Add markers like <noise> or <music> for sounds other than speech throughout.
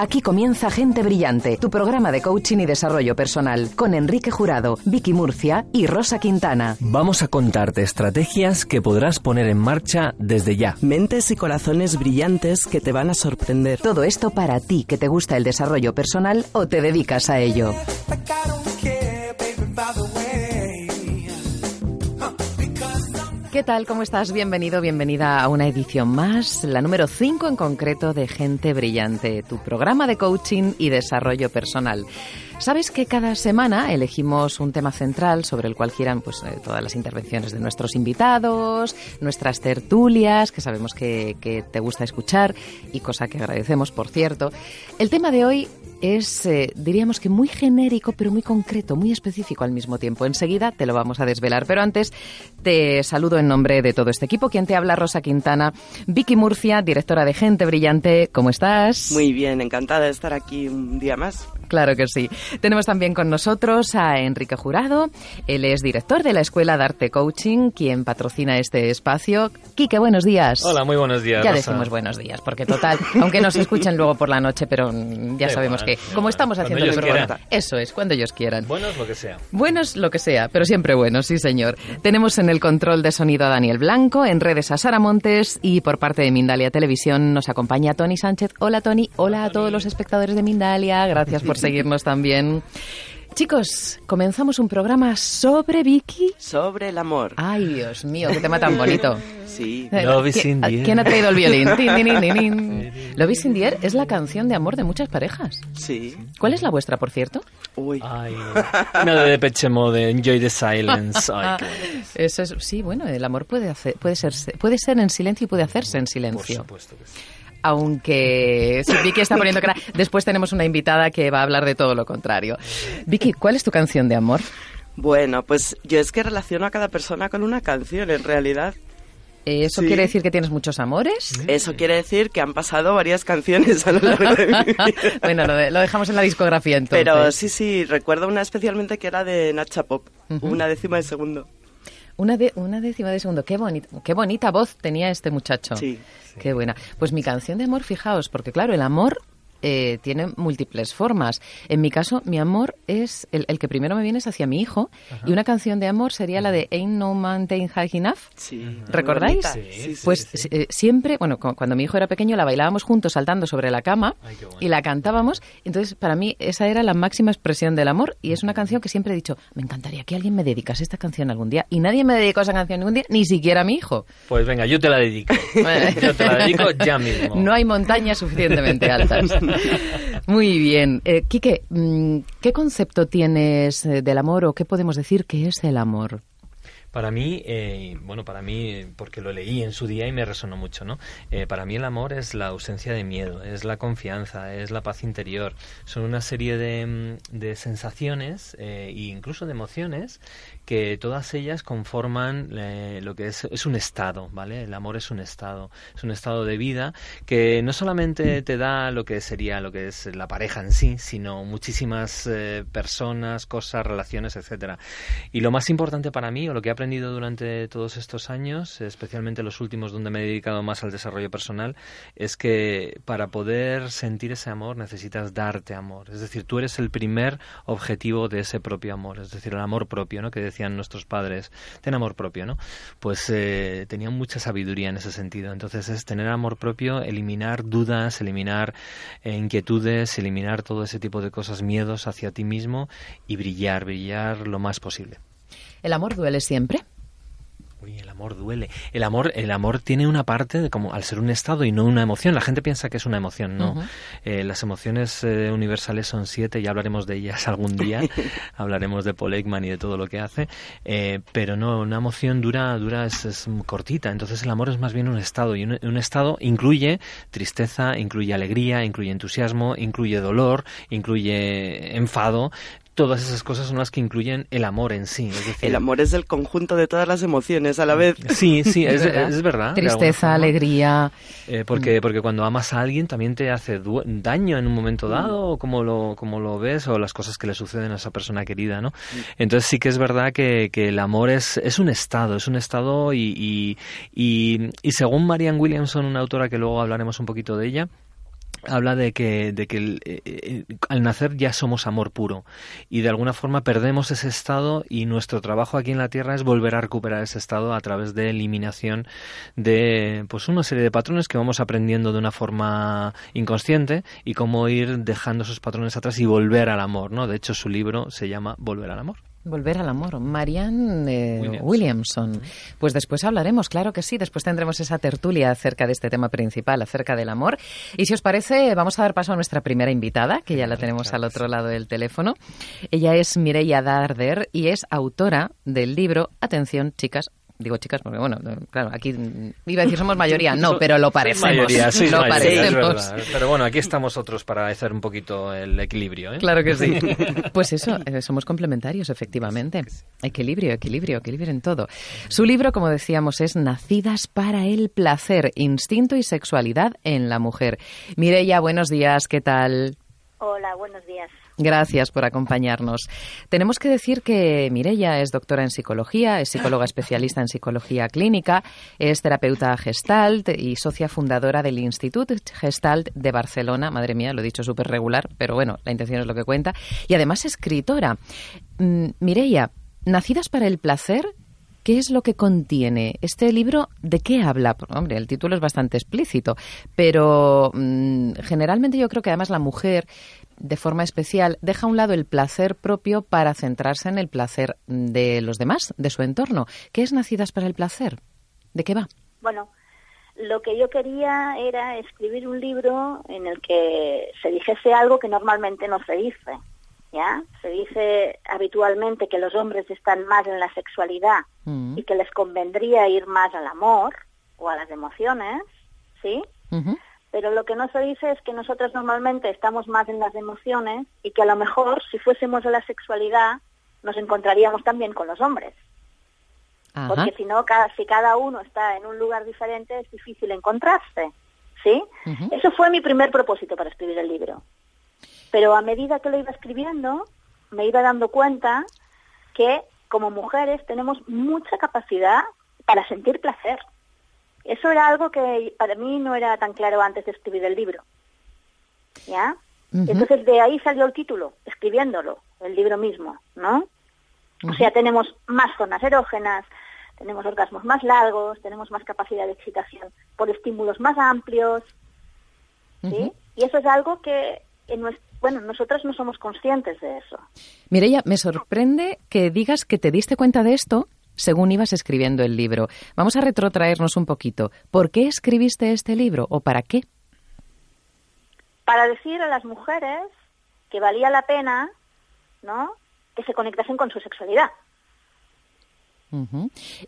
Aquí comienza Gente Brillante, tu programa de coaching y desarrollo personal, con Enrique Jurado, Vicky Murcia y Rosa Quintana. Vamos a contarte estrategias que podrás poner en marcha desde ya. Mentes y corazones brillantes que te van a sorprender. Todo esto para ti que te gusta el desarrollo personal o te dedicas a ello. ¿Qué tal? ¿Cómo estás? Bienvenido, bienvenida a una edición más, la número 5 en concreto de Gente Brillante, tu programa de coaching y desarrollo personal. Sabes que cada semana elegimos un tema central sobre el cual quieran pues, eh, todas las intervenciones de nuestros invitados, nuestras tertulias, que sabemos que, que te gusta escuchar y cosa que agradecemos, por cierto. El tema de hoy es, eh, diríamos que muy genérico, pero muy concreto, muy específico al mismo tiempo. Enseguida te lo vamos a desvelar, pero antes te saludo en nombre de todo este equipo. Quien te habla, Rosa Quintana, Vicky Murcia, directora de Gente Brillante. ¿Cómo estás? Muy bien, encantada de estar aquí un día más. Claro que sí. Tenemos también con nosotros a Enrique Jurado. Él es director de la Escuela de Arte Coaching, quien patrocina este espacio. Quique, buenos días. Hola, muy buenos días. Ya Rosa. decimos buenos días, porque total, aunque nos escuchen luego por la noche, pero ya sabemos que, como estamos haciendo el programa, eso es, cuando ellos quieran. Buenos, lo que sea. Buenos lo que sea, pero siempre buenos, sí señor. Tenemos en el control de sonido a Daniel Blanco, en redes a Sara Montes y por parte de Mindalia Televisión nos acompaña Tony Sánchez. Hola Tony, hola a todos los espectadores de Mindalia, gracias por <laughs> seguirnos también. Chicos, comenzamos un programa sobre Vicky. Sobre el amor. Ay, Dios mío, qué tema tan bonito. <laughs> Sí. Eh, Love is ¿quién- in the air. ¿Quién ha traído el violín? <laughs> Love is in the air es la canción de amor de muchas parejas. Sí. ¿Cuál es la vuestra, por cierto? Uy. Ay, una de Depeche Mode, Enjoy the Silence. Ay, qué bueno. Eso es, sí, bueno, el amor puede hacer, puede ser, puede ser en silencio y puede hacerse en Por silencio. supuesto que sí. Aunque sí, Vicky está poniendo cara. Después tenemos una invitada que va a hablar de todo lo contrario. Vicky, ¿cuál es tu canción de amor? Bueno, pues yo es que relaciono a cada persona con una canción, en realidad. ¿Eso Sí. quiere decir que tienes muchos amores? Eso quiere decir que han pasado varias canciones a lo largo de mi <laughs> vida. bueno, lo, de- lo dejamos en la discografía entonces. Pero sí, sí, recuerdo una especialmente que era de Nacha Pop, una décima de segundo. Una, de, una décima de segundo. Qué bonita, qué bonita voz tenía este muchacho. Sí. Qué buena. Pues mi canción de amor, fijaos, porque claro, el amor eh, tiene múltiples formas. En mi caso, mi amor es el, el que primero me viene es hacia mi hijo y una canción de amor sería la de Ain't No Mountain High Enough. Sí. ¿Recordáis? Sí, Pues sí. eh, siempre, bueno, cu- cuando mi hijo era pequeño la bailábamos juntos saltando sobre la cama Ay, qué bueno. y la cantábamos. Entonces, para mí esa era la máxima expresión del amor y es una canción que siempre he dicho, me encantaría que alguien me dedicase esta canción algún día. Y nadie me dedicó esa canción ningún día, ni siquiera mi hijo. Pues venga, yo te la dedico. <laughs> Yo te la dedico ya mismo. No hay montañas suficientemente altas. <laughs> Muy bien. Eh, Quique, mm, ¿qué concepto tienes eh, del amor o qué podemos decir que es el amor? Para mí, eh, bueno, para mí, porque lo leí en su día y me resonó mucho, ¿no? Eh, para mí el amor es la ausencia de miedo, es la confianza, es la paz interior. Son una serie de, mm, sensaciones eh, e incluso de emociones que todas ellas conforman eh, lo que es, es un estado, ¿vale? El amor es un estado, es un estado de vida que no solamente te da lo que sería lo que es la pareja en sí, sino muchísimas eh, personas, cosas, relaciones, etcétera. Y lo más importante para mí, o lo que he aprendido durante todos estos años, especialmente los últimos donde me he dedicado más al desarrollo personal, es que para poder sentir ese amor necesitas darte amor. Es decir, tú eres el primer objetivo de ese propio amor, es decir, el amor propio, ¿no? Que nuestros padres, ten amor propio, ¿no? Pues eh, tenían mucha sabiduría en ese sentido. Entonces es tener amor propio, eliminar dudas, eliminar eh, inquietudes, eliminar todo ese tipo de cosas, miedos hacia ti mismo y brillar, brillar lo más posible. ¿El amor duele siempre? Uy, el amor duele. El amor, el amor tiene una parte de como al ser un estado y no una emoción. La gente piensa que es una emoción, no. Eh, las emociones eh, universales son siete, ya hablaremos de ellas <laughs> algún día. <laughs> hablaremos de Paul Ekman y de todo lo que hace. Eh, pero no, una emoción dura, dura es, es cortita. Entonces el amor es más bien un estado y un, un estado incluye tristeza, incluye alegría, incluye entusiasmo, incluye dolor, incluye enfado. Todas esas cosas son las que incluyen el amor en sí. Es decir, El amor es el conjunto de todas las emociones a la vez. Sí, sí, es, <laughs> ¿verdad? es Tristeza, alegría. Eh, porque, porque cuando amas a alguien también te hace du- daño en un momento dado, o como lo, como lo ves, o las cosas que le suceden a esa persona querida, ¿no? Entonces sí que es verdad que, que el amor es, es un estado, es un estado y, y, y, y según Marianne Williamson, una autora que luego hablaremos un poquito de ella, habla de que, de que eh, eh, al nacer ya somos amor puro y de alguna forma perdemos ese estado y nuestro trabajo aquí en la Tierra es volver a recuperar ese estado a través de eliminación de pues una serie de patrones que vamos aprendiendo de una forma inconsciente y cómo ir dejando esos patrones atrás y volver al amor, ¿no? De hecho su libro se llama Volver al amor. Volver al amor. Marianne eh, Williamson. Pues después hablaremos, claro que sí. Después tendremos esa tertulia acerca de este tema principal, acerca del amor. Y si os parece, vamos a dar paso a nuestra primera invitada, que ya la tenemos al otro lado del teléfono. Ella es Mireia Darder y es autora del libro, atención chicas, digo chicas porque bueno, claro, aquí iba a decir somos mayoría, no, <laughs> pero lo parecemos. Mayoría, sí, lo parecemos. pero bueno, aquí estamos otros para hacer un poquito el equilibrio. ¿eh? Claro que sí. <laughs> Pues eso, eh, somos complementarios, efectivamente. Equilibrio, equilibrio, equilibrio en todo. Su libro, como decíamos, es Nacidas para el placer, instinto y sexualidad en la mujer. Mireya, buenos días, ¿qué tal? Hola, buenos días. Gracias por acompañarnos. Tenemos que decir que Mirella es doctora en psicología, es psicóloga especialista en psicología clínica, es terapeuta gestalt y socia fundadora del Institut Gestalt de Barcelona. Madre mía, lo he dicho súper regular, pero bueno, la intención es lo que cuenta. Y además escritora. Mm, Mireia, Nacidas para el placer ¿Qué es lo que contiene? ¿Este libro de qué habla? Hombre, el título es bastante explícito, pero mm, generalmente yo creo que además la mujer de forma especial deja a un lado el placer propio para centrarse en el placer de los demás, de su entorno. ¿Qué es Nacidas para el Placer? ¿De qué va? Bueno, lo que yo quería era escribir un libro en el que se dijese algo que normalmente no se dice. ¿Ya? Se dice habitualmente que los hombres están más en la sexualidad mm. y que les convendría ir más al amor o a las emociones, ¿sí? Pero lo que no se dice es que nosotros normalmente estamos más en las emociones y que a lo mejor si fuésemos a la sexualidad nos encontraríamos también con los hombres. Porque si no, cada, si cada uno está en un lugar diferente es difícil encontrarse. ¿Sí? Eso fue mi primer propósito para escribir el libro. Pero a medida que lo iba escribiendo, me iba dando cuenta que como mujeres tenemos mucha capacidad para sentir placer. Eso era algo que para mí no era tan claro antes de escribir el libro. ¿Ya? Entonces de ahí salió el título, escribiéndolo, el libro mismo, ¿no? O sea, tenemos más zonas erógenas, tenemos orgasmos más largos, tenemos más capacidad de excitación por estímulos más amplios, ¿sí? Y eso es algo que, en bueno, nosotros no somos conscientes de eso. Mireya, me sorprende que digas que te diste cuenta de esto según ibas escribiendo el libro. Vamos a retrotraernos un poquito. ¿Por qué escribiste este libro o para qué? Para decir a las mujeres que valía la pena, ¿no? Que se conectasen con su sexualidad.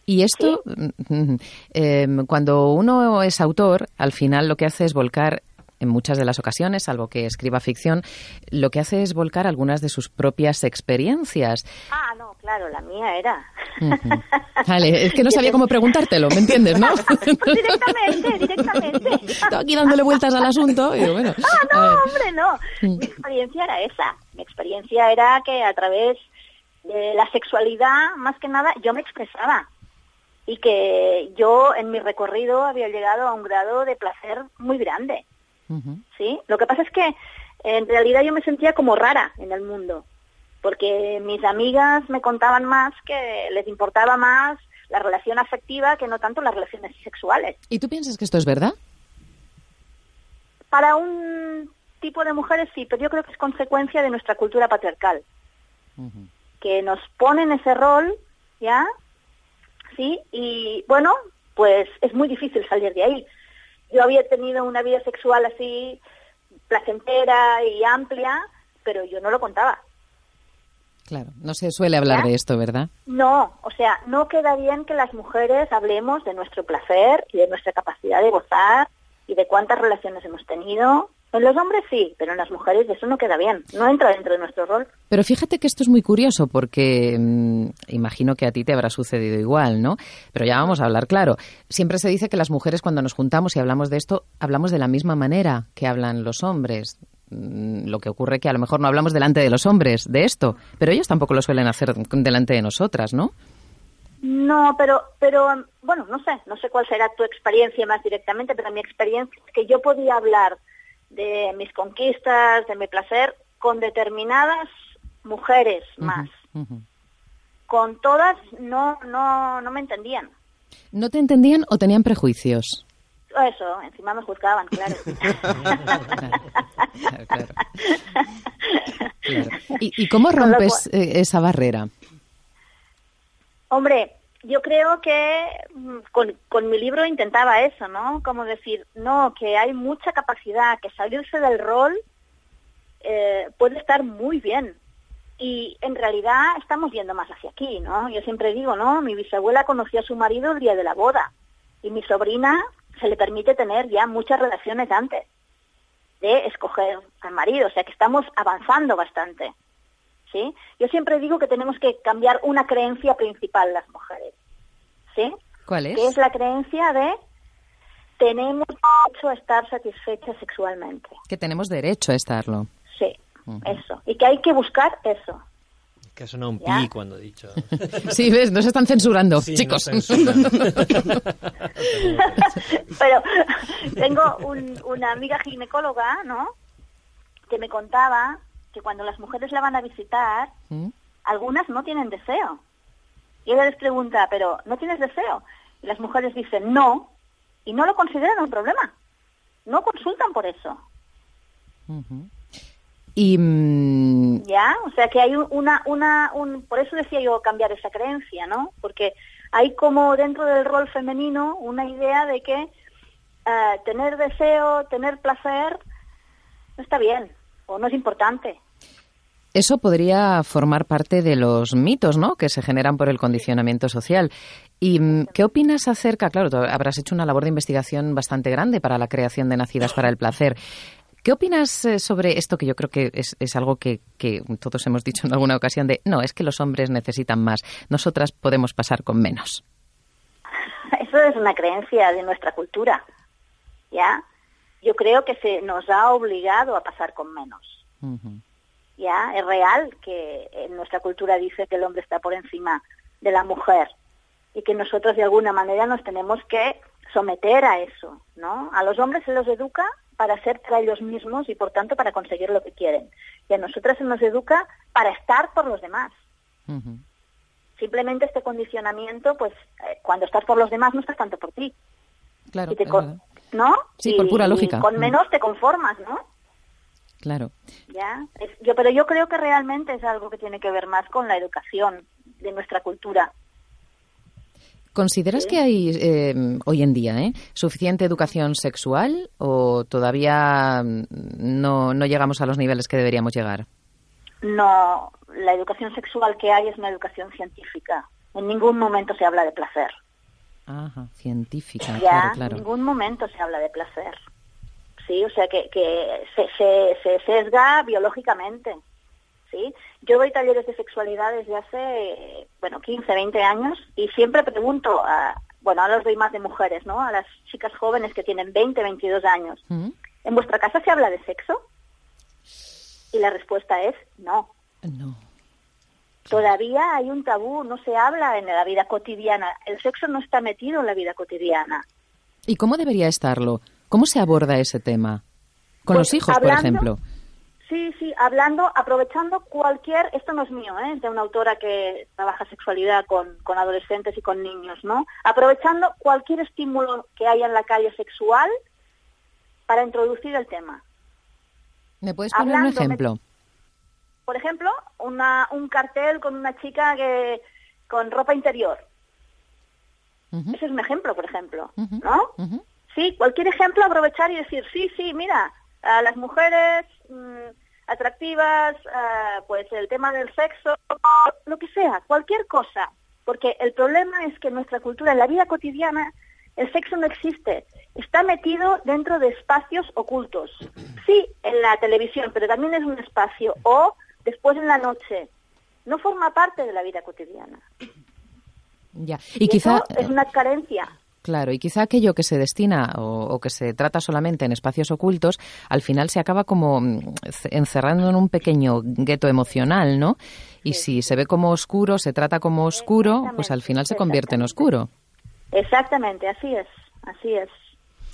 Y esto, mm, em, cuando uno es autor, al final lo que hace es volcar en muchas de las ocasiones, salvo que escriba ficción, lo que hace es volcar algunas de sus propias experiencias. Ah, no, claro, la mía era. Vale, es que no <laughs> sabía cómo preguntártelo, ¿me entiendes, no? <laughs> directamente, directamente. Estoy aquí dándole vueltas al asunto y bueno. Ah, no, hombre, no. Mm. Mi experiencia era esa. Mi experiencia era que a través de la sexualidad, más que nada, yo me expresaba y que yo en mi recorrido había llegado a un grado de placer muy grande. ¿sí? Lo que pasa es que en realidad yo me sentía como rara en el mundo, porque mis amigas me contaban más que les importaba más la relación afectiva que no tanto las relaciones sexuales. ¿Y tú piensas que esto es verdad? Para un tipo de mujeres sí, pero yo creo que es consecuencia de nuestra cultura patriarcal, que nos pone en ese rol, ¿ya? Sí, y bueno, pues es muy difícil salir de ahí yo había tenido una vida sexual así placentera y amplia, pero yo no lo contaba. Claro, no se suele hablar de esto, ¿verdad? No, o sea, no queda bien que las mujeres hablemos de nuestro placer y de nuestra capacidad de gozar y de cuántas relaciones hemos tenido en los hombres sí, pero en las mujeres eso no queda bien, no entra dentro de nuestro rol. Pero fíjate que esto es muy curioso porque mm, imagino que a ti te habrá sucedido igual, ¿no? Pero ya vamos a hablar claro. Siempre se dice que las mujeres cuando nos juntamos y hablamos de esto, hablamos de la misma manera que hablan los hombres. Mm, lo que ocurre que a lo mejor no hablamos delante de los hombres de esto, pero ellos tampoco lo suelen hacer delante de nosotras, ¿no? No, pero, pero bueno, no sé, no sé cuál será tu experiencia más directamente, pero mi experiencia es que yo podía hablar de mis conquistas, de mi placer, con determinadas mujeres más. Con todas no, no, no me entendían. ¿No te entendían o tenían prejuicios? Eso, encima me juzgaban, claro. <laughs> ¿Y, cómo rompes eh, esa barrera? Hombre, yo creo que mm, con, mi libro intentaba eso, ¿no? Como decir, no, que hay mucha capacidad, que salirse del rol eh, puede estar muy bien. Y en realidad estamos yendo más hacia aquí, ¿no? Yo siempre digo, ¿no? Mi bisabuela conoció a su marido el día de la boda y mi sobrina se le permite tener ya muchas relaciones antes de escoger al marido, o sea que estamos avanzando bastante. ¿Sí? Yo siempre digo que tenemos que cambiar una creencia principal las mujeres. ¿Sí? ¿Cuál es? Que es la creencia de tenemos derecho a estar satisfechas sexualmente. Que tenemos derecho a estarlo. Sí, eso. Y que hay que buscar eso. Que suena un pi cuando he dicho. <laughs> Sí, ves, nos están censurando, chicos. <laughs> Pero tengo una amiga ginecóloga, ¿no? Que me contaba que cuando las mujeres la van a visitar, ¿Mm? algunas no tienen deseo. Y ella les pregunta, ¿pero no tienes deseo? Y las mujeres dicen, no, y no lo consideran un problema. No consultan por eso. Y mm, ya, o sea que hay una, una, un, por eso decía yo cambiar esa creencia, ¿no? Porque hay como dentro del rol femenino una idea de que eh, tener deseo, tener placer, no está bien o no es importante. Eso podría formar parte de los mitos, ¿no? Que se generan por el condicionamiento social. ¿Y mm, qué opinas acerca? Claro, habrás hecho una labor de investigación bastante grande para la creación de Nacidas para el Placer. ¿Qué opinas eh, sobre esto que yo creo que es, algo que, todos hemos dicho en alguna ocasión de no, es que los hombres necesitan más, nosotras podemos pasar con menos? Eso es una creencia de nuestra cultura, ¿ya? Yo creo que se nos ha obligado a pasar con menos. ¿Ya? Es real que en nuestra cultura dice que el hombre está por encima de la mujer y que nosotros de alguna manera nos tenemos que someter a eso, ¿no? A los hombres se los educa para ser para ellos mismos y por tanto para conseguir lo que quieren. Y a nosotras se nos educa para estar por los demás. Simplemente este condicionamiento, pues eh, cuando estás por los demás no estás tanto por ti. Claro. ¿No? Sí, por pura lógica. con menos te conformas, ¿no? Claro. Ya, yo, pero yo creo que realmente es algo que tiene que ver más con la educación de nuestra cultura. ¿Consideras que hay eh, hoy en día eh, suficiente educación sexual o todavía mm, no, no llegamos a los niveles que deberíamos llegar? No, la educación sexual que hay es una educación científica. En ningún momento se habla de placer. Ajá, científica, ya, claro, En ningún momento se habla de placer. Sí, o sea que, que se, se, se sesga biológicamente. ¿Sí? Yo doy talleres de sexualidad desde hace, bueno, 15, 20 años y siempre pregunto, a, bueno, ahora los doy más de mujeres, ¿no? A las chicas jóvenes que tienen 20, 22 años. Mm. ¿En vuestra casa se habla de sexo? Y la respuesta es no. No. Todavía hay un tabú, no se habla en la vida cotidiana. El sexo no está metido en la vida cotidiana. ¿Y cómo debería estarlo? ¿Cómo se aborda ese tema? Con pues los hijos, por ejemplo. Sí, sí, hablando, aprovechando cualquier, esto no es mío, ¿eh? es de una autora que trabaja sexualidad con, con adolescentes y con niños, ¿no? Aprovechando cualquier estímulo que haya en la calle sexual para introducir el tema. ¿Me puedes poner un ejemplo? por ejemplo, una, un cartel con una chica que con ropa interior. Ese es un ejemplo, por ejemplo, ¿no? Sí, cualquier ejemplo aprovechar y decir, sí, sí, mira, a las mujeres mm, atractivas, uh, pues el tema del sexo, lo que sea, cualquier cosa. Porque el problema es que en nuestra cultura, en la vida cotidiana, el sexo no existe. Está metido dentro de espacios ocultos. Sí, en la televisión, pero también es un espacio. O después en la noche. No forma parte de la vida cotidiana. Ya. Y, quizá es una carencia. Claro, y quizá aquello que se destina o, que se trata solamente en espacios ocultos, al final se acaba como mm, encerrando en un pequeño gueto emocional, ¿no? Y si se ve como oscuro, se trata como oscuro, pues al final se convierte en oscuro. Exactamente, así es, así es,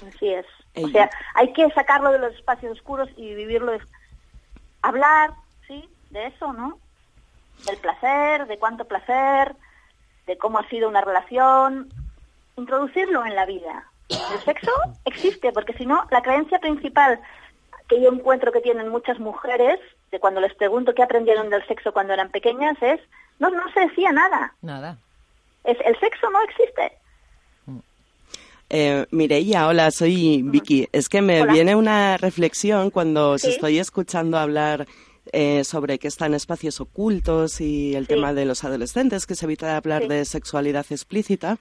así es. O sea, hay que sacarlo de los espacios oscuros y vivirlo, hablar, ¿sí? De eso, ¿no? Del placer, de cuánto placer, de cómo ha sido una relación, introducirlo en la vida. El sexo existe, porque si no, la creencia principal que yo encuentro que tienen muchas mujeres, de cuando les pregunto qué aprendieron del sexo cuando eran pequeñas, es, no, no se decía nada. Nada. Es, el sexo no existe. Eh, Mireia, hola, soy Vicky. Es que me viene una reflexión cuando os estoy escuchando hablar eh, sobre que están espacios ocultos y el tema de los adolescentes, que se evita hablar de sexualidad explícita.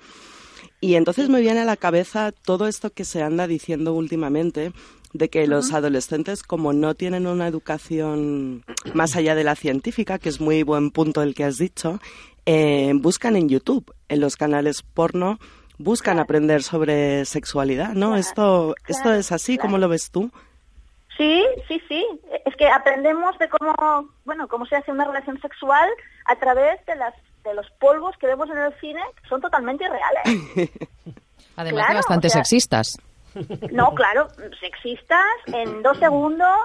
Y entonces me viene a la cabeza todo esto que se anda diciendo últimamente de que los adolescentes, como no tienen una educación más allá de la científica, que es muy buen punto el que has dicho, eh, buscan en YouTube, en los canales porno, buscan aprender sobre sexualidad, ¿no? esto, esto es así, ¿cómo lo ves tú? Sí, sí, sí. Es que aprendemos de cómo, bueno, cómo se hace una relación sexual a través de las de los polvos que vemos en el cine, son totalmente irreales. <laughs> Además bastante sexistas. No, claro, sexistas en dos segundos,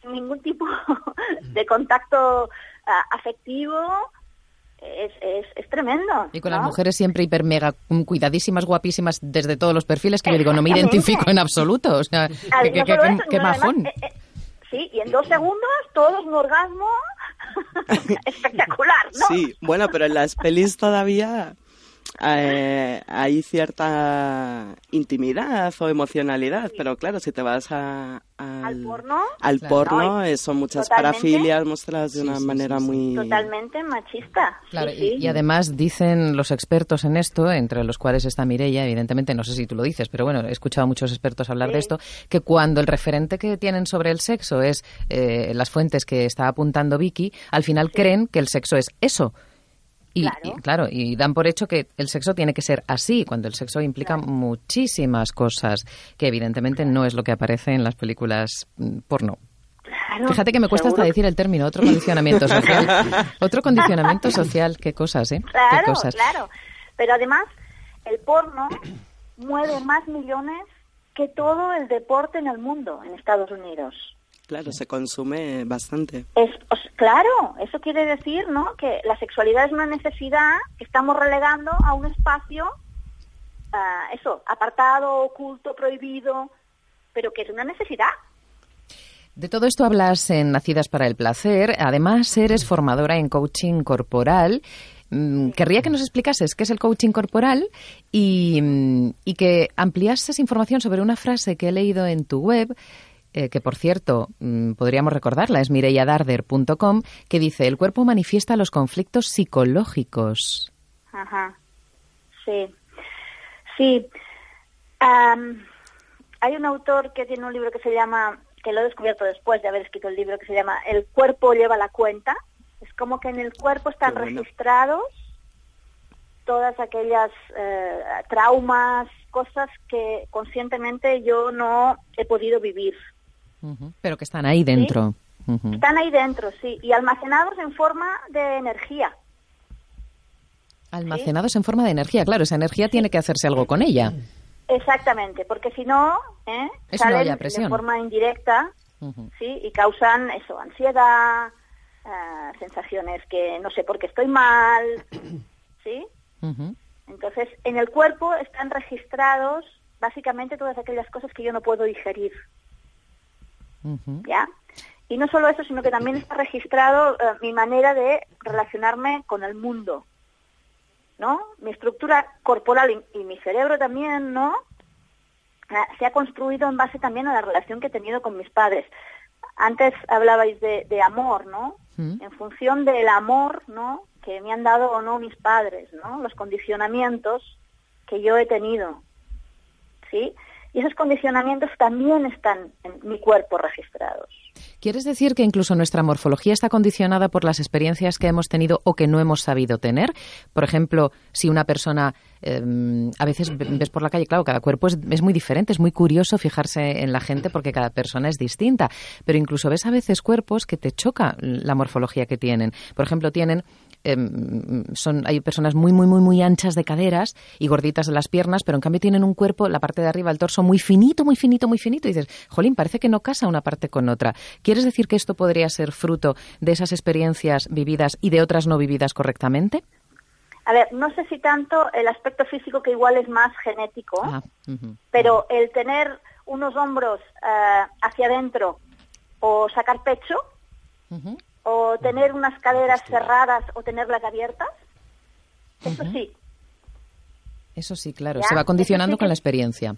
sin ningún tipo <laughs> de contacto ah, afectivo, es, es, es, tremendo. Y con las mujeres siempre hiper mega cuidadísimas, guapísimas desde todos los perfiles que yo digo, no me identifico en absoluto. O sea, qué, majón. Eh, eh, sí, y en dos segundos todos un orgasmo <laughs> espectacular, ¿no? Sí, bueno, pero en las pelis todavía eh, hay cierta intimidad o emocionalidad, pero claro, si te vas a, al, porno, al porno eh, son muchas parafilias mostradas de una manera muy... Totalmente machista. Claro, y, además dicen los expertos en esto, entre los cuales está Mireia, evidentemente, no sé si tú lo dices, pero bueno, he escuchado a muchos expertos hablar de esto, que cuando el referente que tienen sobre el sexo es eh, las fuentes que está apuntando Vicky, al final creen que el sexo es eso y claro. y dan por hecho que el sexo tiene que ser así, cuando el sexo implica muchísimas cosas, que evidentemente no es lo que aparece en las películas mm, porno. Fíjate que me cuesta hasta decir el término, otro condicionamiento <laughs> social. otro condicionamiento social, qué cosas, ¿eh? Claro, qué cosas. claro. Pero además, el porno mueve más millones que todo el deporte en el mundo, en Estados Unidos. Claro, se consume bastante. Es, claro, eso quiere decir, ¿no? Que la sexualidad es una necesidad que estamos relegando a un espacio, uh, eso, apartado, oculto, prohibido, pero que es una necesidad. De todo esto hablas en Nacidas para el Placer. Además, eres formadora en coaching corporal. Mm, querría que nos explicases qué es el coaching corporal y, mm, y que ampliases información sobre una frase que he leído en tu web eh, que por cierto mm, podríamos recordarla, es mireyadarder.com, que dice, el cuerpo manifiesta los conflictos psicológicos. Ajá, sí. Sí. hay un autor que tiene un libro que se llama, que lo he descubierto después de haber escrito el libro, que se llama El cuerpo lleva la cuenta. Es como que en el cuerpo están registrados todas aquellas eh, traumas, cosas que conscientemente yo no he podido vivir. Pero que están ahí dentro. Están ahí dentro, sí, y almacenados en forma de energía. Almacenados en forma de energía, claro, esa energía tiene que hacerse algo con ella. Exactamente, porque si no, ¿eh? salen de forma indirecta, sí, y causan eso, ansiedad, eh, sensaciones que no sé por qué estoy mal, <coughs> sí. Entonces, en el cuerpo están registrados básicamente todas aquellas cosas que yo no puedo digerir. ¿Ya? Y no solo eso, sino que también está registrado eh, mi manera de relacionarme con el mundo, ¿no? Mi estructura corporal y, mi cerebro también, ¿no? Ah, se ha construido en base también a la relación que he tenido con mis padres. Antes hablabais de, amor, ¿no? En función del amor, ¿no? Que me han dado o no mis padres, ¿no? Los condicionamientos que yo he tenido, ¿sí? Y esos condicionamientos también están en mi cuerpo registrados. ¿Quieres decir que incluso nuestra morfología está condicionada por las experiencias que hemos tenido o que no hemos sabido tener? Por ejemplo, si una persona em, a veces ves por la calle, claro, cada cuerpo es, es, muy diferente, es muy curioso fijarse en la gente porque cada persona es distinta, pero incluso ves a veces cuerpos que te choca la morfología que tienen. Por ejemplo, tienen em, son, hay personas muy, muy, muy, muy anchas de caderas y gorditas de las piernas, pero en cambio tienen un cuerpo, la parte de arriba, el torso, muy finito, muy finito, muy finito. Y dices, jolín, parece que no casa una parte con otra. ¿Quieres decir que esto podría ser fruto de esas experiencias vividas y de otras no vividas correctamente? A ver, no sé si tanto el aspecto físico que igual es más genético, ah, pero el tener unos hombros eh, hacia adentro o sacar pecho o tener unas caderas cerradas o tenerlas abiertas, eso sí. Eso sí, claro, se va condicionando con la experiencia.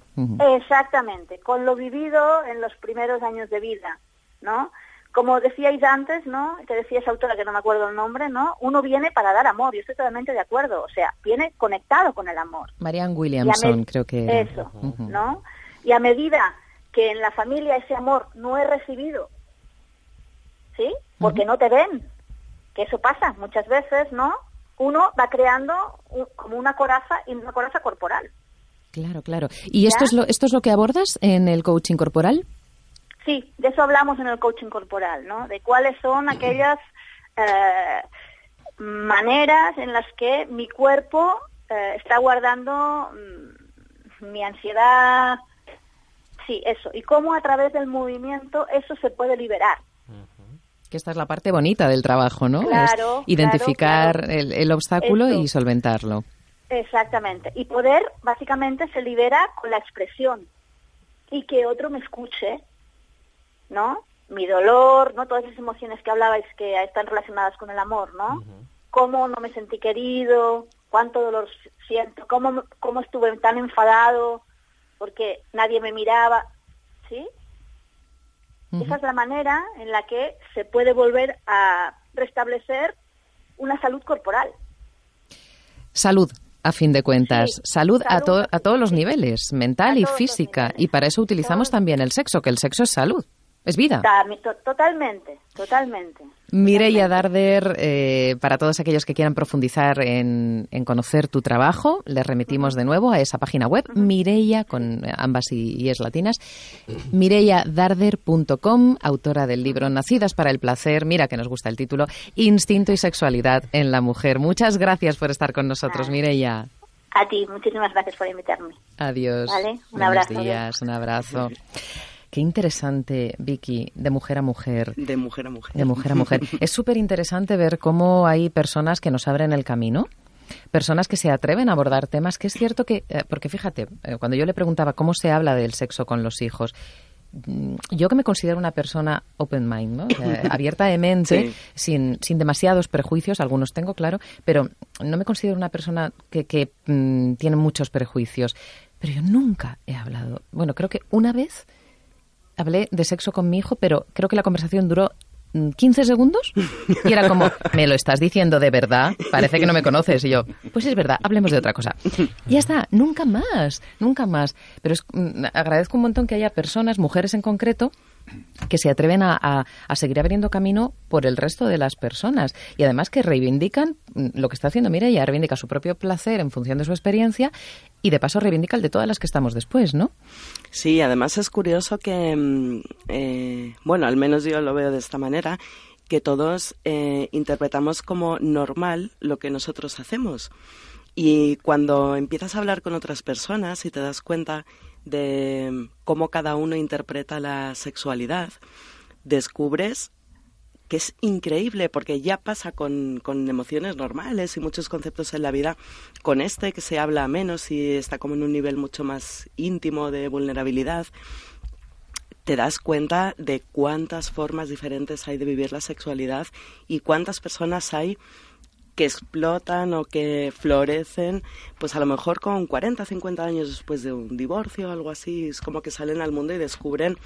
Exactamente, con lo vivido en los primeros años de vida, ¿no? Como decíais antes, ¿no? Que decía esa autora que no me acuerdo el nombre, ¿no? Uno viene para dar amor, yo estoy totalmente de acuerdo, o sea, viene conectado con el amor. Marianne Williamson, creo que Eso, ¿no? Y a medida que en la familia ese amor no es recibido, ¿sí? Porque no te ven, que eso pasa muchas veces, ¿no? Uno va creando como una coraza y una coraza corporal. Claro, claro. ¿Y esto es, lo, esto es lo que abordas en el coaching corporal? Sí, de eso hablamos en el coaching corporal, ¿no? De cuáles son aquellas eh, maneras en las que mi cuerpo eh, está guardando mm, mi ansiedad, sí, eso, y cómo a través del movimiento eso se puede liberar. Que esta es la parte bonita del trabajo, ¿no? Claro, identificar El, obstáculo y solventarlo. Exactamente. Y poder, básicamente, se libera con la expresión y que otro me escuche ¿no? Mi dolor, ¿no? Todas esas emociones que hablabais que están relacionadas con el amor, ¿no? Cómo no me sentí querido, cuánto dolor siento, cómo, cómo estuve tan enfadado porque nadie me miraba, ¿sí? Esa es la manera en la que se puede volver a restablecer una salud corporal. Salud, a fin de cuentas. salud, a, a, todos los niveles, mental y física. Y para eso utilizamos también el sexo, que el sexo es salud. Es vida. Totalmente, totalmente. Mireia Darder, eh, para todos aquellos que quieran profundizar en, conocer tu trabajo, les remitimos de nuevo a esa página web, Mireia, con ambas y, es latinas, mireiadarder.com, autora del libro Nacidas para el Placer, mira que nos gusta el título, Instinto y Sexualidad en la Mujer. Muchas gracias por estar con nosotros, Mireia. A ti, muchísimas gracias por invitarme. Adiós. Vale, un abrazo. Días, un abrazo. Qué interesante, Vicky, de mujer a mujer. De mujer a mujer. De mujer a mujer. <laughs> es súper interesante ver cómo hay personas que nos abren el camino personas que se atreven a abordar temas que es cierto que, eh, porque fíjate, eh, cuando yo le preguntaba cómo se habla del sexo con los hijos, mm, yo que me considero una persona open mind, ¿no? <laughs> abierta de mente, sin, sin demasiados prejuicios, algunos tengo, claro, pero no me considero una persona que, que mm, tiene muchos prejuicios. Pero yo nunca he hablado, bueno, creo que una vez hablé de sexo con mi hijo, pero creo que la conversación duró 15 mm, segundos y era como, ¿me lo estás diciendo de verdad? Parece que no me conoces. Y yo, pues es verdad, hablemos de otra cosa. Y ya está, nunca más, nunca más. Pero es, mm, agradezco un montón que haya personas, mujeres en concreto, que se atreven a, seguir abriendo camino por el resto de las personas y además que reivindican mm, lo que está haciendo ella reivindica su propio placer en función de su experiencia y de paso reivindica el de todas las que estamos después, ¿no? Sí, además es curioso que, mm, eh, bueno, al menos yo lo veo de esta manera, que todos eh, interpretamos como normal lo que nosotros hacemos. Y cuando empiezas a hablar con otras personas y te das cuenta de cómo cada uno interpreta la sexualidad, descubres que es increíble porque ya pasa con, con, emociones normales y muchos conceptos en la vida, con este que se habla menos y está como en un nivel mucho más íntimo de vulnerabilidad, te das cuenta de cuántas formas diferentes hay de vivir la sexualidad y cuántas personas hay que explotan o que florecen, pues a lo mejor con 40, 50 años después de un divorcio o algo así, es como que salen al mundo y descubren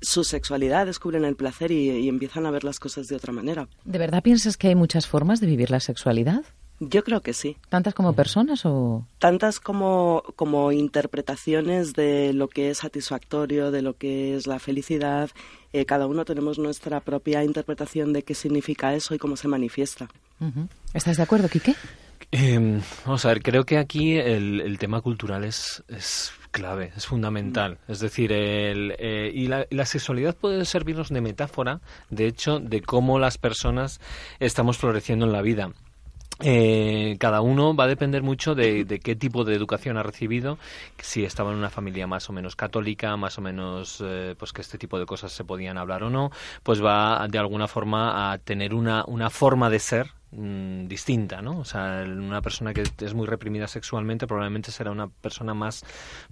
su sexualidad, descubren el placer y, empiezan a ver las cosas de otra manera. ¿De verdad piensas que hay muchas formas de vivir la sexualidad? Yo creo que sí. ¿Tantas como personas o...? Tantas como, como interpretaciones de lo que es satisfactorio, de lo que es la felicidad. Eh, cada uno tenemos nuestra propia interpretación de qué significa eso y cómo se manifiesta. ¿Estás de acuerdo, Quique? Em, vamos a ver, creo que aquí el, tema cultural es, es, clave, es fundamental. Es decir, el, eh, y, la, la, sexualidad puede servirnos de metáfora, de hecho, de cómo las personas estamos floreciendo en la vida. eh, cada uno va a depender mucho de, qué tipo de educación ha recibido, si estaba en una familia más o menos católica, más o menos, eh, pues que este tipo de cosas se podían hablar o no, pues va de alguna forma a tener una, una forma de ser Mm, distinta, ¿no? O sea, una persona que es muy reprimida sexualmente probablemente será una persona más,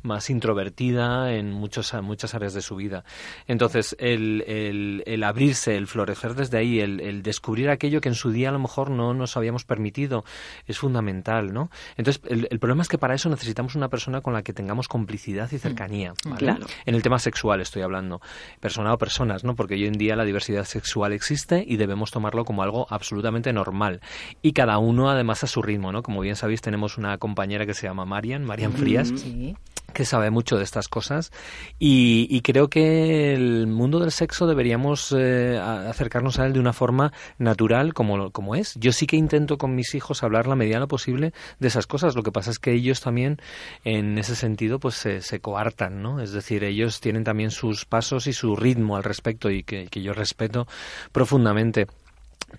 más introvertida en muchos, muchas áreas de su vida. Entonces, el, el, el abrirse, el florecer desde ahí, el, el, descubrir aquello que en su día a lo mejor no nos habíamos permitido, es fundamental, ¿no? Entonces, el, el problema es que para eso necesitamos una persona con la que tengamos complicidad y cercanía, mm, Claro. En el tema sexual estoy hablando, persona o personas, ¿no? Porque hoy en día la diversidad sexual existe y debemos tomarlo como algo absolutamente normal y cada uno además a su ritmo, ¿no? Como bien sabéis, tenemos una compañera que se llama Marian, Marian Frías. que sabe mucho de estas cosas y, creo que el mundo del sexo deberíamos eh, acercarnos a él de una forma natural como, como es. Yo sí que intento con mis hijos hablar la medida lo posible de esas cosas. Lo que pasa es que ellos también en ese sentido pues se, se coartan, ¿no? Es decir, ellos tienen también sus pasos y su ritmo al respecto y que yo respeto profundamente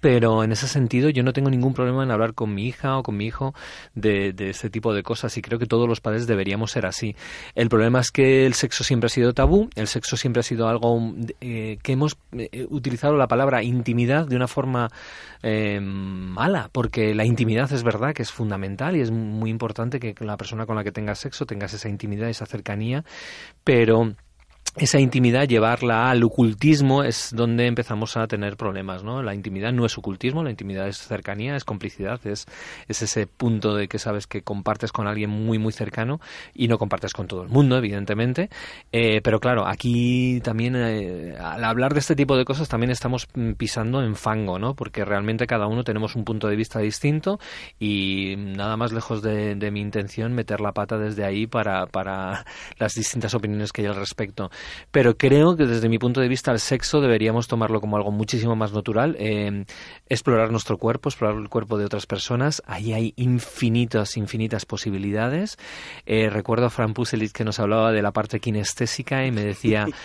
pero en ese sentido yo no tengo ningún problema en hablar con mi hija o con mi hijo de, de este tipo de cosas y creo que todos los padres deberíamos ser así. El problema es que el sexo siempre ha sido tabú, el sexo siempre ha sido algo eh, que hemos eh, utilizado la palabra intimidad de una forma eh, mala, porque la intimidad es verdad que es fundamental y es muy importante que la persona con la que tengas sexo tengas esa intimidad, esa cercanía, pero esa intimidad, llevarla al ocultismo, es donde empezamos a tener problemas, ¿no? La intimidad no es ocultismo, la intimidad es cercanía, es complicidad, es, es ese punto de que sabes que compartes con alguien muy, muy cercano y no compartes con todo el mundo, evidentemente. Eh, pero claro, aquí también, eh, al hablar de este tipo de cosas, también estamos pisando en fango, ¿no? Porque realmente cada uno tenemos un punto de vista distinto y nada más lejos de, de mi intención meter la pata desde ahí para, para <laughs> las distintas opiniones que hay al respecto pero creo que desde mi punto de vista el sexo deberíamos tomarlo como algo muchísimo más natural, eh, explorar nuestro cuerpo, explorar el cuerpo de otras personas, ahí hay infinitas, infinitas posibilidades. Eh, recuerdo a Fran Puselit que nos hablaba de la parte kinestésica y me decía... <laughs>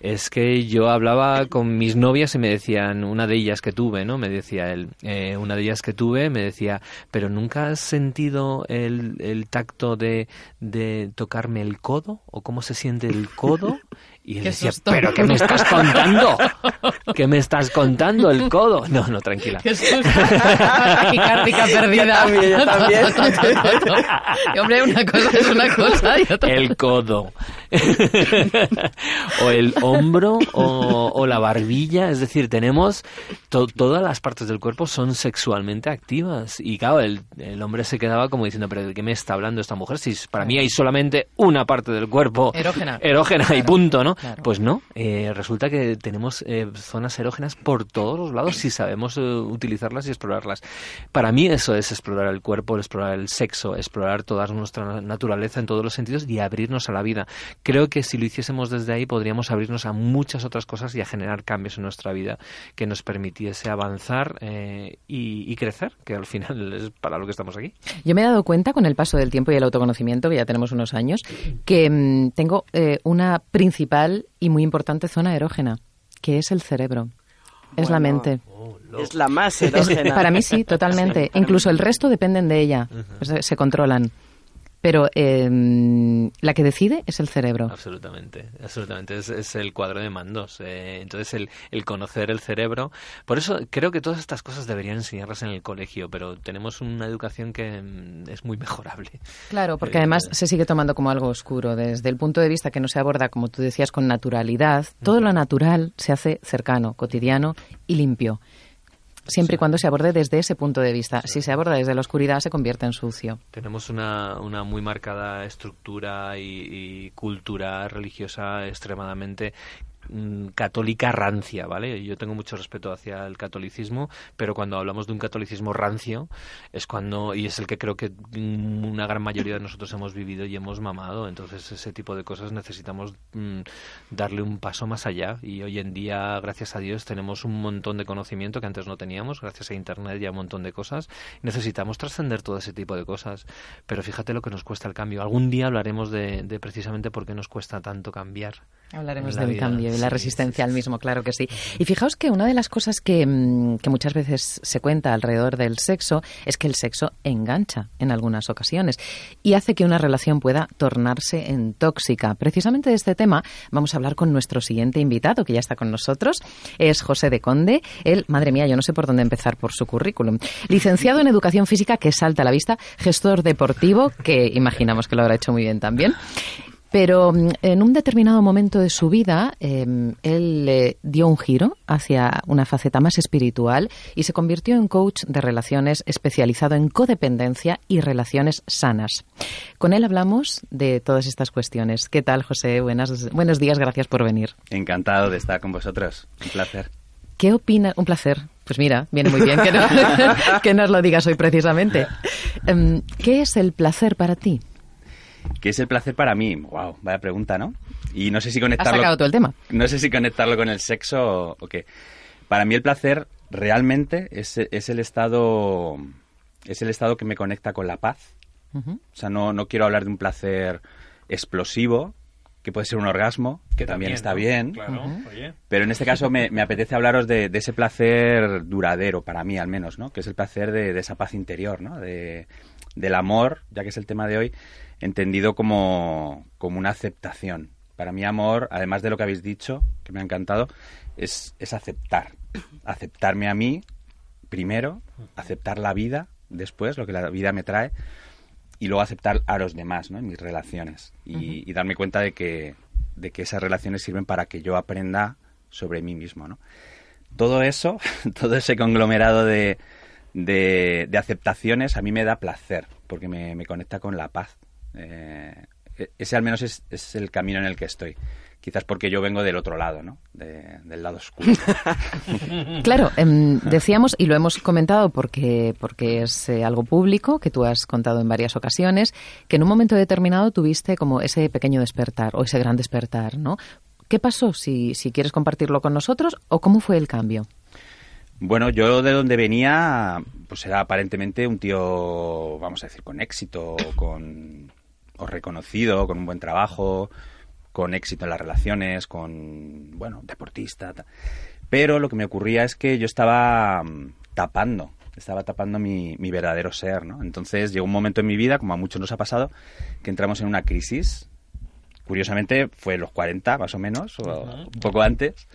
es que yo hablaba con mis novias y me decían, una de ellas que tuve, ¿no? Me decía él, eh, una de ellas que tuve me decía, pero ¿nunca has sentido el, el tacto de, de tocarme el codo? ¿O cómo se siente el codo? <laughs> Y él decía, ¿pero qué me estás contando? ¿Qué me estás contando? ¿El codo? No, no, tranquila. Qué susto. <laughs> perdida. Yo también, <laughs> hombre, una cosa es una cosa y otra... El codo. <laughs> o el hombro o, la barbilla. Es decir, tenemos... todas las partes del cuerpo son sexualmente activas. Y claro, el, el, hombre se quedaba como diciendo, ¿pero de qué me está hablando esta mujer? Si para mí hay solamente una parte del cuerpo erógena, erógena y punto, ¿no? Pues no, eh, resulta que tenemos eh, zonas erógenas por todos los lados si sabemos eh, utilizarlas y explorarlas. Para mí eso es explorar el cuerpo, explorar el sexo, explorar toda nuestra naturaleza en todos los sentidos y abrirnos a la vida. Creo que si lo hiciésemos desde ahí podríamos abrirnos a muchas otras cosas y a generar cambios en nuestra vida que nos permitiese avanzar y, crecer, que al final <laughs> es para lo que estamos aquí. Yo me he dado cuenta con el paso del tiempo y el autoconocimiento, que ya tenemos unos años, que mm, tengo una principal y muy importante zona erógena, que es el cerebro. es la mente. Oh, es la más erógena. <laughs> para mí sí, totalmente. Incluso el resto dependen de ella. se controlan pero eh, la que decide es el cerebro. Absolutamente, absolutamente. Es, el cuadro de mandos. Eh, entonces, el, el, conocer el cerebro. Por eso creo que todas estas cosas deberían enseñarlas en el colegio, pero tenemos una educación que mm, es muy mejorable. Claro, porque eh, además se sigue tomando como algo oscuro. Desde el punto de vista que no se aborda, como tú decías, con naturalidad, todo lo natural se hace cercano, cotidiano y limpio siempre y cuando se aborde desde ese punto de vista. Si se aborda desde la oscuridad, se convierte en sucio. Tenemos una, una muy marcada estructura y, y cultura religiosa extremadamente Mm, católica rancia, ¿vale? Yo tengo mucho respeto hacia el catolicismo, pero cuando hablamos de un catolicismo rancio es cuando, y es el que creo que una gran mayoría de nosotros hemos vivido y hemos mamado, entonces ese tipo de cosas necesitamos mm, darle un paso más allá y hoy en día, gracias a Dios, tenemos un montón de conocimiento que antes no teníamos, gracias a Internet y a un montón de cosas, necesitamos trascender todo ese tipo de cosas, pero fíjate lo que nos cuesta el cambio. Algún día hablaremos de, de precisamente por qué nos cuesta tanto cambiar. Hablaremos del cambio la resistencia al mismo, claro que sí. Y fijaos que una de las cosas que, mm, que, muchas veces se cuenta alrededor del sexo es que el sexo engancha en algunas ocasiones y hace que una relación pueda tornarse en tóxica. Precisamente de este tema vamos a hablar con nuestro siguiente invitado, que ya está con nosotros. Es José de Conde. Él, madre mía, yo no sé por dónde empezar por su currículum. Licenciado en Educación Física, que salta a la vista, gestor deportivo, que imaginamos que lo habrá hecho muy bien también. Pero mm, en un determinado momento de su vida, em, él le dio un giro hacia una faceta más espiritual y se convirtió en coach de relaciones especializado en codependencia y relaciones sanas. Con él hablamos de todas estas cuestiones. ¿Qué tal, José? Buenas, buenos días, gracias por venir. Encantado de estar con vosotros. Un placer. ¿Qué opina? Un placer. Pues mira, viene muy bien que, no, <laughs> que nos lo digas hoy precisamente. Em, ¿Qué es el placer para ti? ¿Qué es el placer para mí? Wow, vaya pregunta, ¿no? Y no sé si conectarlo. Has sacado todo el tema. No sé si conectarlo con el sexo o, qué. Para mí el placer realmente es, el estado es el estado que me conecta con la paz. O sea, no, no quiero hablar de un placer explosivo, que puede ser un orgasmo, que, también, está bien. Pero en este caso me, apetece hablaros de, ese placer duradero, para mí al menos, ¿no? Que es el placer de, esa paz interior, ¿no? De, del amor, ya que es el tema de hoy, entendido como, como una aceptación. Para mí amor, además de lo que habéis dicho, que me ha encantado, es, es aceptar. Aceptarme a mí primero, aceptar la vida después, lo que la vida me trae, y luego aceptar a los demás, ¿no? En mis relaciones. Y, darme cuenta de que, de que esas relaciones sirven para que yo aprenda sobre mí mismo, ¿no? Todo eso, <laughs> todo ese conglomerado de, de, aceptaciones a mí me da placer, porque me, me conecta con la paz. Eh, e, ese al menos es, es, el camino en el que estoy. Quizás porque yo vengo del otro lado, ¿no? del lado oscuro. <laughs> claro, em, decíamos, y lo hemos comentado porque, porque es eh, algo público, que tú has contado en varias ocasiones, que en un momento determinado tuviste como ese pequeño despertar o ese gran despertar, ¿no? ¿Qué pasó? Si, si quieres compartirlo con nosotros, o cómo fue el cambio. Bueno, yo de donde venía, pues era aparentemente un tío, vamos a decir, con éxito, con o reconocido, con un buen trabajo, con éxito en las relaciones, con, bueno, deportista. Pero lo que me ocurría es que yo estaba mm, tapando, estaba tapando mi, mi, verdadero ser, ¿no? Entonces llegó un momento en mi vida, como a muchos nos ha pasado, que entramos en una crisis. Curiosamente fue los 40, más o menos, o un poco antes.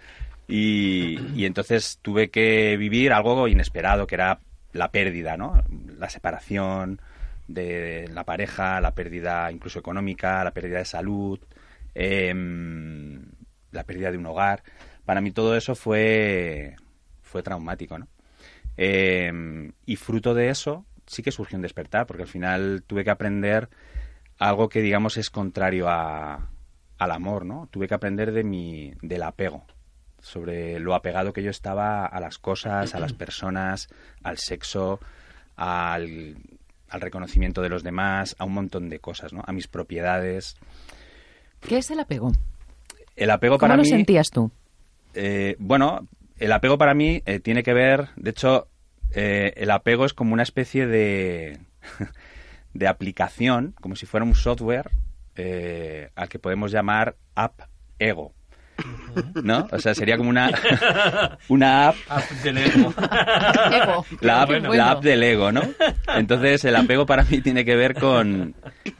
Y, entonces tuve que vivir algo inesperado, que era la pérdida, ¿no? La separación de la pareja, la pérdida incluso económica, la pérdida de salud, Em, la pérdida de un hogar. Para mí todo eso fue, fue traumático, ¿no? Em, y fruto de eso sí que surgió un despertar, porque al final tuve que aprender algo que digamos es contrario a, al amor, ¿no? Tuve que aprender de mi, del apego, sobre lo apegado que yo estaba a las cosas, a las <clears throat> personas, al sexo, al, al reconocimiento de los demás, a un montón de cosas, ¿no? A mis propiedades. ¿Qué es el apego? El apego para mí... ¿Cómo lo sentías tú? Eh, bueno, el apego para mí eh, tiene que ver, de hecho, eh, el apego es como una especie de, <laughs> de aplicación, como si fuera un software al que podemos llamar app ego. ¿No? O sea, sería como una, <laughs> una app. del ego. La, app, la app del ego, ¿no? Entonces, el apego para mí tiene que ver con,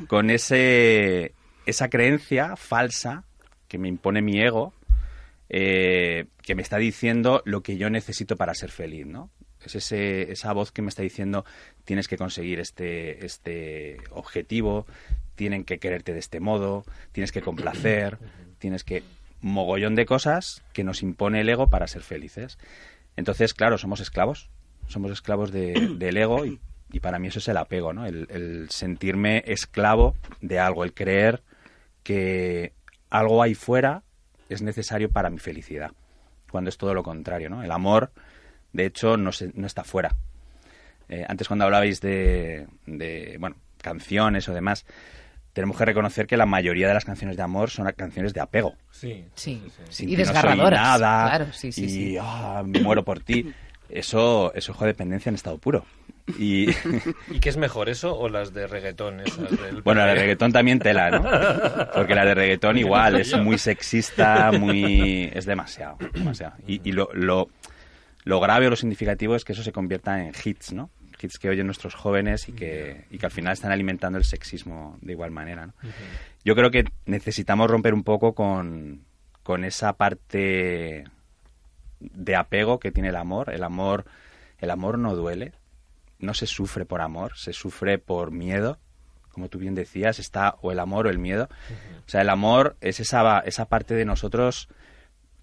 con ese, esa creencia falsa que me impone mi ego, eh, que me está diciendo lo que yo necesito para ser feliz, ¿no? Es ese, esa voz que me está diciendo tienes que conseguir este, este objetivo, tienen que quererte de este modo, tienes que complacer, tienes que... mogollón de cosas que nos impone el ego para ser felices. Entonces, claro, somos esclavos, somos esclavos <clears throat> del ego y, para mí eso es el apego, ¿no? El, el sentirme esclavo de algo, el creer que algo ahí fuera es necesario para mi felicidad, cuando es todo lo contrario, ¿no? El amor, de hecho, no, no está fuera. Eh, antes cuando hablabais de, de, bueno, canciones o demás, tenemos que reconocer que la mayoría de las canciones de amor son canciones de apego. Sí, sí. sí. y desgarradoras. nada, claro, sí, sí, y ah, me muero por ti. Eso, eso es codependencia en estado puro. Y, <laughs> ¿Y qué es mejor, eso o las de reggaetón? Esas del <laughs> bueno, la de reggaetón también tela, ¿no? Porque la de reggaetón <laughs> igual es muy sexista, muy... es demasiado, demasiado. Y, y lo, lo, lo grave o lo significativo es que eso se convierta en hits, ¿no? Hits que oyen nuestros jóvenes y que, y que al final están alimentando el sexismo de igual manera, ¿no? Yo creo que necesitamos romper un poco con, con esa parte de apego que tiene el amor. El amor, el amor no duele, no se sufre por amor, se sufre por miedo. Como tú bien decías, está o el amor o el miedo. O sea, el amor es esa, esa parte de nosotros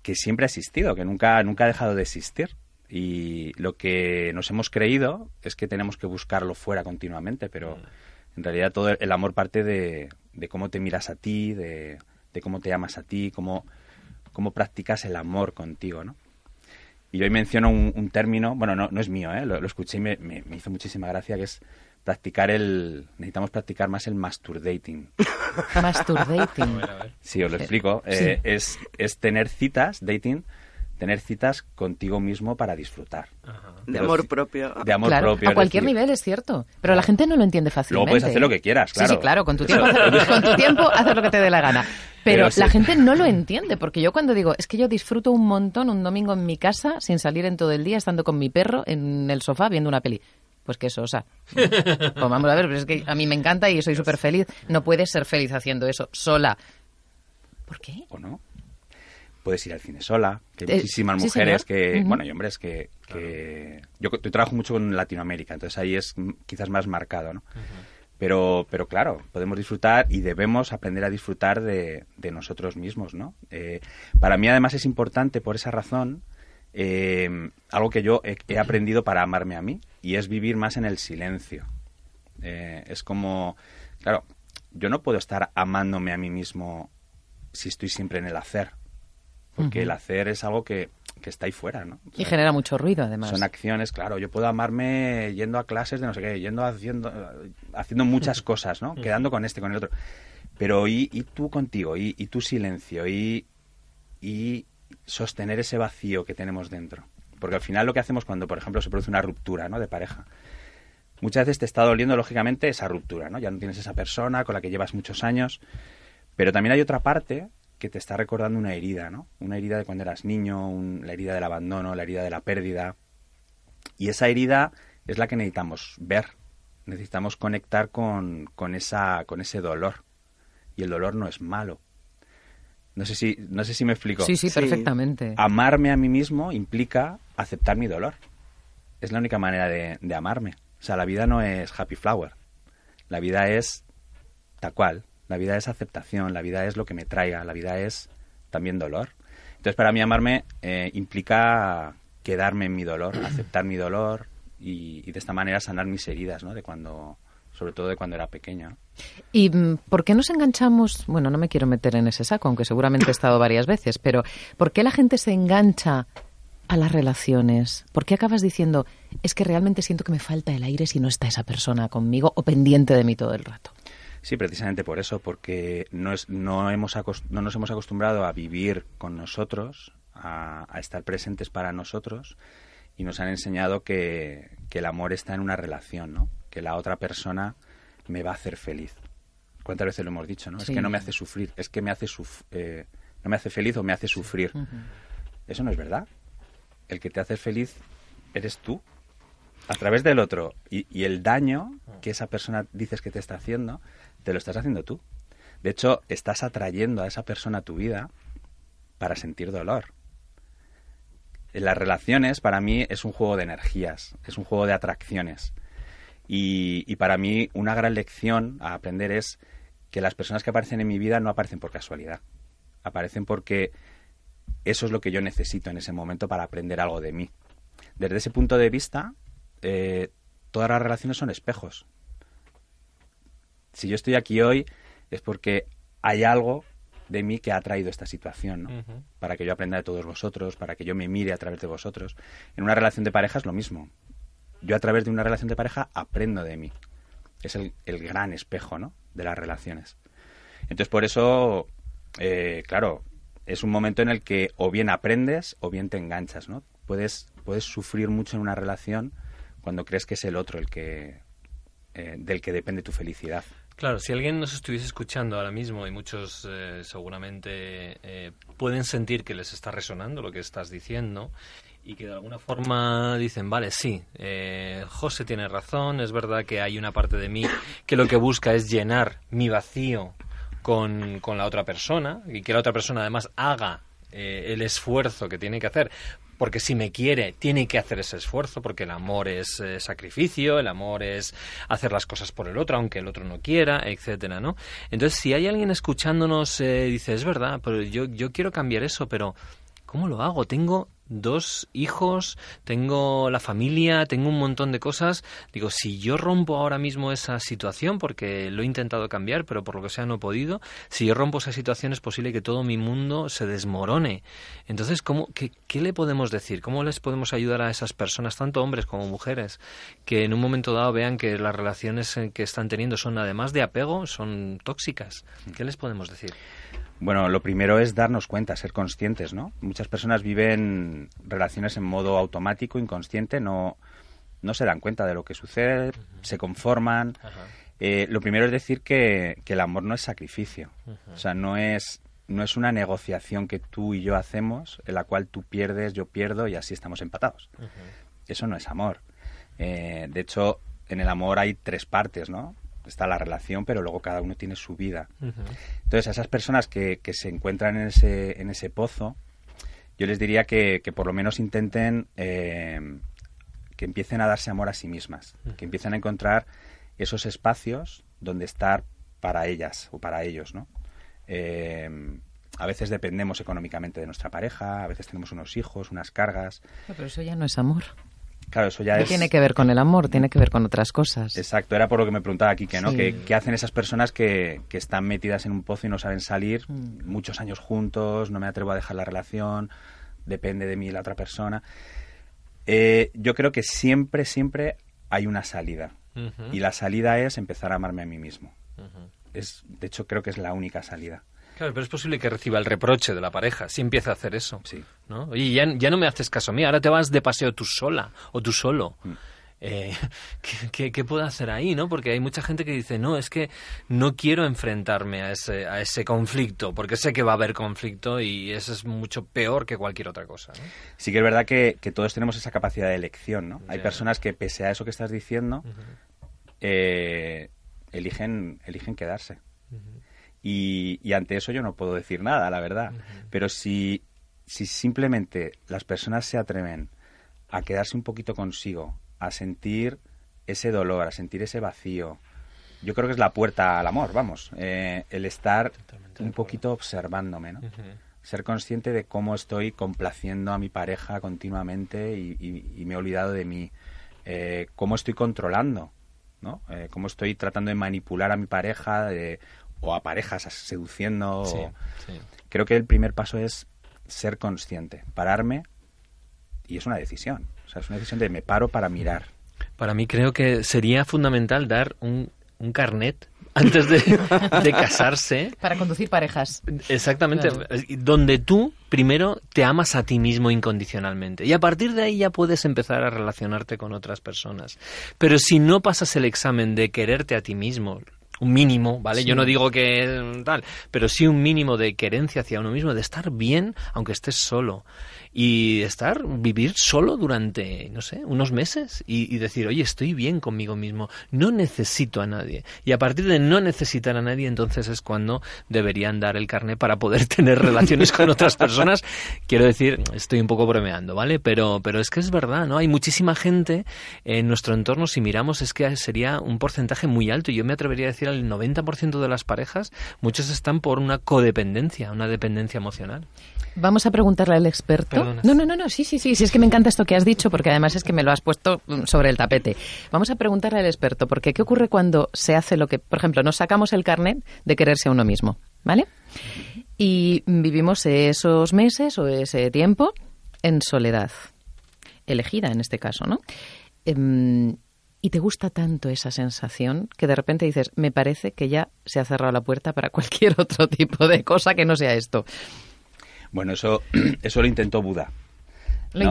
que siempre ha existido, que nunca, nunca ha dejado de existir. Y lo que nos hemos creído es que tenemos que buscarlo fuera continuamente, pero en realidad todo el amor parte de, de cómo te miras a ti, de, de cómo te amas a ti, cómo, cómo practicas el amor contigo, ¿no? Y hoy menciono un, un término, bueno, no, no es mío, ¿eh? lo, lo escuché y me, me- me hizo muchísima gracia, que es practicar el... Necesitamos practicar más el. Masturbating. <laughs> Ver. Sí, os lo Sí. explico. Eh, es, es tener citas, dating, tener citas contigo mismo para disfrutar. Ajá. De Pero amor propio. De amor Claro, propio. a cualquier decir, nivel es cierto, pero la gente no lo entiende fácilmente. Luego puedes hacer lo que quieras, claro. Sí, sí, claro, con tu tiempo, <laughs> con tu tiempo hacer lo que te dé la gana. Pero, Pero sí. la gente no lo entiende, porque yo cuando digo, es que yo disfruto un montón un domingo en mi casa sin salir en todo el día, estando con mi perro en el sofá viendo una peli. Pues que eso, o sea, <laughs> pues vamos a ver, pero es que a mí me encanta y soy súper feliz. No puedes ser feliz haciendo eso sola. ¿Por qué? ¿O no? Puedes ir al cine sola, que hay Eh, muchísimas sí, mujeres señor. que, bueno, y hombres que, que- yo, yo trabajo mucho con Latinoamérica, entonces ahí es quizás más marcado, ¿no? Pero, pero claro, podemos disfrutar y debemos aprender a disfrutar de, de nosotros mismos, ¿no? Eh, para mí además es importante por esa razón eh, algo que yo he, he aprendido para amarme a mí y es vivir más en el silencio. Eh, es como, claro, yo no puedo estar amándome a mí mismo si estoy siempre en el hacer, porque el hacer es algo que, que está ahí fuera, ¿no? O Y genera mucho ruido, además. son acciones, claro. Yo puedo amarme yendo a clases de no sé qué, yendo haciendo, haciendo muchas cosas, ¿no? Quedando con este, con el otro. Pero y, y tú contigo, y, y tu silencio, y, y sostener ese vacío que tenemos dentro. Porque al final lo que hacemos cuando, por ejemplo, se produce una ruptura, ¿no? De pareja. Muchas veces te está doliendo, lógicamente, esa ruptura, ¿no? Ya no tienes esa persona con la que llevas muchos años. Pero también hay otra parte que te está recordando una herida, ¿no? Una herida de cuando eras niño, un- la herida del abandono, la herida de la pérdida. Y esa herida es la que necesitamos ver. Necesitamos conectar con, con, esa, con ese dolor. Y el dolor no es malo. No sé si, no sé si me explico. Sí, sí, Sí. perfectamente. Amarme a mí mismo implica aceptar mi dolor. Es la única manera de, de amarme. O sea, la vida no es happy flower. La vida es tal cual. La vida es aceptación. La vida es lo que me traiga. La vida es también dolor. Entonces, para mí amarme eh, implica quedarme en mi dolor, <clears throat> aceptar mi dolor y, y de esta manera sanar mis heridas, ¿no? De cuando, sobre todo de cuando era pequeño. ¿no? ¿Y mm, por qué nos enganchamos? Bueno, no me quiero meter en ese saco, aunque seguramente he estado varias veces, pero ¿por qué la gente se engancha a las relaciones? ¿Por qué acabas diciendo, es que realmente siento que me falta el aire si no está esa persona conmigo o pendiente de mí todo el rato? Sí, precisamente por eso, porque no, es, no, hemos no nos hemos acostumbrado a vivir con nosotros, a, a estar presentes para nosotros, y nos han enseñado que, que el amor está en una relación, ¿no? Que la otra persona me va a hacer feliz. ¿Cuántas veces lo hemos dicho, no? Sí. Es que no me hace sufrir, es que me hace suf- eh, no me hace feliz o me hace sufrir. Eso no es verdad. El que te hace feliz eres tú, a través del otro. Y, y el daño que esa persona dices que te está haciendo, te lo estás haciendo tú. De hecho, estás atrayendo a esa persona a tu vida para sentir dolor. Las relaciones, para mí, es un juego de energías, es un juego de atracciones. Y, y para mí, una gran lección a aprender es que las personas que aparecen en mi vida no aparecen por casualidad. Aparecen porque eso es lo que yo necesito en ese momento para aprender algo de mí. Desde ese punto de vista, eh, todas las relaciones son espejos. Si yo estoy aquí hoy es porque hay algo de mí que ha traído esta situación, ¿no? Para que yo aprenda de todos vosotros, para que yo me mire a través de vosotros. En una relación de pareja es lo mismo. Yo a través de una relación de pareja aprendo de mí. Es el, el gran espejo, ¿no? De las relaciones. Entonces, por eso, eh, claro, es un momento en el que o bien aprendes o bien te enganchas, ¿no? Puedes, puedes sufrir mucho en una relación cuando crees que es el otro el que eh, del que depende tu felicidad. Claro, si alguien nos estuviese escuchando ahora mismo y muchos eh, seguramente eh, pueden sentir que les está resonando lo que estás diciendo y que de alguna forma dicen, vale, sí, José tiene razón, es verdad que hay una parte de mí que lo que busca es llenar mi vacío con, con la otra persona y que la otra persona además haga el esfuerzo que tiene que hacer porque si me quiere, tiene que hacer ese esfuerzo, porque el amor es eh, sacrificio, el amor es hacer las cosas por el otro, aunque el otro no quiera, etcétera, ¿no? Entonces, si hay alguien escuchándonos, eh, dice, es verdad, pero yo, yo quiero cambiar eso, pero ¿cómo lo hago? Tengo dos hijos, tengo la familia, tengo un montón de cosas. Digo, si yo rompo ahora mismo esa situación, porque lo he intentado cambiar, pero por lo que sea no he podido, si yo rompo esa situación es posible que todo mi mundo se desmorone. Entonces, ¿cómo, qué, qué le podemos decir? ¿Cómo les podemos ayudar a esas personas, tanto hombres como mujeres, que en un momento dado vean que las relaciones que están teniendo son, además de apego, son tóxicas? ¿Qué les podemos decir? Bueno, lo primero es darnos cuenta, ser conscientes, ¿no? Muchas personas viven relaciones en modo automático, inconsciente, no, no se dan cuenta de lo que sucede, se conforman. Eh, lo primero es decir que, el amor no es sacrificio, o sea, no es, no es una negociación que tú y yo hacemos en la cual tú pierdes, yo pierdo y así estamos empatados. Eso no es amor. Eh, de hecho, en el amor hay tres partes, ¿no? Está la relación, pero luego cada uno tiene su vida. Entonces, a esas personas que, que, se encuentran en ese, en ese pozo, yo les diría que, que por lo menos intenten eh, que empiecen a darse amor a sí mismas, que empiecen a encontrar esos espacios donde estar para ellas o para ellos, ¿no? Eh, a veces dependemos económicamente de nuestra pareja, a veces tenemos unos hijos, unas cargas. Pero eso ya no es amor. Claro, eso ya es... tiene que ver con el amor, tiene que ver con otras cosas. Exacto, era por lo que me preguntaba aquí, que ¿no? ¿Qué, hacen esas personas que, que, están metidas en un pozo y no saben salir mm. muchos años juntos, no me atrevo a dejar la relación, depende de mí la otra persona? Eh, yo creo que siempre, siempre hay una salida. Y la salida es empezar a amarme a mí mismo. es, de hecho, creo que es la única salida. Claro, pero es posible que reciba el reproche de la pareja si empieza a hacer eso. Sí. ¿no? Y ya, ya no me haces caso a mí, ahora te vas de paseo tú sola o tú solo. Mm. Eh, <laughs> ¿qué, qué, puedo hacer ahí? ¿no? Porque hay mucha gente que dice, no, es que no quiero enfrentarme a ese, a ese conflicto, porque sé que va a haber conflicto y eso es mucho peor que cualquier otra cosa. Sí que es verdad que, todos tenemos esa capacidad de elección. ¿no? Hay personas que, pese a eso que estás diciendo, eh, eligen, eligen quedarse. Y, ante eso yo no puedo decir nada, la verdad. Pero si, si simplemente las personas se atreven a quedarse un poquito consigo, a sentir ese dolor, a sentir ese vacío, yo creo que es la puerta al amor, vamos. Eh, el estar un poquito observándome, ¿no? Ser consciente de cómo estoy complaciendo a mi pareja continuamente y, me he olvidado de mí. Eh, cómo estoy controlando, ¿no? Eh, cómo estoy tratando de manipular a mi pareja, de, o a parejas seduciendo. Creo que el primer paso es ser consciente, pararme y es una decisión. O sea, es una decisión de me paro para mirar. Para mí creo que sería fundamental dar un, un carnet <laughs> antes de, casarse. Para conducir parejas. Exactamente. Donde tú primero te amas a ti mismo incondicionalmente. Y a partir de ahí ya puedes empezar a relacionarte con otras personas. Pero si no pasas el examen de quererte a ti mismo, un mínimo, ¿vale? Yo no digo que tal, pero sí un mínimo de querencia hacia uno mismo, de estar bien aunque estés solo y estar, vivir solo durante, no sé, unos meses y, decir, oye, estoy bien conmigo mismo, no necesito a nadie. Y a partir de no necesitar a nadie, entonces es cuando deberían dar el carnet para poder <laughs> tener relaciones con otras personas. Quiero decir, estoy un poco bromeando, ¿vale? Pero, pero es que es verdad, ¿no? Hay muchísima gente en nuestro entorno, si miramos, es que sería un porcentaje muy alto. Yo me atrevería a decir al 90% de las parejas, muchos están por una codependencia, una dependencia emocional. Vamos a preguntarle al experto. No, no, no, no, sí, sí, sí, sí, es que me encanta esto que has dicho porque además es que me lo has puesto mm, sobre el tapete. Vamos a preguntarle al experto porque ¿qué ocurre cuando se hace lo que, por ejemplo, nos sacamos el carnet de quererse a uno mismo, ¿vale? Y vivimos esos meses o ese tiempo en soledad, elegida en este caso, ¿no? Em, y te gusta tanto esa sensación que de repente dices, me parece que ya se ha cerrado la puerta para <laughs> cualquier otro tipo de cosa que no sea esto. Bueno, eso, <clears throat> eso lo intentó Buda.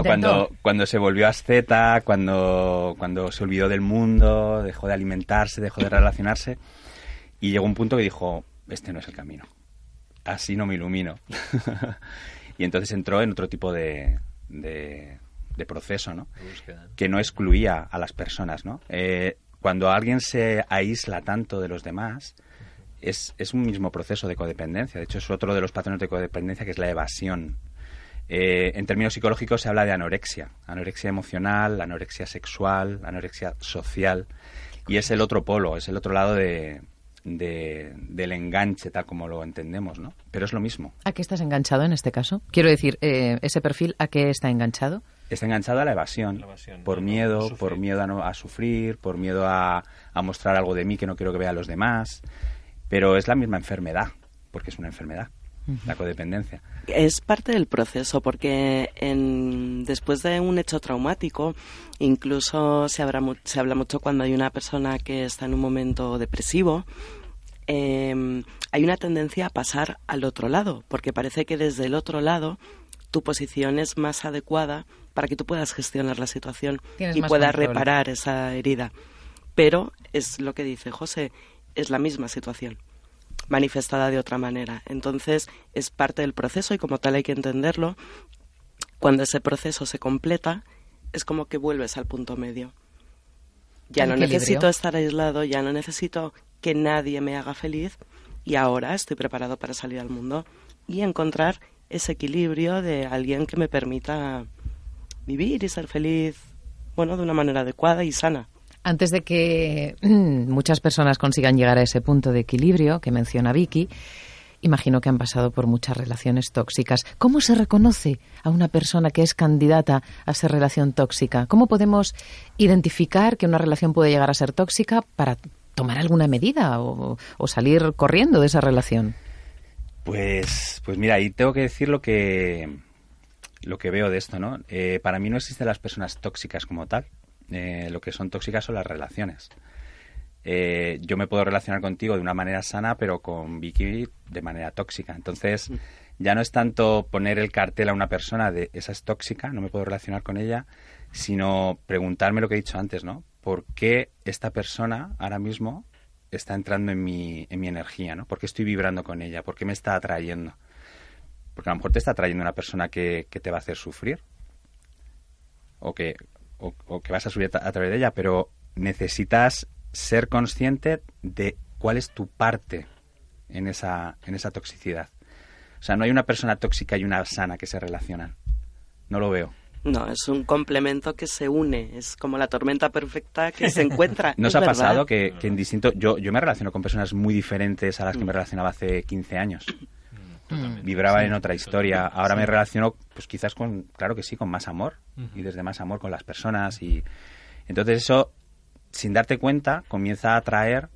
Cuando, cuando se volvió asceta, cuando, cuando se olvidó del mundo, dejó de alimentarse, dejó de relacionarse y llegó un punto que dijo, este no es el camino. Así no me ilumino. <laughs> y entonces entró en otro tipo de, de, proceso, ¿no? Que no excluía a las personas, ¿no? Eh, cuando alguien se aísla tanto de los demás, es, es, un mismo proceso de codependencia. De hecho, es otro de los patrones de codependencia que es la evasión. Eh, en términos psicológicos se habla de anorexia, anorexia emocional, anorexia sexual, anorexia social, y es el otro polo, es el otro lado de, del enganche tal como lo entendemos, ¿no? Pero es lo mismo. ¿A qué estás enganchado en este caso? Quiero decir, eh, ese perfil, ¿a qué está enganchado? Está enganchado a la evasión, por miedo, por miedo a, no, a sufrir, por miedo a, a mostrar algo de mí que no quiero que vean los demás, pero es la misma enfermedad, porque es una enfermedad la codependencia. Es parte del proceso porque después de un hecho traumático, incluso se, se habla mucho cuando hay una persona que está en un momento depresivo, em, hay una tendencia a pasar al otro lado, porque parece que desde el otro lado tu posición es más adecuada para que tú puedas gestionar la situación y puedas reparar esa herida. Pero es lo que dice José, es la misma situación manifestada de otra manera. Entonces, es parte del proceso y como tal hay que entenderlo. Cuando ese proceso se completa, es como que vuelves al punto medio. Ya no necesito estar aislado, ya no necesito que nadie me haga feliz y ahora estoy preparado para salir al mundo y encontrar ese equilibrio de alguien que me permita vivir y ser feliz, bueno, de una manera adecuada y sana. Antes de que mm, muchas personas consigan llegar a ese punto de equilibrio que menciona Vicky, imagino que han pasado por muchas relaciones tóxicas. ¿Cómo se reconoce a una persona que es candidata a ser relación tóxica? ¿Cómo podemos identificar que una relación puede llegar a ser tóxica para tomar alguna medida o, salir corriendo de esa relación? Pues, pues mira, ahí tengo que decir lo que, lo que veo de esto, ¿no? Eh, para mí no existen las personas tóxicas como tal. Eh, lo que son tóxicas son las relaciones. Eh, yo me puedo relacionar contigo de una manera sana, pero con Vicky de manera tóxica. Entonces, mm. ya no es tanto poner el cartel a una persona de esa es tóxica, no me puedo relacionar con ella, sino preguntarme lo que he dicho antes, ¿no? ¿Por qué esta persona ahora mismo está entrando en mi, en mi energía, ¿no? ¿Por qué estoy vibrando con ella? ¿Por qué me está atrayendo? Porque a lo mejor te está atrayendo una persona que, que te va a hacer sufrir. O que, o, que vas a subir a, través de ella, pero necesitas ser consciente de cuál es tu parte en esa, en esa toxicidad. O sea, no hay una persona tóxica y una sana que se relacionan. No lo veo. No, es un complemento que se une, es como la tormenta perfecta que se encuentra. <laughs> ¿Nos ha pasado que, en distinto... Yo, yo me relaciono con personas muy diferentes a las que me relacionaba hace 15 años. Mm. vibraba en otra historia. Ahora me relaciono, pues quizás con, claro que sí, con más amor y desde más amor con las personas. Y entonces eso, sin darte cuenta, comienza a atraer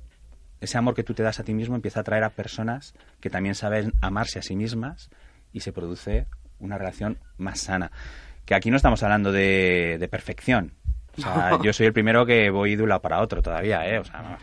ese amor que tú te das a ti mismo, empieza a atraer a personas que también saben amarse a sí mismas y se produce una relación más sana. Que aquí no estamos hablando de, perfección. O sea, yo soy el primero que voy de un lado para otro todavía, ¿eh? O sea,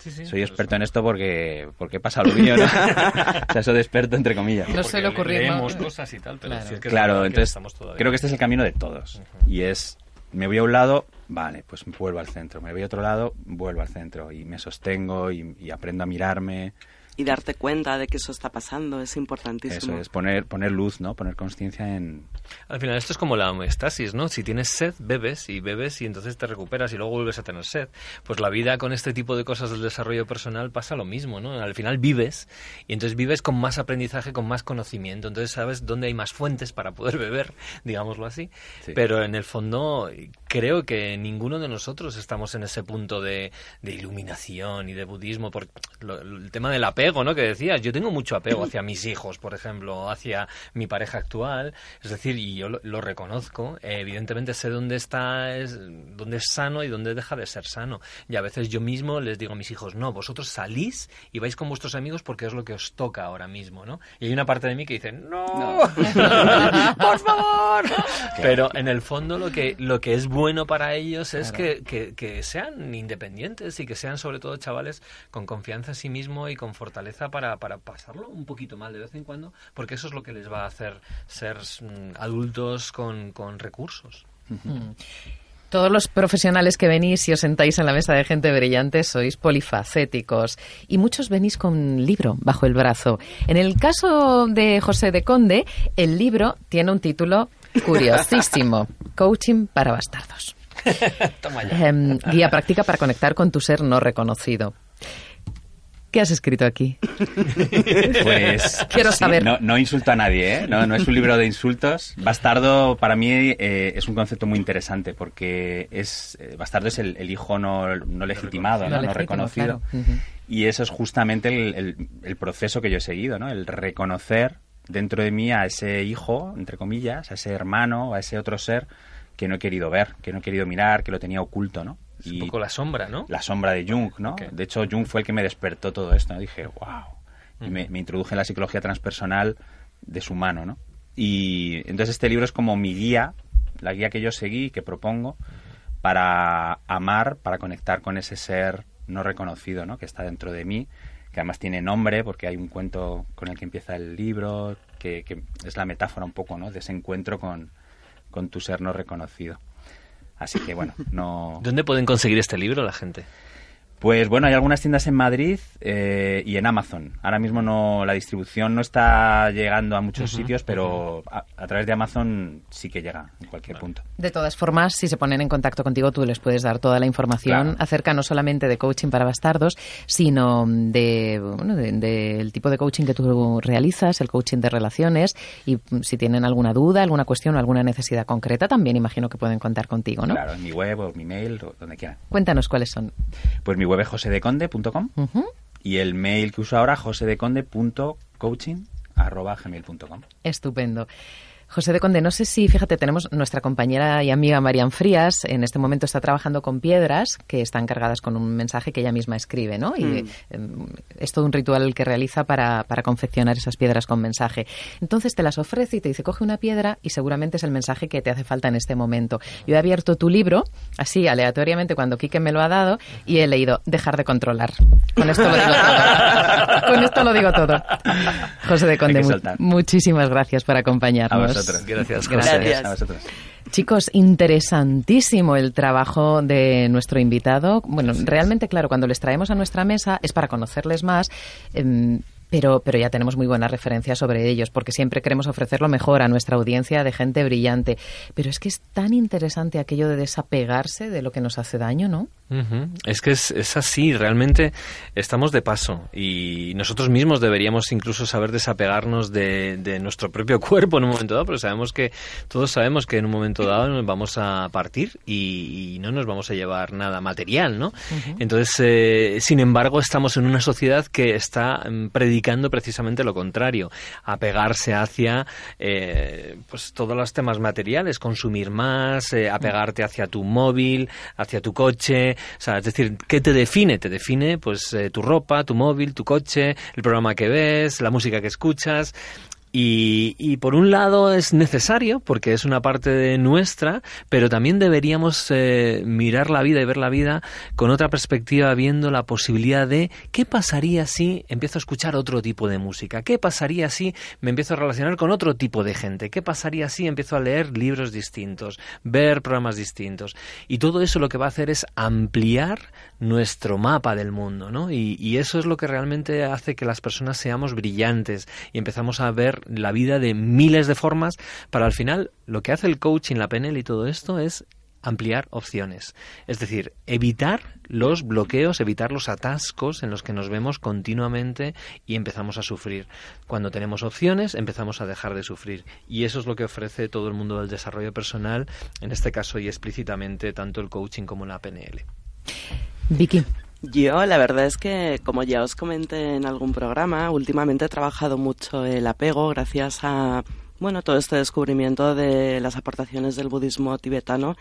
soy experto en esto porque, porque pasa lo mío, ¿no? <laughs> o sea, eso de experto entre comillas. No se le ocurrió. cosas y tal, pero claro, entonces creo que este es el camino de todos. Y es, me voy a un lado, vale, pues vuelvo al centro. Me voy a otro lado, vuelvo al centro. Y me sostengo y aprendo a mirarme y darte cuenta de que eso está pasando es importantísimo. Eso es poner, poner luz, ¿no? Poner conciencia en... Al final esto es como la homeostasis, ¿no? Si tienes sed, bebes y bebes y entonces te recuperas y luego vuelves a tener sed. Pues la vida con este tipo de cosas del desarrollo personal pasa lo mismo, ¿no? Al final vives y entonces vives con más aprendizaje, con más conocimiento. Entonces sabes dónde hay más fuentes para poder beber, <laughs> digámoslo así. Pero en el fondo creo que ninguno de nosotros estamos en ese punto de, de iluminación y de budismo. Por el tema del apego ¿no? Que decías, yo tengo mucho apego hacia mis hijos, por ejemplo, hacia mi pareja actual, es decir, y yo lo, reconozco, evidentemente sé dónde está, es, dónde es sano y dónde deja de ser sano. Y a veces yo mismo les digo a mis hijos, no, vosotros salís y vais con vuestros amigos porque es lo que os toca ahora mismo, ¿no? Y hay una parte de mí que dice, no, <laughs> por <laughs> favor. Pero en el fondo lo que, lo que es bueno para ellos es que, que, que sean independientes y que sean sobre todo chavales con confianza en sí mismo y con fortaleza fortaleza para, para pasarlo un poquito mal de vez en cuando, porque eso es lo que les va a hacer ser mm, adultos con, con recursos. Mm. Todos los profesionales que venís y os sentáis en la mesa de gente brillante sois polifacéticos y muchos venís con un libro bajo el brazo. En el caso de José de Conde, el libro tiene un título curiosísimo, <laughs> Coaching para bastardos. <laughs> Em, guía práctica para conectar con tu ser no reconocido. ¿Qué has escrito aquí? <laughs> Pues quiero saber. No, no, insulto a nadie, ¿eh? no, no, es un libro de insultos. Bastardo para mí eh, es un concepto muy interesante porque es eh, bastardo es el, hijo no, no legitimado, no, no, reconocido. Y eso es justamente el, el, proceso que yo he seguido, ¿no? el reconocer dentro de mí a ese hijo, entre comillas, a ese hermano, a ese otro ser que no he querido ver, que no he querido mirar, que lo tenía oculto, ¿no? Y un poco la sombra, ¿no? La sombra de Jung, ¿no? De hecho, Jung fue el que me despertó todo esto, ¿no? Dije, wow. Y me, introduje en la psicología transpersonal de su mano, ¿no? Y entonces este libro es como mi guía, la guía que yo seguí, que propongo, para amar, para conectar con ese ser no reconocido, ¿no? Que está dentro de mí, que además tiene nombre, porque hay un cuento con el que empieza el libro, que, que es la metáfora un poco, ¿no? De ese encuentro con, con tu ser no reconocido. Así que bueno, no... ¿Dónde pueden conseguir este libro la gente? Pues bueno, hay algunas tiendas en Madrid eh, y en Amazon. Ahora mismo no la distribución no está llegando a muchos sitios, pero a, través de Amazon sí que llega en cualquier punto. De todas formas, si se ponen en contacto contigo, tú les puedes dar toda la información acerca no solamente de coaching para bastardos, sino de bueno, del tipo de coaching que tú realizas, el coaching de relaciones, y si tienen alguna duda, alguna cuestión o alguna necesidad concreta, también imagino que pueden contar contigo, ¿no? Claro, en mi web o mi mail, o donde quieran. Cuéntanos cuáles son. Pues mi web es josedeconde.com y el mail que uso ahora josedeconde.coaching.gmail.com. Estupendo. José de Conde, no sé si, fíjate, tenemos nuestra compañera y amiga Marian Frías, en este momento está trabajando con piedras que están cargadas con un mensaje que ella misma escribe, ¿no? Y mm. em, es todo un ritual que realiza para, para, confeccionar esas piedras con mensaje. Entonces te las ofrece y te dice, coge una piedra y seguramente es el mensaje que te hace falta en este momento. Yo he abierto tu libro, así aleatoriamente cuando Quique me lo ha dado, y he leído, dejar de controlar. Con esto lo digo todo. <laughs> con esto lo digo todo. José de Conde, muchísimas gracias por acompañarnos. Gracias, Gracias. Chicos, interesantísimo el trabajo de nuestro invitado. Bueno, realmente, claro, cuando les traemos a nuestra mesa es para conocerles más. Em, pero, pero ya tenemos muy buenas referencias sobre ellos, porque siempre queremos ofrecer lo mejor a nuestra audiencia de gente brillante. Pero es que es tan interesante aquello de desapegarse de lo que nos hace daño, ¿no? Es que es, es, así, realmente estamos de paso y nosotros mismos deberíamos incluso saber desapegarnos de, de, nuestro propio <laughs> cuerpo en un momento dado, porque sabemos que todos sabemos que en un momento dado nos vamos a partir y, no nos vamos a llevar nada material, ¿no? Entonces, eh, sin embargo, estamos en una sociedad que está mm, predicando precisamente lo contrario, apegarse hacia eh, pues todos los temas materiales, consumir más, eh, apegarte hacia tu móvil, hacia tu coche, o sea, es decir, ¿qué te define? Te define pues eh, tu ropa, tu móvil, tu coche, el programa que ves, la música que escuchas. Y, por un lado es necesario, porque es una parte de nuestra, pero también deberíamos eh, mirar la vida y ver la vida con otra perspectiva, viendo la posibilidad de qué pasaría si empiezo a escuchar otro tipo de música, qué pasaría si me empiezo a relacionar con otro tipo de gente, qué pasaría si empiezo a leer libros distintos, ver programas distintos. Y todo eso lo que va a hacer es ampliar nuestro mapa del mundo, ¿no? Y, y eso es lo que realmente hace que las personas seamos brillantes y empezamos a ver la vida de miles de formas para al final lo que hace el coaching, la PNL y todo esto es ampliar opciones. Es decir, evitar los bloqueos, evitar los atascos en los que nos vemos continuamente y empezamos a sufrir. Cuando tenemos opciones, empezamos a dejar de sufrir. Y eso es lo que ofrece todo el mundo del desarrollo personal, en este caso y explícitamente tanto el coaching como la PNL. Vicky. Yo, la verdad es que, como ya os comenté en algún programa, últimamente he trabajado mucho el apego gracias a, bueno, todo este descubrimiento de las aportaciones del budismo tibetano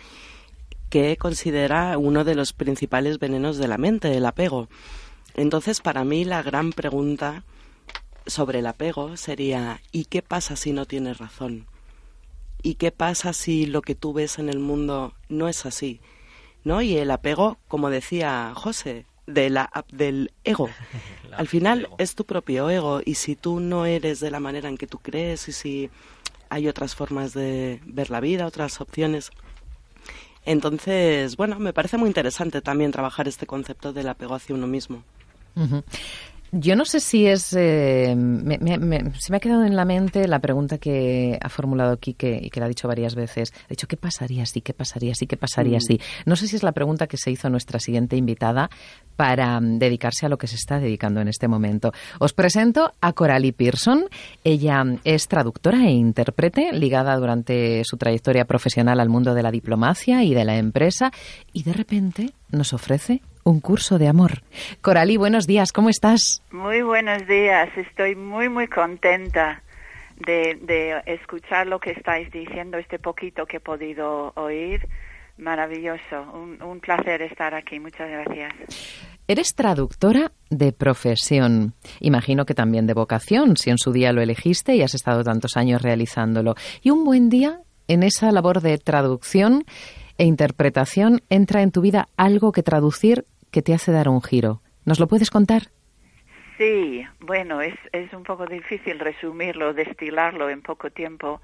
que considera uno de los principales venenos de la mente, el apego. Entonces, para mí, la gran pregunta sobre el apego sería, ¿y qué pasa si no tienes razón? ¿Y qué pasa si lo que tú ves en el mundo no es así? ¿No? Y el apego, como decía José, de la del ego. <laughs> Al final es tu propio ego y si tú no eres de la manera en que tú crees y si hay otras formas de ver la vida, otras opciones. Entonces, bueno, me parece muy interesante también trabajar este concepto del apego hacia uno mismo. Yo no sé si es. Eh, me, se me ha quedado en la mente la pregunta que ha formulado Quique y que la ha dicho varias veces. Ha dicho, ¿qué pasaría si? ¿Qué pasaría si? ¿Qué pasaría mm. si? No sé si es la pregunta que se hizo nuestra siguiente invitada para mm, dedicarse a lo que se está dedicando en este momento. Os presento a Coralie Pearson. Ella es traductora e intérprete, ligada durante su trayectoria profesional al mundo de la diplomacia y de la empresa, y de repente nos ofrece un curso de amor. Coralí, buenos días, ¿cómo estás? Muy buenos días, estoy muy, muy contenta de, escuchar lo que estáis diciendo, este poquito que he podido oír. Maravilloso, un, un placer estar aquí, muchas gracias. Eres traductora de profesión, imagino que también de vocación, si en su día lo elegiste y has estado tantos años realizándolo. Y un buen día, en esa labor de traducción, e interpretación entra en tu vida algo que traducir que te hace dar un giro. ¿Nos lo puedes contar? Sí, bueno, es, es un poco difícil resumirlo, destilarlo en poco tiempo,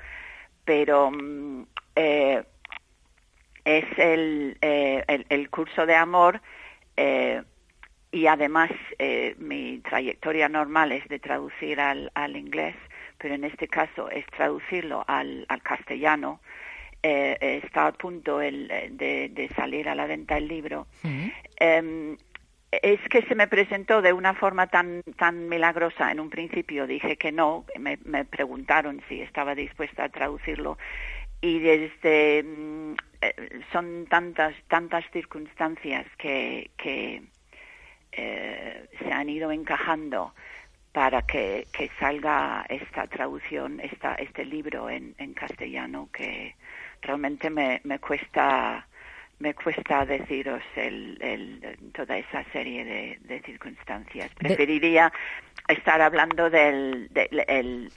pero mm, eh, es el, eh, el, curso de amor eh, y además mi trayectoria normal es de traducir al, al inglés, pero en este caso es traducirlo al, al castellano eh, está a punto el, de, salir a la venta el libro, em, es que se me presentó de una forma tan, tan milagrosa. En un principio dije que no, me, preguntaron si estaba dispuesta a traducirlo y desde mm, eh, son tantas tantas circunstancias que, que eh, se han ido encajando para que, que salga esta traducción, esta, este libro en, en castellano que realmente me, me cuesta me cuesta deciros el, toda esa serie de, circunstancias. Preferiría estar hablando de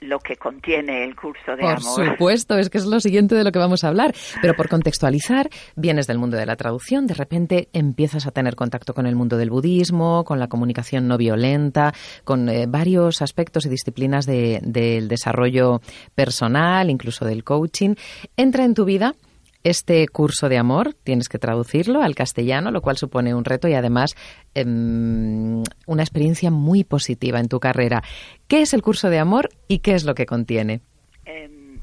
lo que contiene el curso de amor. Por supuesto, es que es lo siguiente de lo que vamos a hablar. Pero por contextualizar, vienes del mundo de la traducción, de repente empiezas a tener contacto con el mundo del budismo, con la comunicación no violenta, con eh, varios aspectos y disciplinas del desarrollo personal, incluso del coaching. Entra en tu vida este curso de amor, tienes que traducirlo al castellano, lo cual supone un reto y además em, una experiencia muy positiva en tu carrera. ¿Qué es el curso de amor y qué es lo que contiene? Em,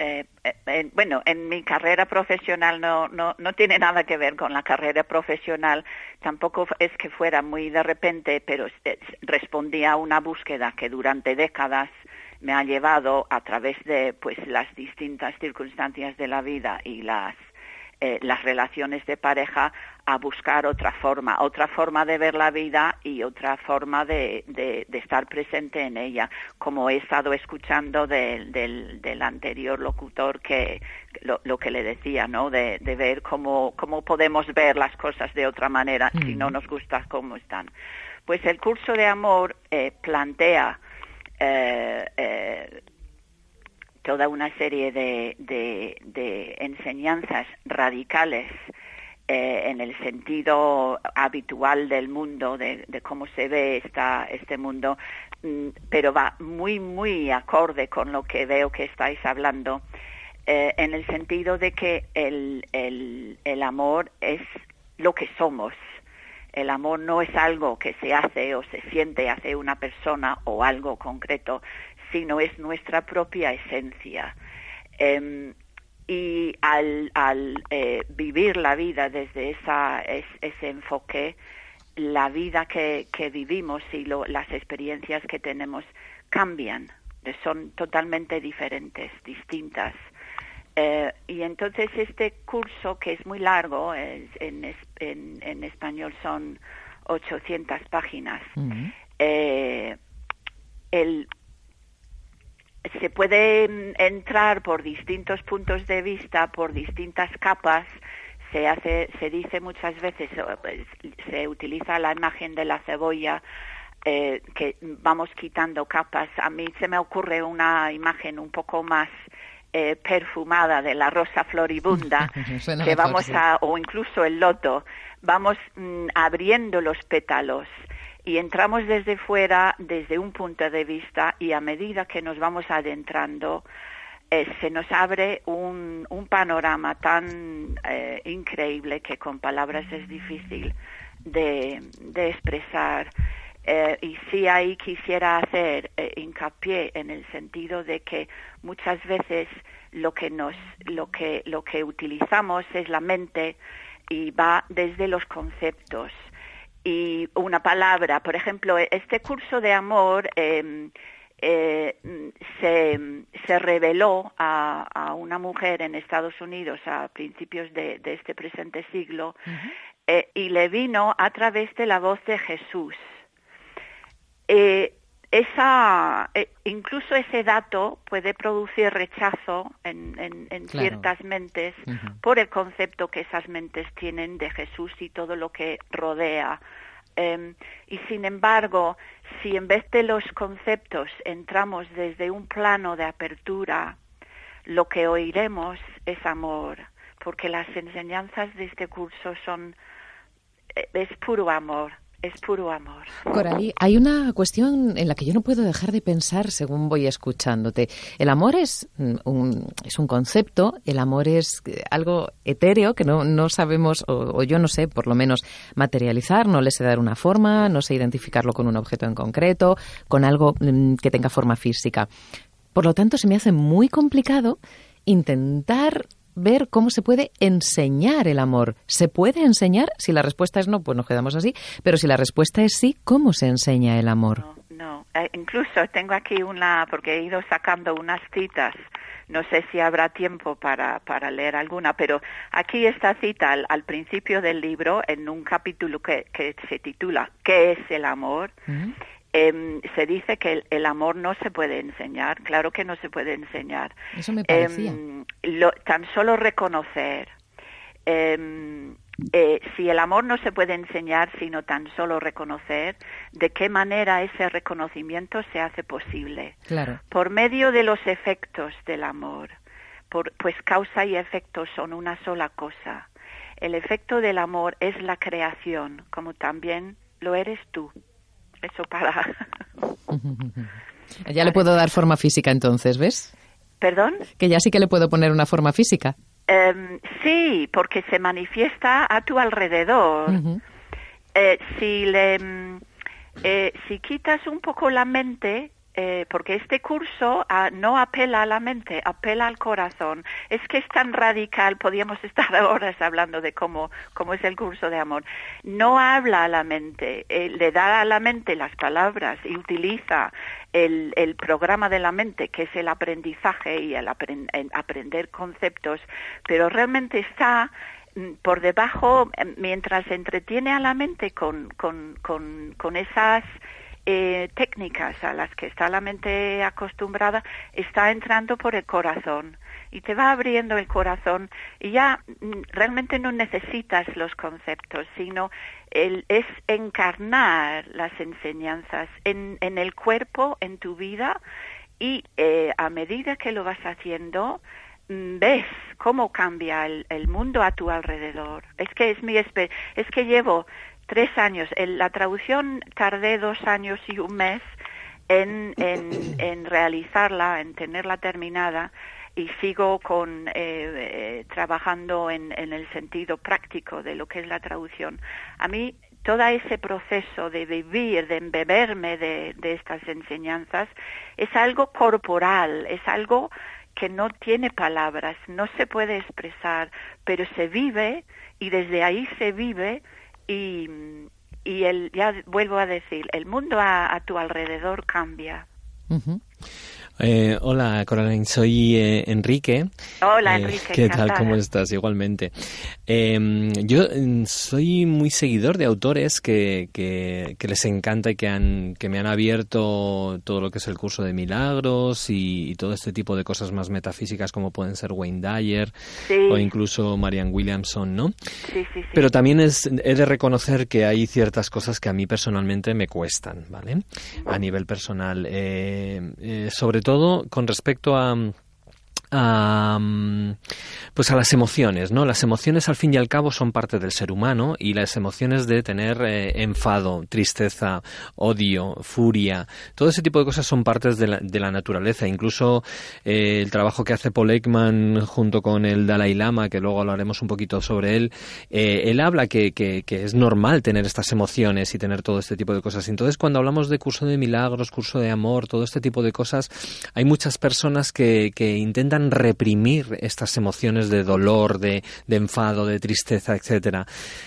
eh, eh, eh, bueno, en mi carrera profesional no, no, no tiene nada que ver con la carrera profesional. Tampoco es que fuera muy de repente, pero respondía a una búsqueda que durante décadas me ha llevado a través de pues las distintas circunstancias de la vida y las eh, las relaciones de pareja a buscar otra forma, otra forma de ver la vida y otra forma de, de, estar presente en ella, como he estado escuchando del, del, anterior locutor que lo, lo, que le decía, ¿no? De, de ver cómo, cómo podemos ver las cosas de otra manera si no mm. nos gusta cómo están. Pues el curso de amor eh, plantea toda una serie de, enseñanzas radicales eh, en el sentido habitual del mundo, de, cómo se ve esta, este mundo, mm, pero va muy, muy acorde con lo que veo que estáis hablando, en el sentido de que el, el amor es lo que somos, el amor no es algo que se hace o se siente hacia una persona o algo concreto, sino es nuestra propia esencia. Em, y al, eh, vivir la vida desde esa, ese enfoque, la vida que, vivimos y las experiencias que tenemos cambian, son totalmente diferentes, distintas. Eh, y entonces este curso, que es muy largo, en, en, español son 800 páginas, eh, se puede entrar por distintos puntos de vista, por distintas capas. Se hace, se dice muchas veces, pues, se utiliza la imagen de la cebolla eh, que vamos quitando capas. A mí se me ocurre una imagen un poco más eh, perfumada de la rosa floribunda, <laughs> que vamos a, o incluso el loto, vamos mm, abriendo los pétalos y entramos desde fuera, desde un punto de vista, y a medida que nos vamos adentrando, eh, se nos abre un, un panorama tan eh, increíble que con palabras es difícil de, de expresar. Eh, y sí ahí quisiera hacer hincapié en el sentido de que muchas veces lo que nos lo que lo que utilizamos es la mente y va desde los conceptos y una palabra por ejemplo este curso de amor em, eh, se, se, reveló a, una mujer en Estados Unidos a principios de, este presente siglo eh, y le vino a través de la voz de Jesús. Eh, esa, incluso ese dato puede producir rechazo en, en, ciertas mentes por el concepto que esas mentes tienen de Jesús y todo lo que rodea. Em, y sin embargo, si en vez de los conceptos entramos desde un plano de apertura, lo que oiremos es amor, porque las enseñanzas de este curso son eh, es puro amor es puro amor. Coralí, hay una cuestión en la que yo no puedo dejar de pensar según voy escuchándote. El amor es mm, un, es un concepto, el amor es eh, algo etéreo que no, no sabemos, o, yo no sé, por lo menos materializar, no le sé dar una forma, no sé identificarlo con un objeto en concreto, con algo mm, que tenga forma física. Por lo tanto, se me hace muy complicado intentar ver cómo se puede enseñar el amor. ¿Se puede enseñar? Si la respuesta es no, pues nos quedamos así. Pero si la respuesta es sí, ¿cómo se enseña el amor? No, eh, incluso tengo aquí una, porque he ido sacando unas citas. No sé si habrá tiempo para, para leer alguna, pero aquí esta cita al, principio del libro, en un capítulo que, que se titula ¿Qué es el amor? Em, se dice que el, amor no se puede enseñar, claro que no se puede enseñar. Eso me parecía. Em, tan solo reconocer. Em, eh, si el amor no se puede enseñar, sino tan solo reconocer, de qué manera ese reconocimiento se hace posible. Claro. Por medio de los efectos del amor. pues causa y efecto son una sola cosa. El efecto del amor es la creación, como también lo eres tú eso para... <laughs> ya le puedo dar forma física entonces, ¿ves? ¿Perdón? Que ya sí que le puedo poner una forma física. Em, sí, porque se manifiesta a tu alrededor. Eh, si le, mm, eh, si quitas un poco la mente, eh, porque este curso ah, no apela a la mente, apela al corazón. Es que es tan radical, podríamos <laughs> estar horas hablando de cómo, cómo es el curso de amor. No habla a la mente, eh, le da a la mente las palabras y utiliza el, el, programa de la mente, que es el aprendizaje y el, aprender conceptos, pero realmente está mm, por debajo, eh, mientras entretiene a la mente con, con, con, con esas eh, técnicas a las que está la mente acostumbrada está entrando por el corazón y te va abriendo el corazón y ya mm, realmente no necesitas los conceptos, sino el, es encarnar las enseñanzas en, en el cuerpo, en tu vida y eh, a medida que lo vas haciendo, mm, ves cómo cambia el, el, mundo a tu alrededor. Es que es mi es que llevo tres años. La traducción tardé dos años y un mes en, realizarla, en tenerla terminada y sigo con eh, eh, trabajando en, en, el sentido práctico de lo que es la traducción. A mí todo ese proceso de vivir, de embeberme de, de estas enseñanzas, es algo corporal, es algo que no tiene palabras, no se puede expresar, pero se vive y desde ahí se vive y, y el, ya vuelvo a decir, el mundo a, tu alrededor cambia. Eh, hola, Coraline, soy eh, Enrique. Hola, eh, Enrique. ¿Qué tal? ¿Cómo estás? Igualmente. Em, yo mm, soy muy seguidor de autores que, que, les encanta y que, han, que me han abierto todo lo que es el curso de milagros y, todo este tipo de cosas más metafísicas como pueden ser Wayne Dyer o incluso Marianne Williamson, ¿no? Sí, sí. Pero también es, he de reconocer que hay ciertas cosas que a mí personalmente me cuestan, ¿vale? A nivel personal. sobre todo todo con respecto a, a, pues a las emociones, ¿no? Las emociones al fin y al cabo son parte del ser humano y las emociones de tener eh, enfado, tristeza, odio, furia, todo ese tipo de cosas son partes de la, de la naturaleza. Incluso eh, el trabajo que hace Paul Ekman junto con el Dalai Lama, que luego hablaremos un poquito sobre él, eh, él habla que, que, que, es normal tener estas emociones y tener todo este tipo de cosas. Entonces, cuando hablamos de curso de milagros, curso de amor, todo este tipo de cosas, hay muchas personas que, que intentan reprimir estas emociones de dolor, de, enfado, de tristeza, etcétera.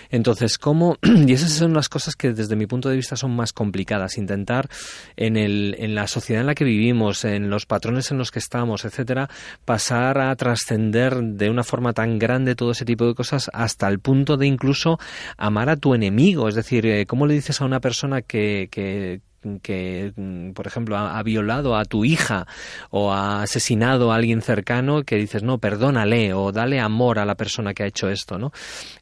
Entonces, ¿cómo? <clears throat> Y esas son las cosas que desde mi punto de vista son más complicadas. Intentar en, el, en la sociedad en la que vivimos, en los patrones en los que estamos, etcétera, pasar a trascender de una forma tan grande todo ese tipo de cosas hasta el punto de incluso amar a tu enemigo. Es decir, eh, ¿cómo le dices a una persona que, que que, por ejemplo, ha, ha, violado a tu hija o ha asesinado a alguien cercano, que dices, no, perdónale o dale amor a la persona que ha hecho esto, ¿no?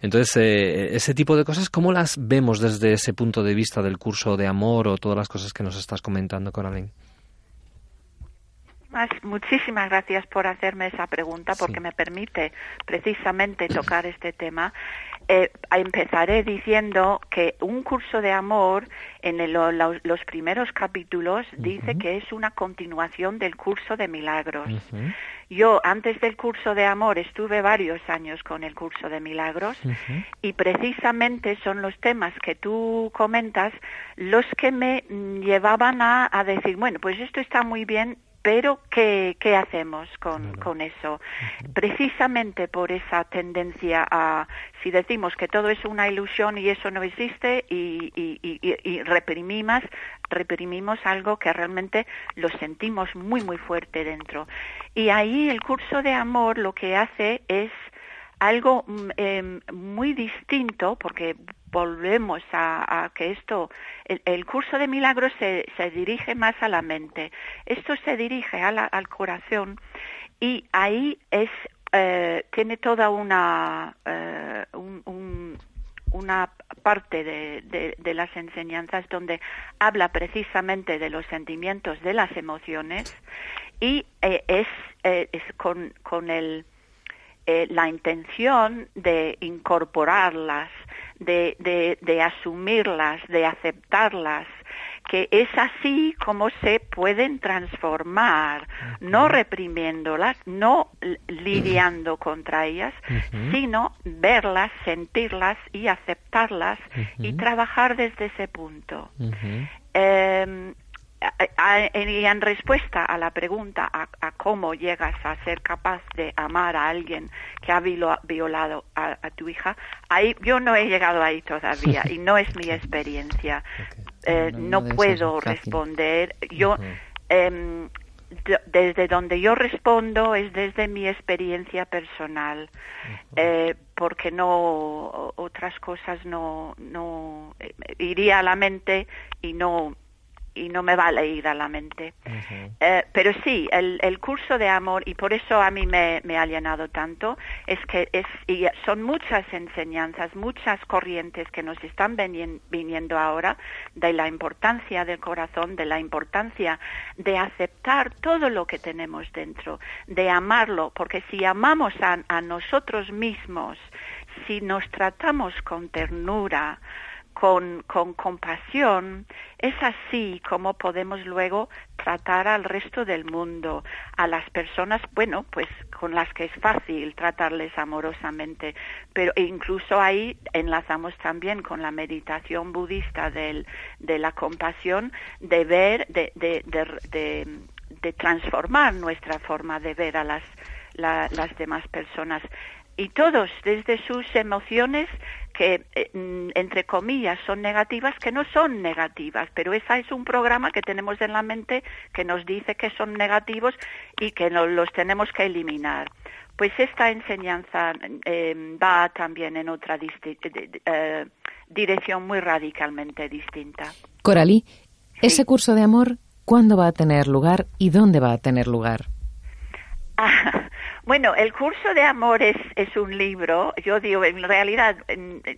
Entonces, eh, ese tipo de cosas, ¿cómo las vemos desde ese punto de vista del curso de amor o todas las cosas que nos estás comentando, Coraline? Muchísimas gracias por hacerme esa pregunta porque sí. me permite precisamente tocar este tema. Eh, empezaré diciendo que un curso de amor en el, los primeros capítulos uh -huh. dice que es una continuación del curso de milagros. Uh -huh. Yo antes del curso de amor estuve varios años con el curso de milagros uh -huh. y precisamente son los temas que tú comentas los que me llevaban a, a decir, bueno, pues esto está muy bien pero ¿qué, qué hacemos con, claro. con eso? Precisamente por esa tendencia a, si decimos que todo es una ilusión y eso no existe y, y, y, y reprimimos, reprimimos algo que realmente lo sentimos muy, muy fuerte dentro. Y ahí el curso de amor lo que hace es algo eh, muy distinto, porque volvemos a, que esto, el, curso de milagros se, dirige más a la mente, esto se dirige al corazón y ahí es, eh, tiene toda una, eh, un, un, una parte de, las enseñanzas donde habla precisamente de los sentimientos, de las emociones y eh, es, con el, eh, la intención de incorporarlas de, de, de asumirlas, de aceptarlas, que es así como se pueden transformar, uh -huh. no reprimiéndolas, no lidiando uh -huh. contra ellas, uh -huh. sino verlas, sentirlas y aceptarlas y trabajar desde ese punto. Eh, y en respuesta a la pregunta a, a, cómo llegas a ser capaz de amar a alguien que ha violado a, a, tu hija, ahí yo no he llegado ahí todavía y no es mi <laughs> experiencia. Okay. Eh, no, no, no puedo responder. Yo uh -huh. eh, desde donde yo respondo es desde mi experiencia personal, eh, porque no otras cosas no no eh, iría a la mente y no y no me va a ir a la mente. Uh -huh. eh, pero sí, el, el, curso de amor, y por eso a mí me, me, ha llenado tanto, es que es, y son muchas enseñanzas, muchas corrientes que nos están viniendo ahora de la importancia del corazón, de la importancia de aceptar todo lo que tenemos dentro, de amarlo, porque si amamos a, a nosotros mismos, si nos tratamos con ternura, con, con compasión, es así como podemos luego tratar al resto del mundo, a las personas, bueno, pues con las que es fácil tratarles amorosamente, pero incluso ahí enlazamos también con la meditación budista de la compasión, de ver, de, de, transformar nuestra forma de ver a las, la, las demás personas y todos desde sus emociones que eh, entre comillas son negativas que no son negativas pero esa es un programa que tenemos en la mente que nos dice que son negativos y que no, los tenemos que eliminar. Pues esta enseñanza eh, va también en otra eh, dirección muy radicalmente distinta. Coralí ese curso de amor ¿cuándo va a tener lugar y dónde va a tener lugar? <laughs> Bueno, el curso de amor es, es un libro. Yo digo, en realidad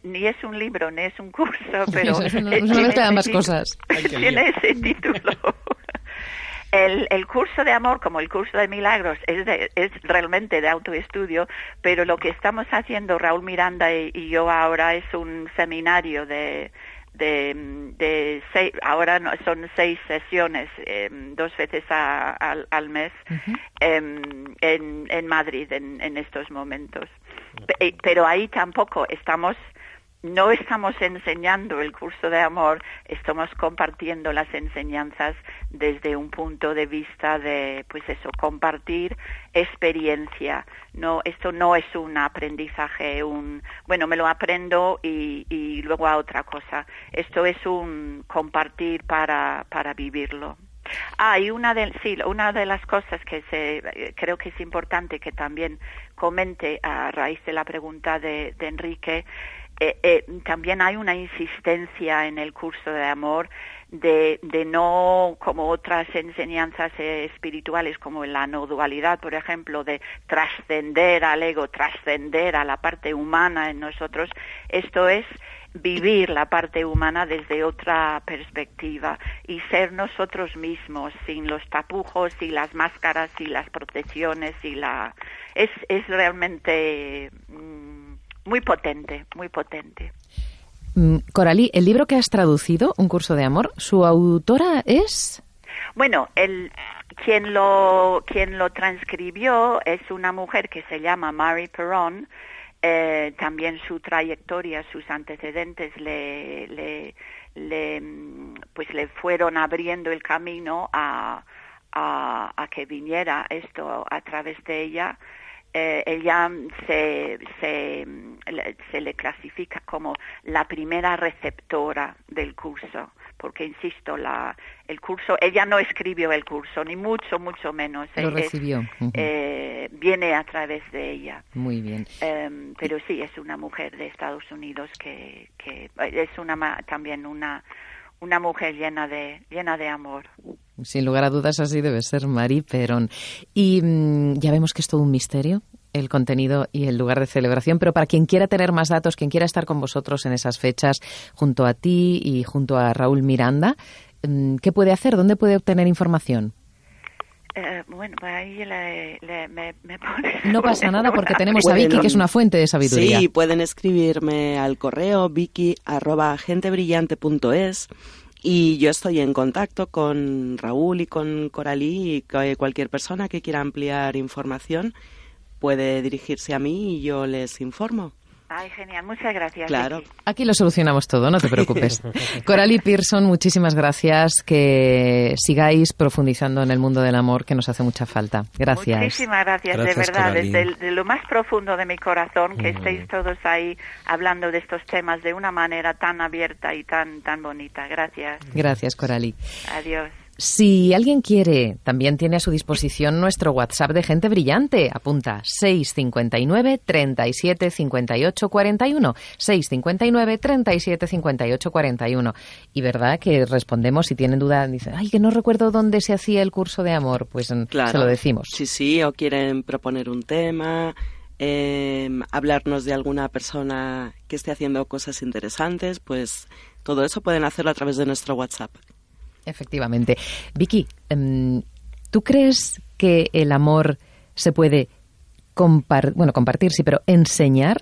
ni es un libro ni es un curso, <laughs> pero no, no, ambas cosas. Tiene ese título. <laughs> El, el, curso de amor, como el curso de milagros, es, es realmente de autoestudio, pero lo que estamos haciendo Raúl Miranda y, yo ahora es un seminario de, de, de seis, ahora son seis sesiones, em, dos veces al, mes em, en, en Madrid en, en estos momentos. Pero ahí tampoco estamos no estamos enseñando el curso de amor, estamos compartiendo las enseñanzas desde un punto de vista de, pues eso, compartir experiencia. No, esto no es un aprendizaje, un, bueno, me lo aprendo y, luego a otra cosa. Esto es un compartir para, para vivirlo. Ah, y una de, sí, una de las cosas que se, creo que es importante que también comente a raíz de la pregunta de Enrique eh, eh, también hay una insistencia en el curso de amor de, no, como otras enseñanzas eh, espirituales, como la no dualidad, por ejemplo, de trascender al ego, trascender a la parte humana en nosotros. Esto es vivir la parte humana desde otra perspectiva y ser nosotros mismos sin los tapujos y las máscaras y las protecciones y la es es realmente mm, muy potente, muy potente. Mm, Coralí, el libro que has traducido, Un curso de amor, ¿su autora es? Bueno, el, quien, lo, quien lo transcribió es una mujer que se llama Mary Perron. Eh, también su trayectoria, sus antecedentes le, le, le, mm, pues le fueron abriendo el camino a, a, a que viniera esto a través de ella eh, ella se, se, se, le clasifica como la primera receptora del curso, porque insisto, la, el curso, ella no escribió el curso, ni mucho, mucho menos. Lo recibió. eh, viene a través de ella. Muy bien. Eh, pero sí, es una mujer de Estados Unidos que, que es una también una una mujer llena de llena de amor. Sin lugar a dudas así debe ser Marie Perón. Y mm, ya vemos que es todo un misterio el contenido y el lugar de celebración, pero para quien quiera tener más datos, quien quiera estar con vosotros en esas fechas, junto a ti y junto a Raúl Miranda, mm, ¿qué puede hacer? ¿Dónde puede obtener información? Eh, bueno, pues ahí me, No pasa nada porque <laughs> tenemos a Vicky, que es una fuente de sabiduría. Sí, pueden escribirme al correo vicky.gentebrillante.es y yo estoy en contacto con Raúl y con Coralí y cualquier persona que quiera ampliar información puede dirigirse a mí y yo les informo. Ay, genial, muchas gracias. Claro. Aquí lo solucionamos todo, no te <laughs> preocupes. Coralie Pearson, muchísimas gracias. Que sigáis profundizando en el mundo del amor que nos hace mucha falta. Gracias. Muchísimas gracias, de verdad, desde lo más profundo de mi corazón, que estéis todos ahí hablando de estos temas de una manera tan abierta y tan, tan bonita. Gracias. Gracias, Coralie. Adiós. Si alguien quiere, también tiene a su disposición nuestro WhatsApp de gente brillante. Apunta 659 37 58 41. 659 37 58 41. Y verdad que respondemos si tienen duda, dicen, ay, que no recuerdo dónde se hacía el curso de amor. Pues mm, se lo decimos. Sí, sí, o quieren proponer un tema, em, hablarnos de alguna persona que esté haciendo cosas interesantes, pues todo eso pueden hacerlo a través de nuestro WhatsApp. Efectivamente. Vicky, em, ¿tú crees que el amor se puede bueno, compartir, sí, pero enseñar?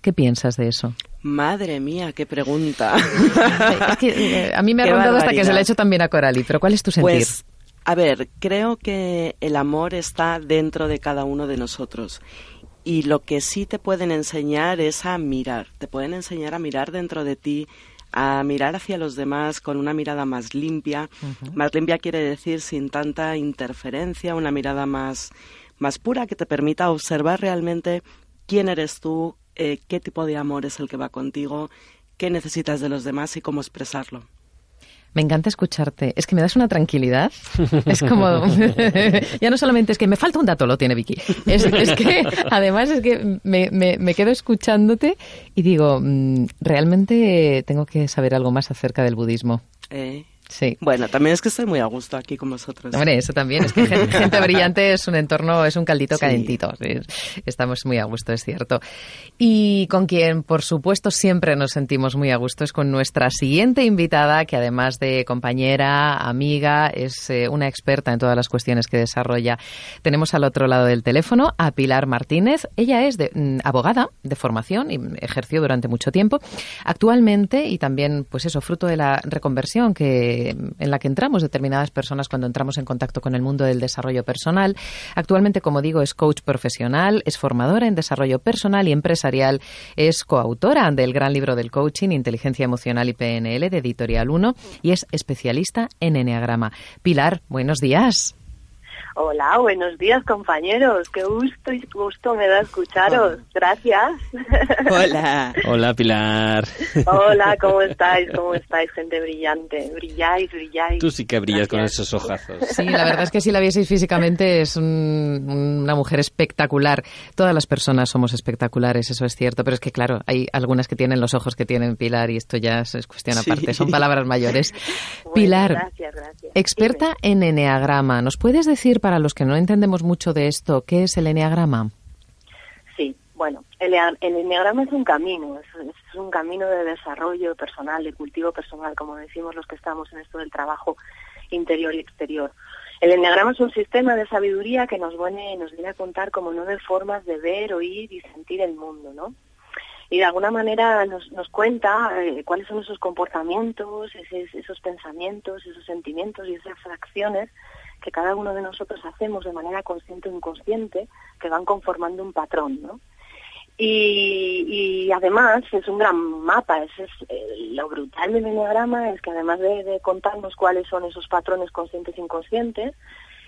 ¿Qué piensas de eso? Madre mía, qué pregunta. <laughs> Eh, a mí me ha rondado hasta que se le ha hecho también a Coralie, pero ¿cuál es tu sentir? Pues, a ver, creo que el amor está dentro de cada uno de nosotros. Y lo que sí te pueden enseñar es a mirar. Te pueden enseñar a mirar dentro de ti, a mirar hacia los demás con una mirada más limpia. Más limpia quiere decir sin tanta interferencia, una mirada más, más pura que te permita observar realmente quién eres tú, eh, qué tipo de amor es el que va contigo, qué necesitas de los demás y cómo expresarlo. Me encanta escucharte. Es que me das una tranquilidad. Es como. <laughs> ya no solamente es que me falta un dato, lo tiene Vicky. Es, que además es que me, me, quedo escuchándote y digo, mm, realmente tengo que saber algo más acerca del budismo. Eh, Sí. Bueno, también es que estoy muy a gusto aquí con vosotros. Hombre, eso también. Es que <laughs> gente, brillante es un entorno, es un caldito calentito. Estamos muy a gusto, es cierto. Y con quien, por supuesto, siempre nos sentimos muy a gusto es con nuestra siguiente invitada, que además de compañera, amiga, es eh, una experta en todas las cuestiones que desarrolla. Tenemos al otro lado del teléfono a Pilar Martínez. Ella es de, mm, abogada de formación y ejerció durante mucho tiempo. Actualmente, y también, pues eso, fruto de la reconversión que en la que entramos determinadas personas cuando entramos en contacto con el mundo del desarrollo personal. Actualmente, como digo, es coach profesional, es formadora en desarrollo personal y empresarial, es coautora del gran libro del coaching, Inteligencia Emocional y PNL de Editorial 1 y es especialista en Enneagrama. Pilar, buenos días. Hola, buenos días compañeros. Qué gusto y gusto me da escucharos. Gracias. Hola. <laughs> Hola Pilar. Hola, ¿cómo estáis? ¿Cómo estáis, gente brillante? Brilláis, brilláis. Tú sí que brillas con esos ojazos. Sí, la verdad es que si la vieseis físicamente es una mujer espectacular. Todas las personas somos espectaculares, eso es cierto, pero es que claro, hay algunas que tienen los ojos que tienen Pilar y esto ya es cuestión aparte, son palabras mayores. <laughs> Pilar, gracias, gracias. experta en eneagrama, ¿nos puedes decir para los que no entendemos mucho de esto, ¿qué es el enneagrama? Sí, bueno, el, enneagrama es un camino, es, un camino de desarrollo personal, de cultivo personal, como decimos los que estamos en esto del trabajo interior y exterior. El enneagrama es un sistema de sabiduría que nos viene, nos viene a contar como nueve formas de ver, oír y sentir el mundo, ¿no? y de alguna manera nos, nos cuenta eh, cuáles son esos comportamientos, esos pensamientos, esos sentimientos y esas acciones que cada uno de nosotros hacemos de manera consciente o inconsciente que van conformando un patrón, ¿no? Y, además es un gran mapa, es, eh, lo brutal del enneagrama es que además de, contarnos cuáles son esos patrones conscientes e inconscientes,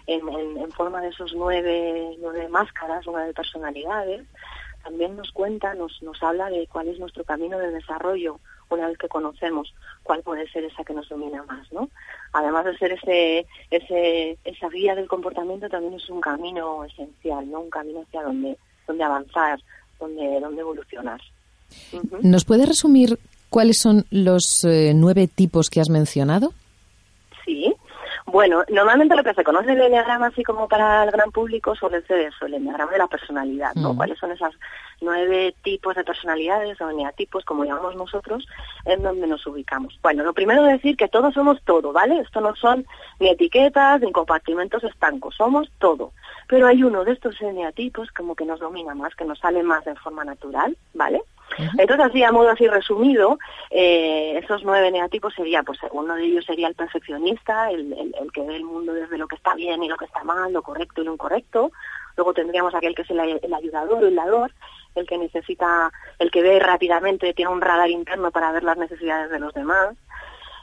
en, forma de esos nueve, nueve máscaras, nueve personalidades, también nos cuenta, nos habla de cuál es nuestro camino de desarrollo una vez que conocemos cuál puede ser esa que nos domina más, ¿no? Además de ser ese, ese, esa guía del comportamiento, también es un camino esencial, ¿no? Un camino hacia donde, donde avanzar, donde, donde evolucionar. ¿Nos puede resumir cuáles son los eh, nueve tipos que has mencionado? Sí, bueno, normalmente lo que se conoce el enneagrama así como para el gran público suele ser eso, el enneagrama de la personalidad, ¿no? Mm. ¿Cuáles son esas nueve tipos de personalidades o eneatipos, como llamamos nosotros, en donde nos ubicamos? Bueno, lo primero es decir que todos somos todo, ¿vale? Esto no son ni etiquetas ni compartimentos estancos, somos todo. Pero hay uno de estos eneatipos como que nos domina más, que nos sale más de forma natural, ¿vale? Entonces, así a modo así resumido, eh, esos nueve neatipos sería, pues uno de ellos sería el perfeccionista, el, el, que ve el mundo desde lo que está bien y lo que está mal, lo correcto y lo incorrecto. Luego tendríamos aquel que es el, el ayudador el dador, el que necesita, el que ve rápidamente, tiene un radar interno para ver las necesidades de los demás.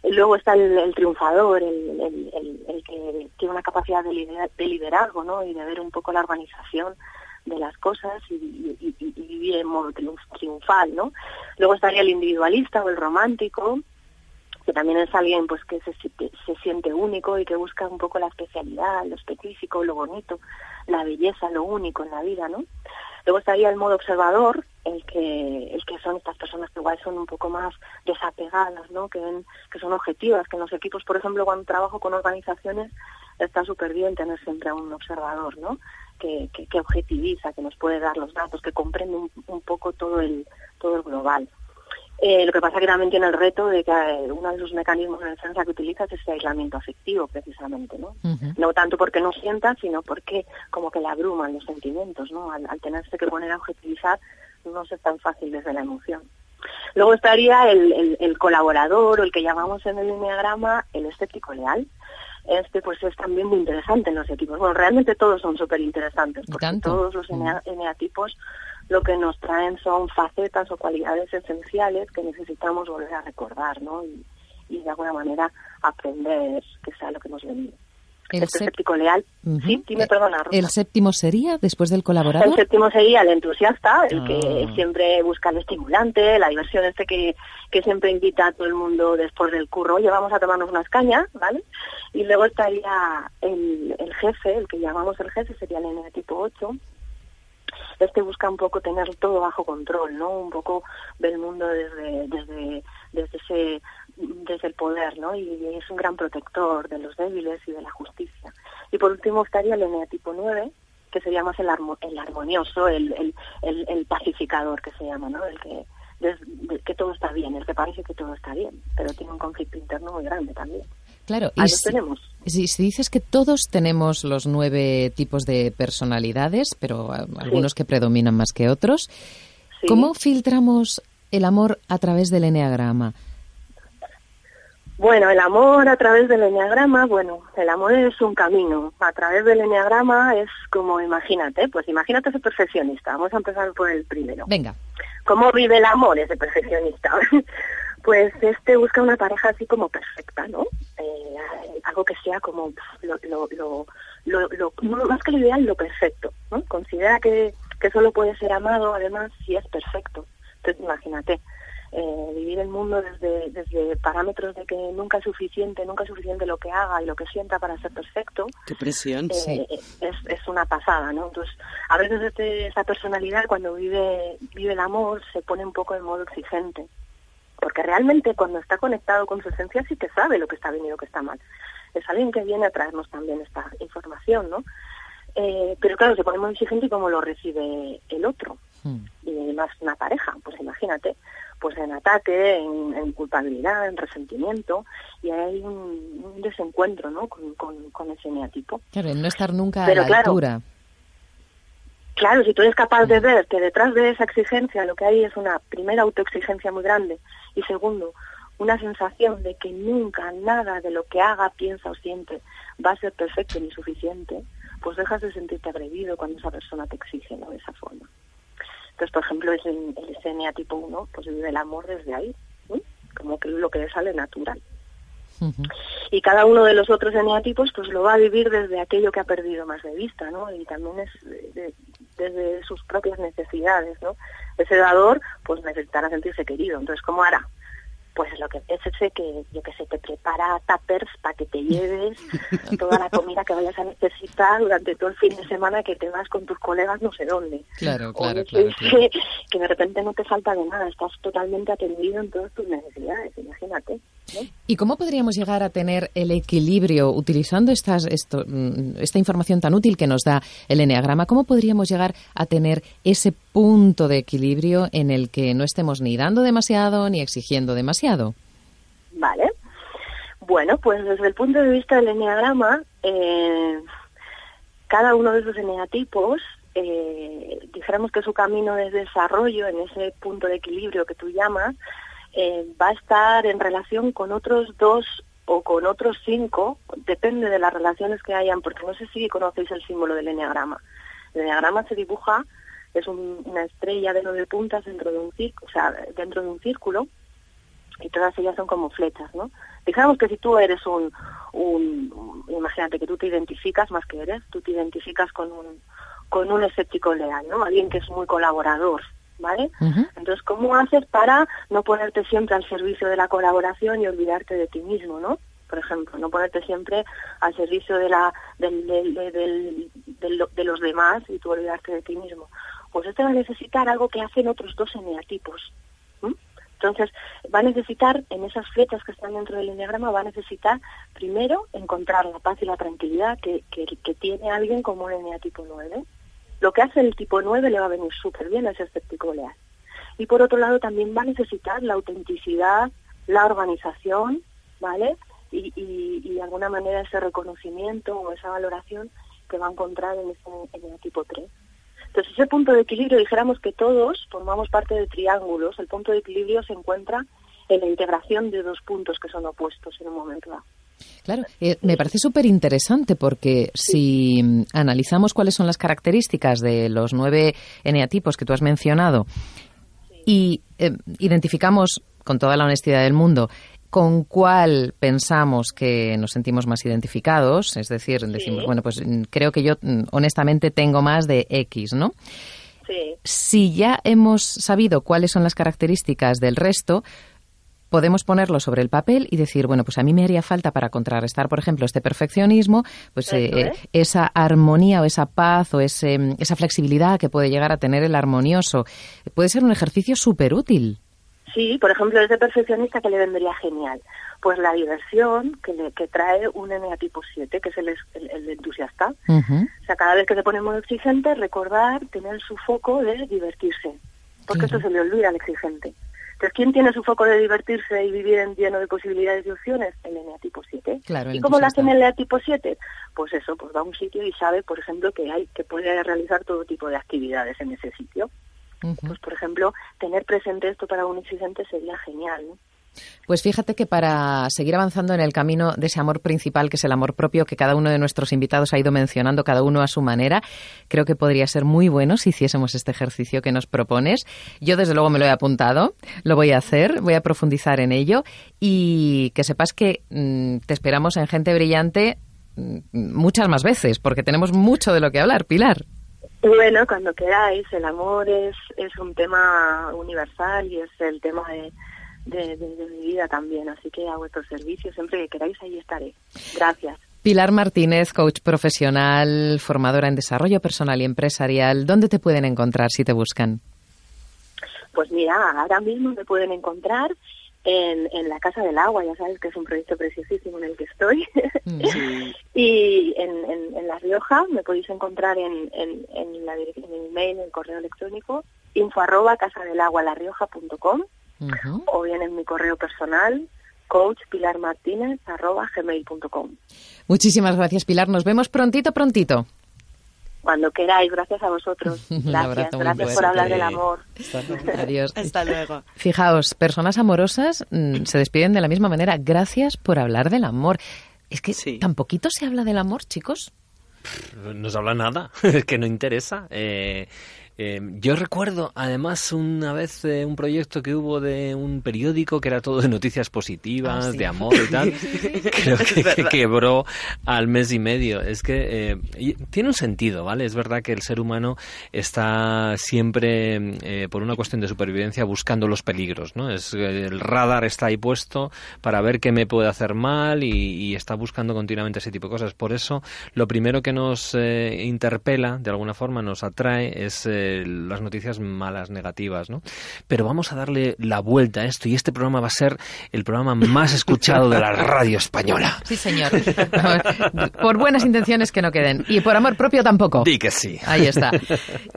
Luego está el, triunfador, el, el, que tiene una capacidad de, de liderazgo, ¿no? Y de ver un poco la organización de las cosas y, y, vivir en modo triunfal, ¿no? Luego estaría el individualista o el romántico, que también es alguien pues que se, se siente único y que busca un poco la especialidad, lo específico, lo bonito, la belleza, lo único en la vida, ¿no? Luego estaría el modo observador, el que, el que son estas personas que igual son un poco más desapegadas, ¿no? Que ven, que son objetivas, que en los equipos, por ejemplo, cuando trabajo con organizaciones, está súper bien tener siempre a un observador, ¿no? Que, que, objetiviza, que nos puede dar los datos, que comprende un, poco todo el, todo el global. Eh, lo que pasa que también tiene el reto de que eh, uno de sus mecanismos de defensa que utiliza es ese aislamiento afectivo, precisamente, ¿no? No tanto porque no sienta, sino porque como que le abruman los sentimientos, ¿no? Al, tenerse que poner a objetivizar no es tan fácil desde la emoción. Luego estaría el, el, colaborador o el que llamamos en el lineagrama el escéptico leal, este pues es también muy interesante en los equipos. Bueno, realmente todos son súper interesantes, porque todos los mm. eneatipos lo que nos traen son facetas o cualidades esenciales que necesitamos volver a recordar, ¿no? Y, y de alguna manera aprender que sea lo que nos viene. El séptico leal. Sí, dime, perdona. ¿El séptimo sería después del colaborador? El séptimo sería el entusiasta, el que ah. siempre busca el estimulante, la diversión, este que, que siempre invita a todo el mundo después del curro, oye, vamos a tomarnos unas cañas, ¿vale? Y luego estaría el, el jefe, el que llamamos el jefe, sería el tipo 8, este busca un poco tener todo bajo control, ¿no? Un poco ver el mundo desde, desde, desde ese desde el poder, ¿no? Y es un gran protector de los débiles y de la justicia. Y por último estaría el eneatipo 9, que sería más el, el armonioso, el, el, el, pacificador que se llama, ¿no? El que, que todo está bien, el que parece que todo está bien, pero tiene un conflicto interno muy grande también. Claro, y si, tenemos. Si, dices que todos tenemos los nueve tipos de personalidades, pero algunos que predominan más que otros, ¿cómo filtramos el amor a través del enneagrama? Bueno, el amor a través del enneagrama, bueno, el amor es un camino. A través del enneagrama es como, imagínate, pues imagínate ese perfeccionista. Vamos a empezar por el primero. Venga. ¿Cómo vive el amor ese perfeccionista? <laughs> pues este busca una pareja así como perfecta, ¿no? Eh, algo que sea como lo, lo, lo, lo, más que lo ideal, lo perfecto, ¿no? Considera que, que solo puede ser amado, además, si es perfecto. Entonces, imagínate, eh, vivir el mundo desde, desde parámetros de que nunca es suficiente, nunca es suficiente lo que haga y lo que sienta para ser perfecto. Qué presión, eh, sí. Es, es una pasada, ¿no? Entonces, a veces este, esta personalidad cuando vive, vive el amor se pone un poco en modo exigente. Porque realmente cuando está conectado con su esencia sí que sabe lo que está bien y lo que está mal. Es alguien que viene a traernos también esta información, ¿no? Eh, pero claro, se pone muy exigente y cómo lo recibe el otro. Hmm. Y más una pareja, pues imagínate pues en ataque, en, culpabilidad, en resentimiento, y hay un, desencuentro ¿no? con, con, ese neatipo. Claro, no estar nunca a la altura. Claro, si tú eres capaz de ver que detrás de esa exigencia lo que hay es una primera autoexigencia muy grande y segundo, una sensación de que nunca nada de lo que haga, piensa o siente va a ser perfecto ni suficiente, pues dejas de sentirte agredido cuando esa persona te exige ¿no? de esa forma. Entonces, por ejemplo, es el, el tipo 1, pues vive el amor desde ahí, como que lo que le sale natural. Y cada uno de los otros eneatipos pues lo va a vivir desde aquello que ha perdido más de vista, ¿no? Y también es desde sus propias necesidades, ¿no? Ese dador pues necesitará sentirse querido. Entonces, ¿cómo hará? Pues lo que es ese que yo que sé te prepara tuppers para que te lleves <laughs> toda la comida que vayas a necesitar durante todo el fin de semana que te vas con tus colegas no sé dónde. Claro claro, <laughs> claro, Que, de repente no te falta de nada estás totalmente atendido en todas tus necesidades imagínate ¿Y cómo podríamos llegar a tener el equilibrio utilizando estas, esto, mm, esta información tan útil que nos da el Enneagrama? ¿Cómo podríamos llegar a tener ese punto de equilibrio en el que no estemos ni dando demasiado ni exigiendo demasiado? Vale. Bueno, pues desde el punto de vista del Enneagrama, eh, cada uno de esos eneatipos, eh, dijéramos que su camino de desarrollo en ese punto de equilibrio que tú llamas, eh, va a estar en relación con otros dos o con otros cinco, depende de las relaciones que hayan, porque no sé si conocéis el símbolo del enneagrama. El enneagrama se dibuja, es una estrella de nueve puntas dentro de un círculo, o sea, dentro de un círculo, y todas ellas son como flechas, ¿no? Digamos que si tú eres un, un, imagínate que tú te identificas más que eres, tú te identificas con un, con un escéptico leal, ¿no? Alguien que es muy colaborador, ¿vale? Entonces, ¿cómo haces para no ponerte siempre al servicio de la colaboración y olvidarte de ti mismo, ¿no? Por ejemplo, no ponerte siempre al servicio de la del, de los demás y tú olvidarte de ti mismo. Pues este va a necesitar algo que hacen otros dos eneatipos. Entonces, va a necesitar, en esas flechas que están dentro del enneagrama, va a necesitar primero encontrar la paz y la tranquilidad que, que, que tiene alguien como un eneatipo 9 lo que hace el tipo 9 le va a venir súper bien a ese escéptico leal. Y por otro lado también va a necesitar la autenticidad, la organización, ¿vale? Y, de alguna manera ese reconocimiento o esa valoración que va a encontrar en, este, en el tipo 3. Entonces, ese punto de equilibrio, dijéramos que todos formamos parte de triángulos, el punto de equilibrio se encuentra en la integración de dos puntos que son opuestos en un momento dado. Claro, eh, me parece súper interesante porque si analizamos cuáles son las características de los nueve eneatipos que tú has mencionado y eh, identificamos con toda la honestidad del mundo con cuál pensamos que nos sentimos más identificados, es decir, decimos, bueno, pues mm, creo que yo mm, honestamente tengo más de X, ¿no? Sí. Si ya hemos sabido cuáles son las características del resto, podemos ponerlo sobre el papel y decir, bueno, pues a mí me haría falta para contrarrestar, por ejemplo, este perfeccionismo, pues eh, eh, esa armonía o esa paz o ese, esa flexibilidad que puede llegar a tener el armonioso. Puede ser un ejercicio súper útil. Sí, por ejemplo, ese perfeccionista que le vendría genial. Pues la diversión que, le, que trae un NA tipo 7, que es el, el, entusiasta. O sea, cada vez que se pone muy exigente, recordar, tener su foco de divertirse. Porque esto se le olvida al exigente. Entonces, ¿quién tiene su foco de divertirse y vivir en lleno de posibilidades y opciones? El NA tipo 7. Claro, ¿Y cómo lo hace el NA tipo 7? Pues eso, pues va a un sitio y sabe, por ejemplo, que hay que puede realizar todo tipo de actividades en ese sitio. Pues, por ejemplo, tener presente esto para un exigente sería genial. Pues fíjate que para seguir avanzando en el camino de ese amor principal, que es el amor propio, que cada uno de nuestros invitados ha ido mencionando, cada uno a su manera, creo que podría ser muy bueno si hiciésemos este ejercicio que nos propones. Yo, desde luego, me lo he apuntado, lo voy a hacer, voy a profundizar en ello y que sepas que mm, te esperamos en Gente Brillante mm, muchas más veces, porque tenemos mucho de lo que hablar, Pilar. Bueno, cuando queráis, el amor es, es un tema universal y es el tema de, mi vida también, así que a vuestro servicio, siempre que queráis, ahí estaré. Gracias. Pilar Martínez, coach profesional, formadora en desarrollo personal y empresarial, ¿dónde te pueden encontrar si te buscan? Pues mira, ahora mismo me pueden encontrar en, en la Casa del Agua, ya sabes que es un proyecto preciosísimo en el que estoy. Mm. <laughs> y en, en, La Rioja me podéis encontrar en, en, en, la, en el email, en el correo electrónico, info arroba casadelagua.larioja.com o bien en mi correo personal, coachpilarmartinez arroba gmail.com. Muchísimas gracias, Pilar. Nos vemos prontito, prontito cuando queráis. Gracias a vosotros. <laughs> Gracias, gracias por hablar del amor. Adiós. <laughs> Hasta luego. Fijaos, personas amorosas mm, se despiden de la misma manera. Gracias por hablar del amor. Es que tan poquito se habla del amor, chicos. No se habla nada, <laughs> es que no interesa. Eh, eh, yo recuerdo, además, una vez eh, un proyecto que hubo de un periódico que era todo de noticias positivas, ah, de amor y tal. <laughs> Creo que, quebró al mes y medio. Es que eh, tiene un sentido, ¿vale? Es verdad que el ser humano está siempre, por una cuestión de supervivencia, buscando los peligros, ¿no? Es, el radar está ahí puesto para ver qué me puede hacer mal y, está buscando continuamente ese tipo de cosas. Por eso, lo primero que nos interpela, de alguna forma, nos atrae, es las noticias malas, negativas, ¿no? Pero vamos a darle la vuelta a esto y este programa va a ser el programa más escuchado de la radio española. Sí, señor. por buenas intenciones que no queden. Y por amor propio tampoco. Di que sí. Ahí está.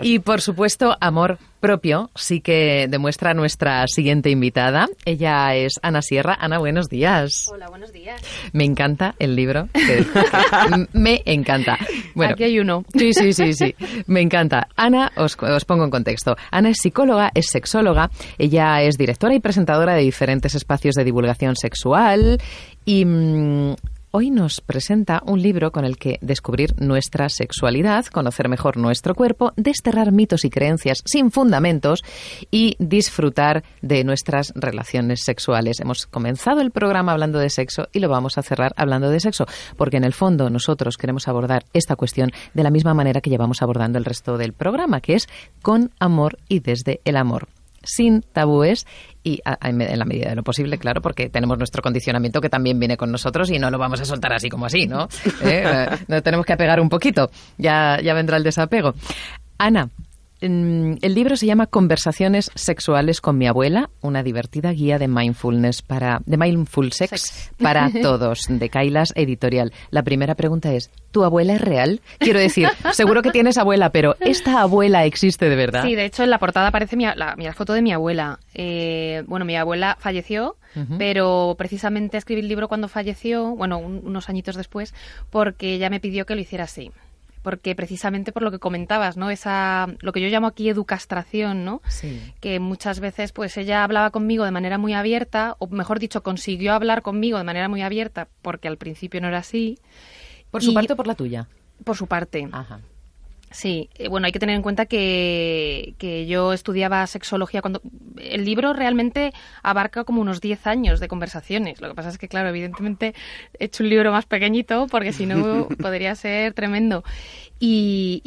Y por supuesto, amor propio sí que demuestra nuestra siguiente invitada. Ella es Ana Sierra. Ana, buenos días. Hola, buenos días. Me encanta el libro. <laughs> me encanta. Bueno, Aquí hay uno. Sí, sí, sí, sí. Me encanta. Ana, os, os pongo en contexto. Ana es psicóloga, es sexóloga. Ella es directora y presentadora de diferentes espacios de divulgación sexual y mm, hoy nos presenta un libro con el que descubrir nuestra sexualidad, conocer mejor nuestro cuerpo, desterrar mitos y creencias sin fundamentos y disfrutar de nuestras relaciones sexuales. Hemos comenzado el programa hablando de sexo y lo vamos a cerrar hablando de sexo, porque en el fondo nosotros queremos abordar esta cuestión de la misma manera que llevamos abordando el resto del programa, que es con amor y desde el amor sin tabúes y en la medida de lo posible, claro, porque tenemos nuestro condicionamiento que también viene con nosotros y no lo vamos a soltar así como así, ¿no? <laughs> ¿Eh? eh nos tenemos que apegar un poquito, ya, ya vendrá el desapego. Ana, el libro se llama Conversaciones sexuales con mi abuela, una divertida guía de mindfulness para de mindful sex, para <laughs> todos, de Kailas Editorial. La primera pregunta es, ¿tu abuela es real? Quiero decir, seguro que tienes abuela, pero ¿esta abuela existe de verdad? Sí, de hecho en la portada aparece mi, la, foto de mi abuela. Eh, bueno, mi abuela falleció, pero precisamente escribí el libro cuando falleció, bueno, unos añitos después, porque ella me pidió que lo hiciera así porque precisamente por lo que comentabas, ¿no? Esa, lo que yo llamo aquí educastración, ¿no? Que muchas veces, pues ella hablaba conmigo de manera muy abierta, o mejor dicho, consiguió hablar conmigo de manera muy abierta, porque al principio no era así. ¿Por su parte o por la tuya? Por su parte. Ajá. Sí, eh, bueno, hay que tener en cuenta que, que, yo estudiaba sexología cuando... El libro realmente abarca como unos 10 años de conversaciones. Lo que pasa es que, claro, evidentemente he hecho un libro más pequeñito porque si no <laughs> podría ser tremendo. Y,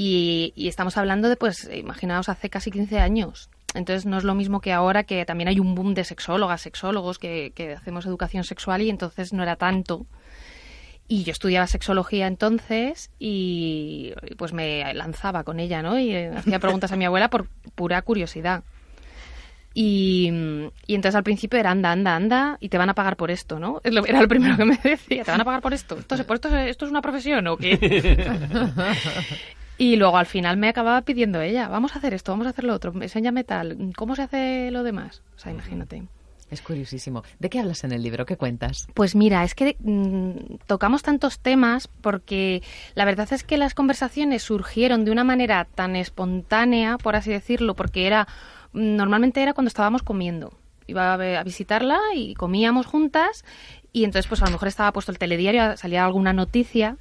y, estamos hablando de, pues, imaginaos, hace casi 15 años. Entonces no es lo mismo que ahora que también hay un boom de sexólogas, sexólogos que, que hacemos educación sexual y entonces no era tanto y yo estudiaba sexología entonces y pues me lanzaba con ella, ¿no? Y hacía <laughs> preguntas a mi abuela por pura curiosidad. Y, entonces al principio era anda, anda, anda y te van a pagar por esto, ¿no? Era lo primero que me <laughs> decía, te van a pagar por esto. ¿Esto, esto, esto es una profesión o qué? <laughs> y luego al final me acababa pidiendo ella, vamos a hacer esto, vamos a hacer lo otro, enséñame tal, ¿cómo se hace lo demás? O sea, imagínate. Es curiosísimo. ¿De qué hablas en el libro? ¿Qué cuentas? Pues mira, es que mm, tocamos tantos temas porque la verdad es que las conversaciones surgieron de una manera tan espontánea, por así decirlo, porque era normalmente era cuando estábamos comiendo. Iba a, visitarla y comíamos juntas y entonces pues a lo mejor estaba puesto el telediario, salía alguna noticia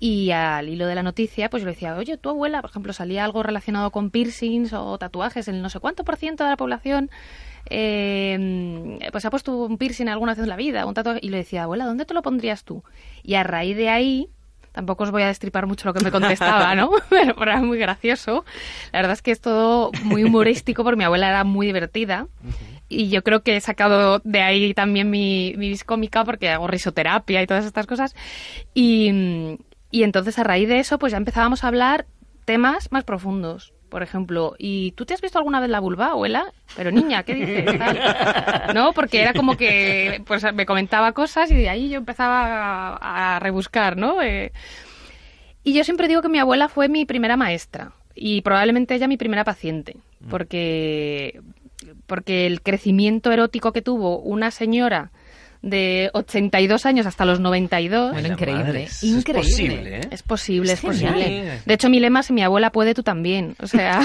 y al hilo de la noticia, pues yo le decía, oye, tu abuela, por ejemplo, salía algo relacionado con piercings o tatuajes en no sé cuánto por ciento de la población, eh, pues ha puesto un piercing alguna vez en la vida, un tatuaje, y le decía, abuela, ¿dónde te lo pondrías tú? Y a raíz de ahí, tampoco os voy a destripar mucho lo que me contestaba, ¿no? <laughs> Pero era muy gracioso. La verdad es que es todo muy humorístico porque mi abuela era muy divertida. Y yo creo que he sacado de ahí también mi, mi cómica porque hago risoterapia y todas estas cosas. Y, y entonces a raíz de eso, pues ya empezábamos a hablar temas más profundos. Por ejemplo, ¿y tú te has visto alguna vez la vulva, abuela? Pero niña, ¿qué dices? <laughs> ¿No? Porque era como que pues me comentaba cosas y de ahí yo empezaba a, rebuscar, ¿no? Eh, y yo siempre digo que mi abuela fue mi primera maestra y probablemente ella mi primera paciente, mm. porque porque el crecimiento erótico que tuvo una señora de 82 años hasta los 92. Bueno, increíble. increíble. Es posible, ¿eh? Es posible, es, posible. De hecho, mi lema, si mi abuela puede, tú también. O sea...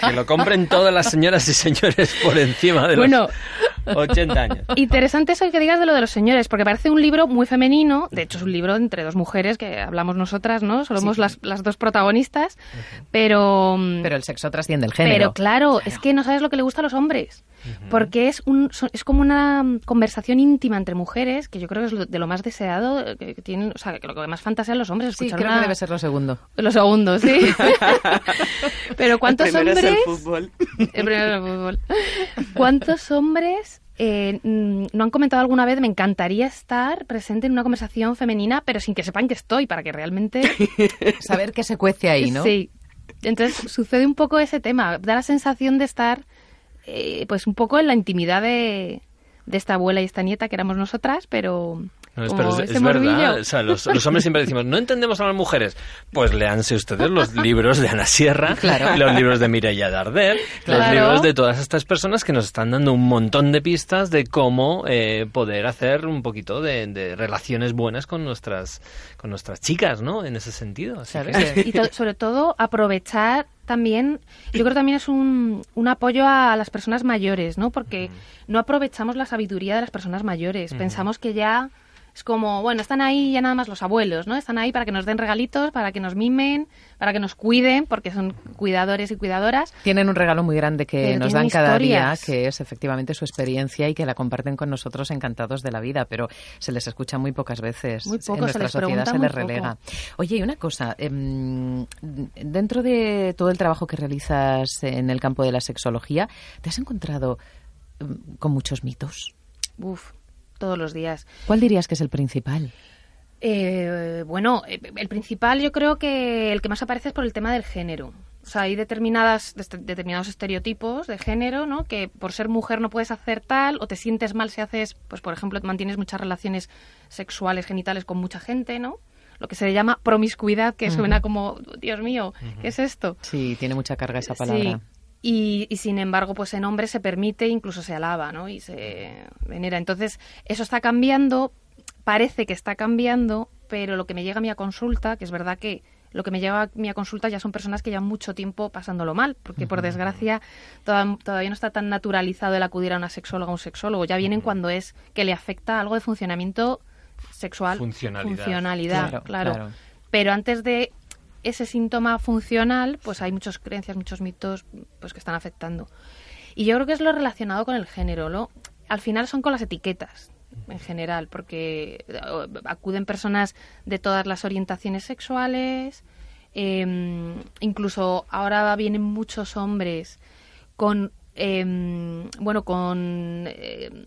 <laughs> que lo compren todas las señoras y señores por encima de los 80 años. Interesante eso que digas de lo de los señores, porque parece un libro muy femenino. De hecho, es un libro entre dos mujeres que hablamos nosotras, ¿no? Somos las, las, dos protagonistas, pero... Pero el sexo trasciende el género. Pero claro, es que no sabes lo que le gusta a los hombres porque es, un, es como una conversación íntima entre mujeres, que yo creo que es de lo más deseado, que, tienen, o sea, que lo que más fantasean los hombres. Sí, creo que debe ser lo segundo. Lo segundo, sí. <laughs> Pero ¿cuántos hombres... el fútbol. El primero es el fútbol. ¿Cuántos hombres eh, mm, no han comentado alguna vez, me encantaría estar presente en una conversación femenina, pero sin que sepan que estoy, para que realmente... <laughs> Saber qué se cuece ahí, ¿no? Sí. Entonces sucede un poco ese tema, da la sensación de estar eh, pues un poco en la intimidad de, de esta abuela y esta nieta que éramos nosotras, pero es, verdad, los, hombres siempre decimos, no entendemos a las mujeres. Pues leanse ustedes los libros de Ana Sierra, los libros de Mireia Darder, los libros de todas estas personas que nos están dando un montón de pistas de cómo eh, poder hacer un poquito de, relaciones buenas con nuestras, con nuestras chicas, ¿no? En ese sentido. Y sobre todo aprovechar también, yo creo que también es un, un apoyo a, las personas mayores, ¿no? Porque no aprovechamos la sabiduría de las personas mayores. Pensamos que ya es como, bueno, están ahí ya nada más los abuelos, ¿no? Están ahí para que nos den regalitos, para que nos mimen, para que nos cuiden, porque son cuidadores y cuidadoras. Tienen un regalo muy grande que nos dan cada día, que es efectivamente su experiencia y que la comparten con nosotros encantados de la vida, pero se les escucha muy pocas veces. Muy en nuestra sociedad se les relega. Oye, y una cosa, em, dentro de todo el trabajo que realizas en el campo de la sexología, ¿te has encontrado em, con muchos mitos? Uf, todos los días. ¿Cuál dirías que es el principal? Eh, bueno, eh, el principal yo creo que el que más aparece es por el tema del género. O sea, hay determinadas, determinados estereotipos de género, ¿no? Que por ser mujer no puedes hacer tal, o te sientes mal si haces, pues por ejemplo, mantienes muchas relaciones sexuales, genitales con mucha gente, ¿no? Lo que se le llama promiscuidad, que suena como, Dios mío, ¿qué es esto? Sí, tiene mucha carga esa palabra. Y, sin embargo, pues en hombres se permite, incluso se alaba, ¿no? Y se venera. Entonces, eso está cambiando, parece que está cambiando, pero lo que me llega a mi consulta, que es verdad que lo que me llega a mi consulta ya son personas que llevan mucho tiempo pasándolo mal, porque por desgracia todavía no está tan naturalizado el acudir a una sexóloga o un sexólogo. Ya vienen cuando es que le afecta algo de funcionamiento sexual. Funcionalidad. Funcionalidad, claro. Pero antes de ese síntoma funcional, pues hay muchas creencias, muchos mitos pues que están afectando. Y yo creo que es lo relacionado con el género, ¿no? Al final son con las etiquetas en general, porque eh, acuden personas de todas las orientaciones sexuales, em, incluso ahora vienen muchos hombres con, em, bueno, con em,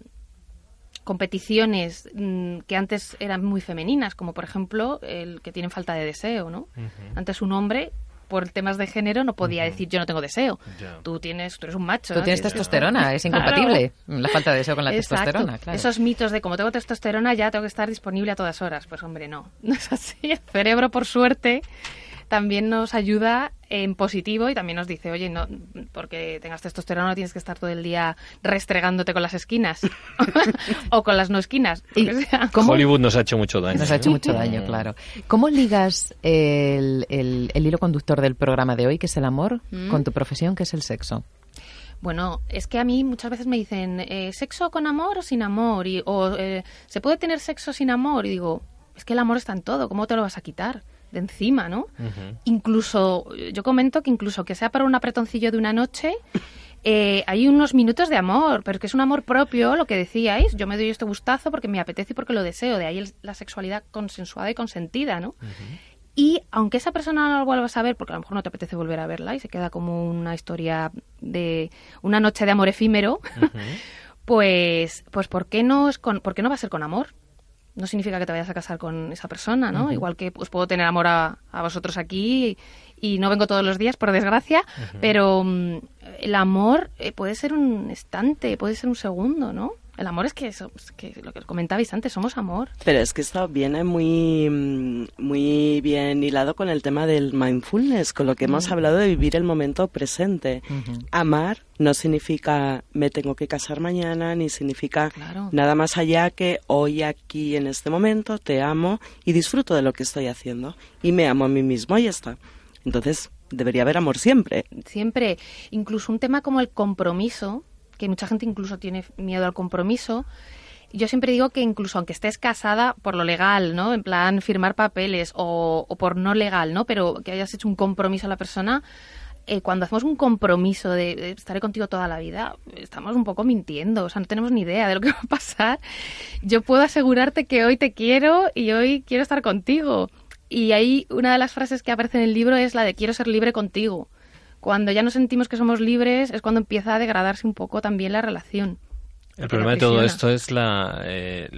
competiciones mm, que antes eran muy femeninas, como por ejemplo el que tienen falta de deseo, ¿no? Antes un hombre por temas de género no podía decir yo no tengo deseo. Tú tienes, tú eres un macho. Tú tienes testosterona, es incompatible la falta de deseo con la testosterona. Claro. Esos mitos de como tengo testosterona ya tengo que estar disponible a todas horas. Pues hombre, no, <laughs> no es así. El cerebro, por suerte, también nos ayuda en positivo y también nos dice, oye, no, porque tengas testosterona no tienes que estar todo el día restregándote con las esquinas <laughs> o con las no esquinas. <laughs> Hollywood nos ha hecho mucho daño. Nos ha hecho mucho daño, claro. ¿Cómo ligas el, el, hilo conductor del programa de hoy, que es el amor, mm. con tu profesión, que es el sexo? Bueno, es que a mí muchas veces me dicen, eh, ¿sexo con amor o sin amor? Y, o eh, ¿se puede tener sexo sin amor? Y digo, es que el amor está en todo, ¿cómo te lo vas a quitar? De encima, ¿no? Incluso, yo comento que incluso que sea para un apretoncillo de una noche, eh, hay unos minutos de amor, pero que es un amor propio, lo que decíais, yo me doy este gustazo porque me apetece y porque lo deseo, de ahí la sexualidad consensuada y consentida, ¿no? Y aunque esa persona no lo vuelva a saber, porque a lo mejor no te apetece volver a verla y se queda como una historia de una noche de amor efímero, <laughs> pues, pues ¿por qué no es con, ¿por qué no va a ser con amor? No significa que te vayas a casar con esa persona, ¿no? Igual que pues puedo tener amor a, vosotros aquí y, no vengo todos los días, por desgracia, pero mm, el amor eh, puede ser un instante, puede ser un segundo, ¿no? El amor es que, eso, que lo que comentabais antes, somos amor. Pero es que esto viene muy, muy bien hilado con el tema del mindfulness, con lo que hemos mm. hablado de vivir el momento presente. Amar no significa me tengo que casar mañana, ni significa nada más allá que hoy aquí en este momento te amo y disfruto de lo que estoy haciendo y me amo a mí mismo y ya está. Entonces, debería haber amor siempre. Siempre. Incluso un tema como el compromiso, que mucha gente incluso tiene miedo al compromiso. Yo siempre digo que incluso aunque estés casada por lo legal, ¿no? En plan firmar papeles o, por no legal, ¿no? Pero que hayas hecho un compromiso a la persona, eh, cuando hacemos un compromiso de, de, estaré contigo toda la vida, estamos un poco mintiendo, o sea, no tenemos ni idea de lo que <laughs> va a pasar. Yo puedo asegurarte que hoy te quiero y hoy quiero estar contigo. Y ahí una de las frases que aparece en el libro es la de quiero ser libre contigo. Cuando ya no sentimos que somos libres es cuando empieza a degradarse un poco también la relación. El problema de todo esto es la, eh,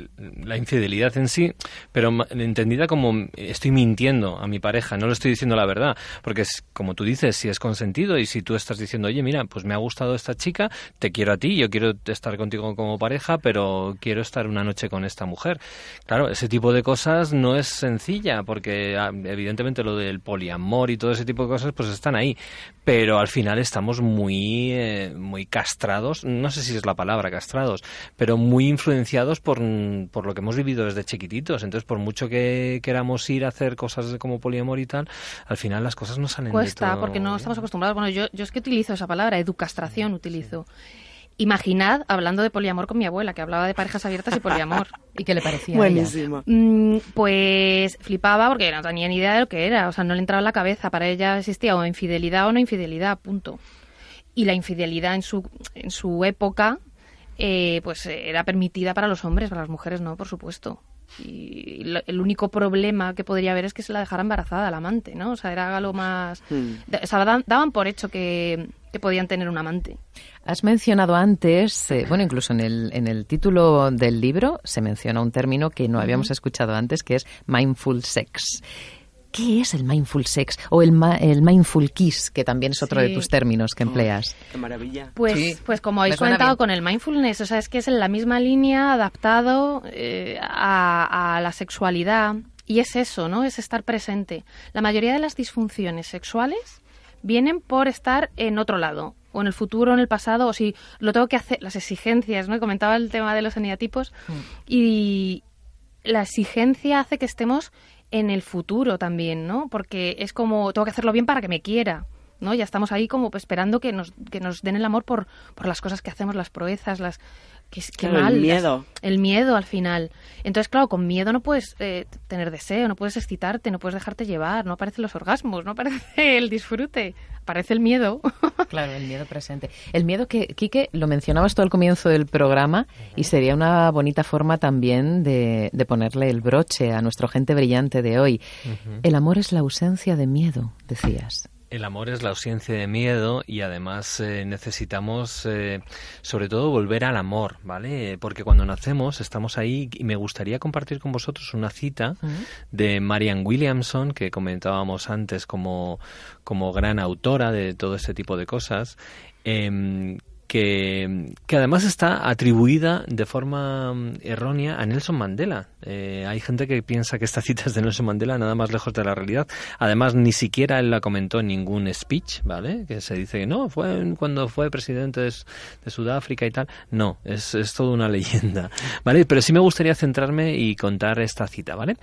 la infidelidad en sí, pero entendida como estoy mintiendo a mi pareja, no le estoy diciendo la verdad, porque es como tú dices, si es consentido y si tú estás diciendo, oye, mira, pues me ha gustado esta chica, te quiero a ti, yo quiero estar contigo como pareja, pero quiero estar una noche con esta mujer. Claro, ese tipo de cosas no es sencilla, porque ah, evidentemente lo del poliamor y todo ese tipo de cosas, pues están ahí, pero al final estamos muy, eh, muy castrados, no sé si es la palabra castrado, pero muy influenciados por, por lo que hemos vivido desde chiquititos. Entonces, por mucho que queramos ir a hacer cosas como poliamor y tal, al final las cosas no salen Cuesta, porque no estamos acostumbrados. Bueno, yo, yo es que utilizo esa palabra, educastración utilizo. Imaginad hablando de poliamor con mi abuela, que hablaba de parejas abiertas y poliamor. <laughs> ¿Y qué le parecía? Buenísimo. Mm, pues flipaba porque no tenía ni idea de lo que era. O sea, no le entraba en la cabeza. Para ella existía o infidelidad o no infidelidad, punto. Y la infidelidad en su, en su época eh, pues era permitida para los hombres, para las mujeres no, por supuesto. Y el único problema que podría haber es que se la dejara embarazada al amante, ¿no? O sea, era algo más... Hmm. O sea, daban por hecho que, podían tener un amante. Has mencionado antes, eh, bueno, incluso en el, en el título del libro se menciona un término que no habíamos escuchado antes, que es mindful sex. ¿Qué es el mindful sex o el, el mindful kiss, que también es otro de tus términos que empleas? ¡Qué maravilla! Pues, pues como habéis comentado con el mindfulness, o sea, es que es en la misma línea adaptado eh, a, a la sexualidad y es eso, ¿no? Es estar presente. La mayoría de las disfunciones sexuales vienen por estar en otro lado, o en el futuro, o en el pasado, o si lo tengo que hacer, las exigencias, ¿no? Comentaba el tema de los eneatipos, mm. y la exigencia hace que estemos en el futuro también, ¿no? Porque es como, tengo que hacerlo bien para que me quiera, ¿no? Ya estamos ahí como esperando que nos, que nos den el amor por, por las cosas que hacemos, las proezas, las... Que, mal, el miedo. el miedo al final. Entonces, claro, con miedo no puedes eh, tener deseo, no puedes excitarte, no puedes dejarte llevar, no aparecen los orgasmos, no aparece el disfrute, aparece el miedo. <laughs> Claro, el miedo presente. El miedo que, Quique, lo mencionabas tú al comienzo del programa y sería una bonita forma también de, de ponerle el broche a nuestro gente brillante de hoy. El amor es la ausencia de miedo, decías. El amor es la ausencia de miedo y además eh, necesitamos eh, sobre todo volver al amor, ¿vale? Porque cuando nacemos estamos ahí y me gustaría compartir con vosotros una cita de Marianne Williamson que comentábamos antes como, como gran autora de todo este tipo de cosas. Eh, que, además está atribuida de forma mm, errónea a Nelson Mandela. Eh, hay gente que piensa que esta cita es de Nelson Mandela, nada más lejos de la realidad. Además, ni siquiera él la comentó en ningún speech, ¿vale? Que se dice que no, fue cuando fue presidente de, Sudáfrica y tal. No, es, es toda una <laughs> leyenda, ¿vale? Pero sí me gustaría centrarme y contar esta cita, ¿vale?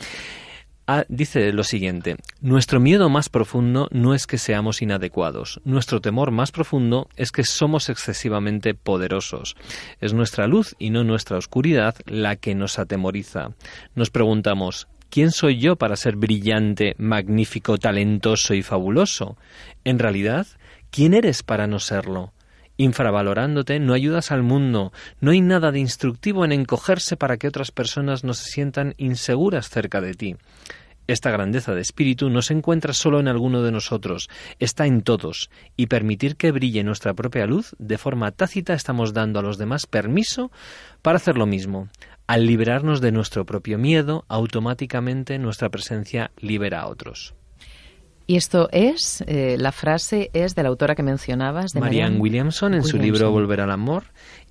Ah, dice lo siguiente, nuestro miedo más profundo no es que seamos inadecuados, nuestro temor más profundo es que somos excesivamente poderosos. Es nuestra luz y no nuestra oscuridad la que nos atemoriza. Nos preguntamos, ¿quién soy yo para ser brillante, magnífico, talentoso y fabuloso? En realidad, ¿quién eres para no serlo? Infravalorándote no ayudas al mundo, no hay nada de instructivo en encogerse para que otras personas no se sientan inseguras cerca de ti. Esta grandeza de espíritu no se encuentra solo en alguno de nosotros, está en todos, y permitir que brille nuestra propia luz de forma tácita estamos dando a los demás permiso para hacer lo mismo. Al liberarnos de nuestro propio miedo, automáticamente nuestra presencia libera a otros. Y esto es, eh, la frase es de la autora que mencionabas, de Marianne, Williamson, en su libro Volver al Amor,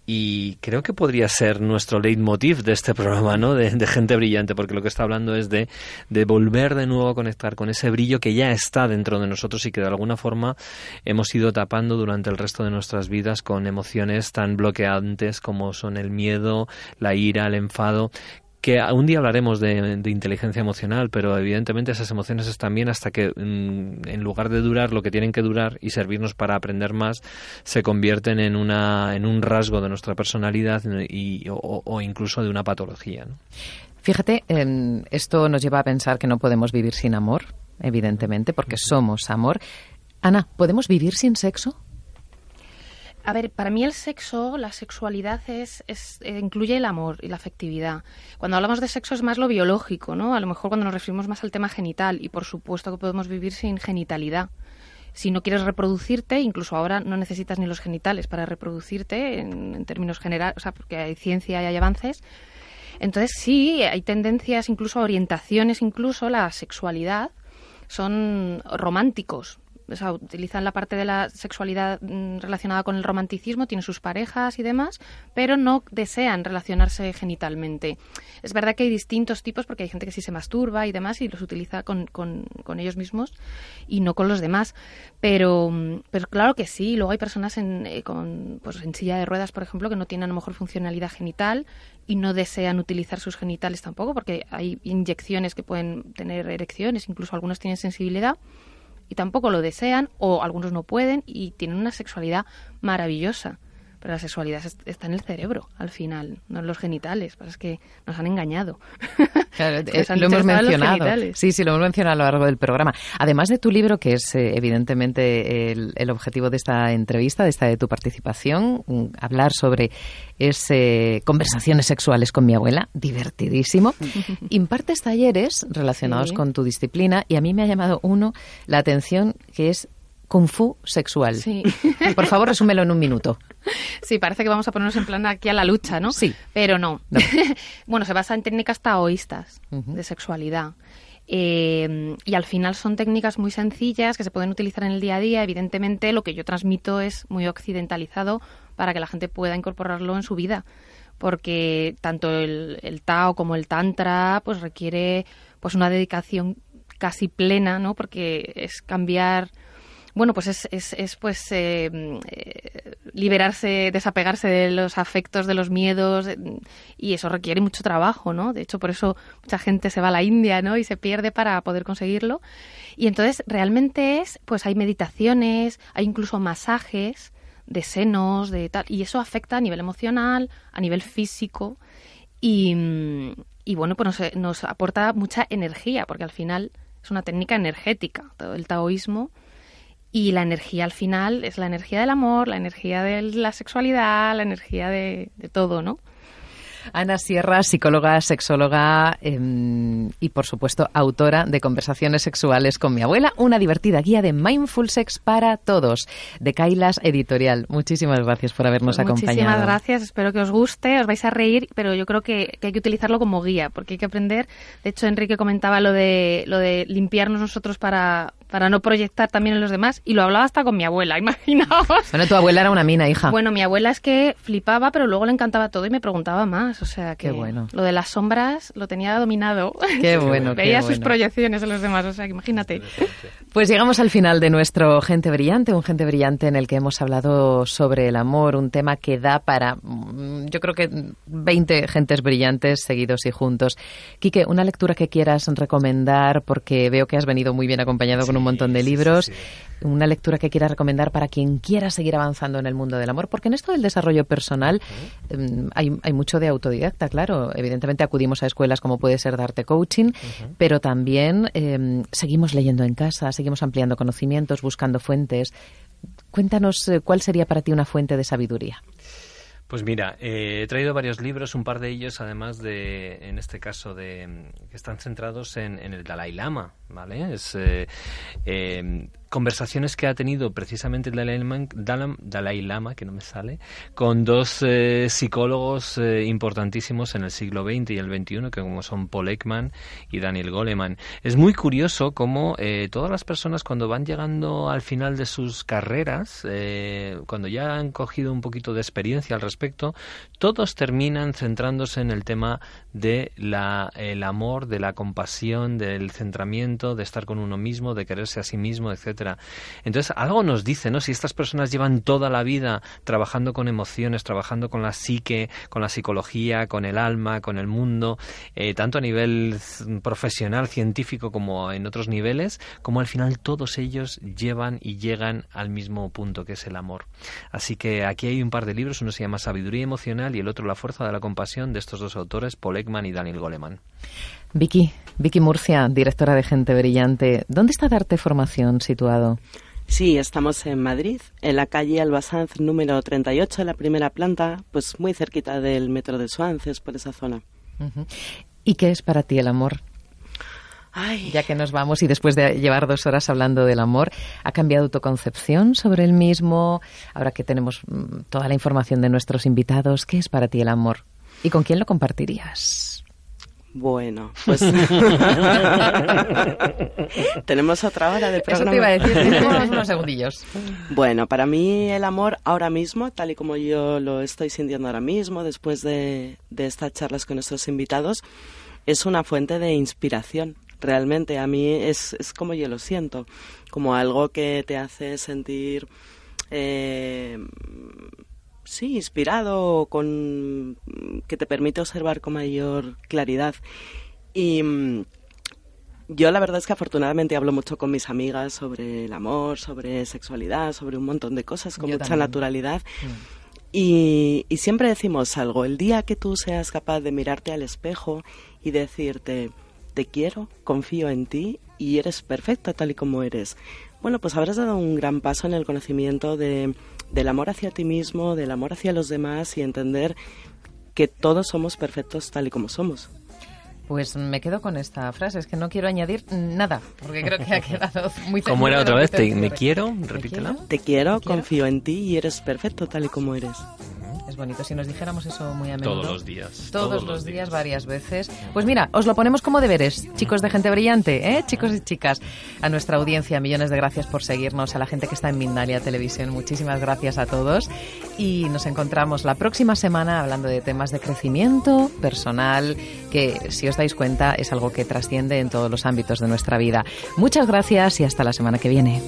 y creo que podría ser nuestro leitmotiv de este <laughs> programa, ¿no? De, gente brillante, porque lo que está hablando es de, de, volver de nuevo a conectar con ese brillo que ya está dentro de nosotros y que de alguna forma hemos ido tapando durante el resto de nuestras vidas con emociones tan bloqueantes como son el miedo, la ira, el enfado, que un día hablaremos de, inteligencia emocional, pero evidentemente esas emociones están bien hasta que mm, en lugar de durar lo que tienen que durar y servirnos para aprender más, se convierten en, una, en un rasgo de nuestra personalidad y, o, incluso de una patología. Fíjate, esto nos lleva a pensar que no podemos vivir sin amor, evidentemente, porque somos amor. Ana, ¿podemos vivir sin sexo? A ver, para mí el sexo, la sexualidad es, eh, incluye el amor y la afectividad. Cuando hablamos de sexo es más lo biológico, ¿no? A lo mejor cuando nos referimos más al tema genital y por supuesto que podemos vivir sin genitalidad. Si no quieres reproducirte, incluso ahora no necesitas ni los genitales para reproducirte en, términos generales, o sea, porque hay ciencia y hay avances. Entonces sí, hay tendencias, incluso orientaciones, incluso la sexualidad son románticos, o sea, utilizan la parte de la sexualidad mm, relacionada con el romanticismo, tienen sus parejas y demás, pero no desean relacionarse genitalmente. Es verdad que hay distintos tipos, porque hay gente que sí se masturba y demás y los utiliza con, con, ellos mismos y no con los demás, pero, mm, pero claro que sí. Luego hay personas en, eh, con, pues en silla de ruedas, por ejemplo, que no tienen a lo mejor funcionalidad genital y no desean utilizar sus genitales tampoco, porque hay inyecciones que pueden tener erecciones, incluso algunos tienen sensibilidad y tampoco lo desean o algunos no pueden y tienen una sexualidad maravillosa. Pero la sexualidad está en el cerebro, al final, no en los genitales. Es que nos han engañado. <laughs> Claro, lo hemos mencionado. Sí, sí, lo hemos mencionado a lo largo del programa. Además de tu libro, que es eh, evidentemente el, objetivo de esta entrevista, de esta de tu participación, hablar sobre ese conversaciones sexuales con mi abuela, divertidísimo. <laughs> Impartes talleres relacionados con tu disciplina y a mí me ha llamado uno la atención que es Kung Fu sexual. Sí. <laughs> Por favor, resúmelo en un minuto. Sí, parece que vamos a ponernos en plan aquí a la lucha, ¿no? Sí. Pero no. <laughs> bueno, se basa en técnicas taoístas de sexualidad. Eh, y al final son técnicas muy sencillas que se pueden utilizar en el día a día. Evidentemente, lo que yo transmito es muy occidentalizado para que la gente pueda incorporarlo en su vida. Porque tanto el, el Tao como el Tantra pues requiere pues una dedicación casi plena, ¿no? Porque es cambiar bueno, pues es, es, es pues eh, eh, liberarse, desapegarse de los afectos, de los miedos, eh, y eso requiere mucho trabajo, ¿no? De hecho, por eso mucha gente se va a la India, ¿no? Y se pierde para poder conseguirlo. Y entonces realmente es, pues hay meditaciones, hay incluso masajes de senos, de tal, y eso afecta a nivel emocional, a nivel físico, y, y bueno, pues nos, nos aporta mucha energía, porque al final es una técnica energética, todo el taoísmo y la energía al final es la energía del amor, la energía de la sexualidad, la energía de, todo, ¿no? Ana Sierra, psicóloga, sexóloga em, y, por supuesto, autora de Conversaciones Sexuales con mi abuela, una divertida guía de Mindful Sex para todos, de Kailas Editorial. Muchísimas gracias por habernos acompañado. Muchísimas gracias, espero que os guste, os vais a reír, pero yo creo que, hay que utilizarlo como guía, porque hay que aprender. De hecho, Enrique comentaba lo de, lo de limpiarnos nosotros para, para no proyectar también en los demás, y lo hablaba hasta con mi abuela, <laughs> imaginaos. Bueno, tu abuela era una mina, hija. Bueno, mi abuela es que flipaba, pero luego le encantaba todo y me preguntaba más, o sea que bueno. lo de las sombras lo tenía dominado. Qué <laughs> bueno, Veía sus proyecciones en los demás, o sea que imagínate. Pues llegamos al final de nuestro Gente Brillante, un Gente Brillante en el que hemos hablado sobre el amor, un tema que da para, mm, yo creo que 20 gentes brillantes seguidos y juntos. Quique, una lectura que quieras recomendar, porque veo que has venido muy bien acompañado con un montón de libros. Una lectura que quieras recomendar para quien quiera seguir avanzando en el mundo del amor, porque en esto del desarrollo personal em, hay, hay, mucho de autodidacta, claro. Evidentemente acudimos a escuelas como puede ser Darte Coaching, pero también em, seguimos leyendo en casa, seguimos ampliando conocimientos, buscando fuentes. Cuéntanos eh, cuál sería para ti una fuente de sabiduría. Pues mira, eh, he traído varios libros, un par de ellos, además de, en este caso, de que están centrados en, el Dalai Lama, ¿vale? Es eh, conversaciones que ha tenido precisamente Dalai Lama, que no me sale, con dos eh, psicólogos eh, importantísimos en el siglo XX y el XXI, que como son Paul Ekman y Daniel Goleman. Es muy curioso cómo eh, todas las personas cuando van llegando al final de sus carreras, cuando ya han cogido un poquito de experiencia al respecto, todos terminan centrándose en el tema de la, el amor, de la compasión, del centramiento, de estar con uno mismo, de quererse a sí mismo, etc entonces, algo nos dice, ¿no? Si estas personas llevan toda la vida trabajando con emociones, trabajando con la psique, con la psicología, con el alma, con el mundo, eh, tanto a nivel profesional, científico, como en otros niveles, como al final todos ellos llevan y llegan al mismo punto, que es el amor. Así que aquí hay un par de libros, uno se llama Sabiduría Emocional y el otro La Fuerza de la Compasión, de estos dos autores, Paul Ekman y Daniel Goleman. Vicky, Vicky Murcia, directora de Gente Brillante. ¿Dónde está Darte Formación situado? Sí, estamos en Madrid, en la calle Albasanz número 38, en la primera planta, pues muy cerquita del metro de Suances, por esa zona. ¿Y qué es para ti el amor? Ay. Ya que nos vamos y después de llevar dos horas hablando del amor, ¿ha cambiado tu concepción sobre el mismo? Ahora que tenemos mm, toda la información de nuestros invitados, ¿qué es para ti el amor? ¿Y con quién lo compartirías? Bueno, pues <laughs> <laughs> tenemos otra hora de programa. Eso te iba a decir, <laughs> tenemos unos segundillos. Bueno, para mí el amor ahora mismo, tal y como yo lo estoy sintiendo ahora mismo, después de, de estas charlas con nuestros invitados, es una fuente de inspiración. Realmente a mí es, es como yo lo siento, como algo que te hace sentir eh, sí, inspirado, con que te permite observar con mayor claridad. Y mm, yo la verdad es que afortunadamente hablo mucho con mis amigas sobre el amor, sobre sexualidad, sobre un montón de cosas con mucha naturalidad. Mm. Y, y siempre decimos algo, el día que tú seas capaz de mirarte al espejo y decirte, te quiero, confío en ti y eres perfecta tal y como eres, bueno, pues habrás dado un gran paso en el conocimiento de, del amor hacia ti mismo, del amor hacia los demás y entender que todos somos perfectos tal y como somos. Pues me quedo con esta frase, es que no quiero añadir nada, porque creo que ha <laughs> quedado muy ¿Cómo era otra vez? ¿Me quiero? Repítela. Te quiero, confío en ti y eres perfecto tal y como eres. Bonito. Si nos dijéramos eso muy a menudo. Todos los días. Todos, los días, varias veces. Pues mira, os lo ponemos como deberes, chicos de gente brillante, ¿eh? chicos y chicas. A nuestra audiencia, millones de gracias por seguirnos. A la gente que está en Mindalia Televisión, muchísimas gracias a todos. Y nos encontramos la próxima semana hablando de temas de crecimiento personal, que si os dais cuenta es algo que trasciende en todos los ámbitos de nuestra vida. Muchas gracias y hasta la semana que viene.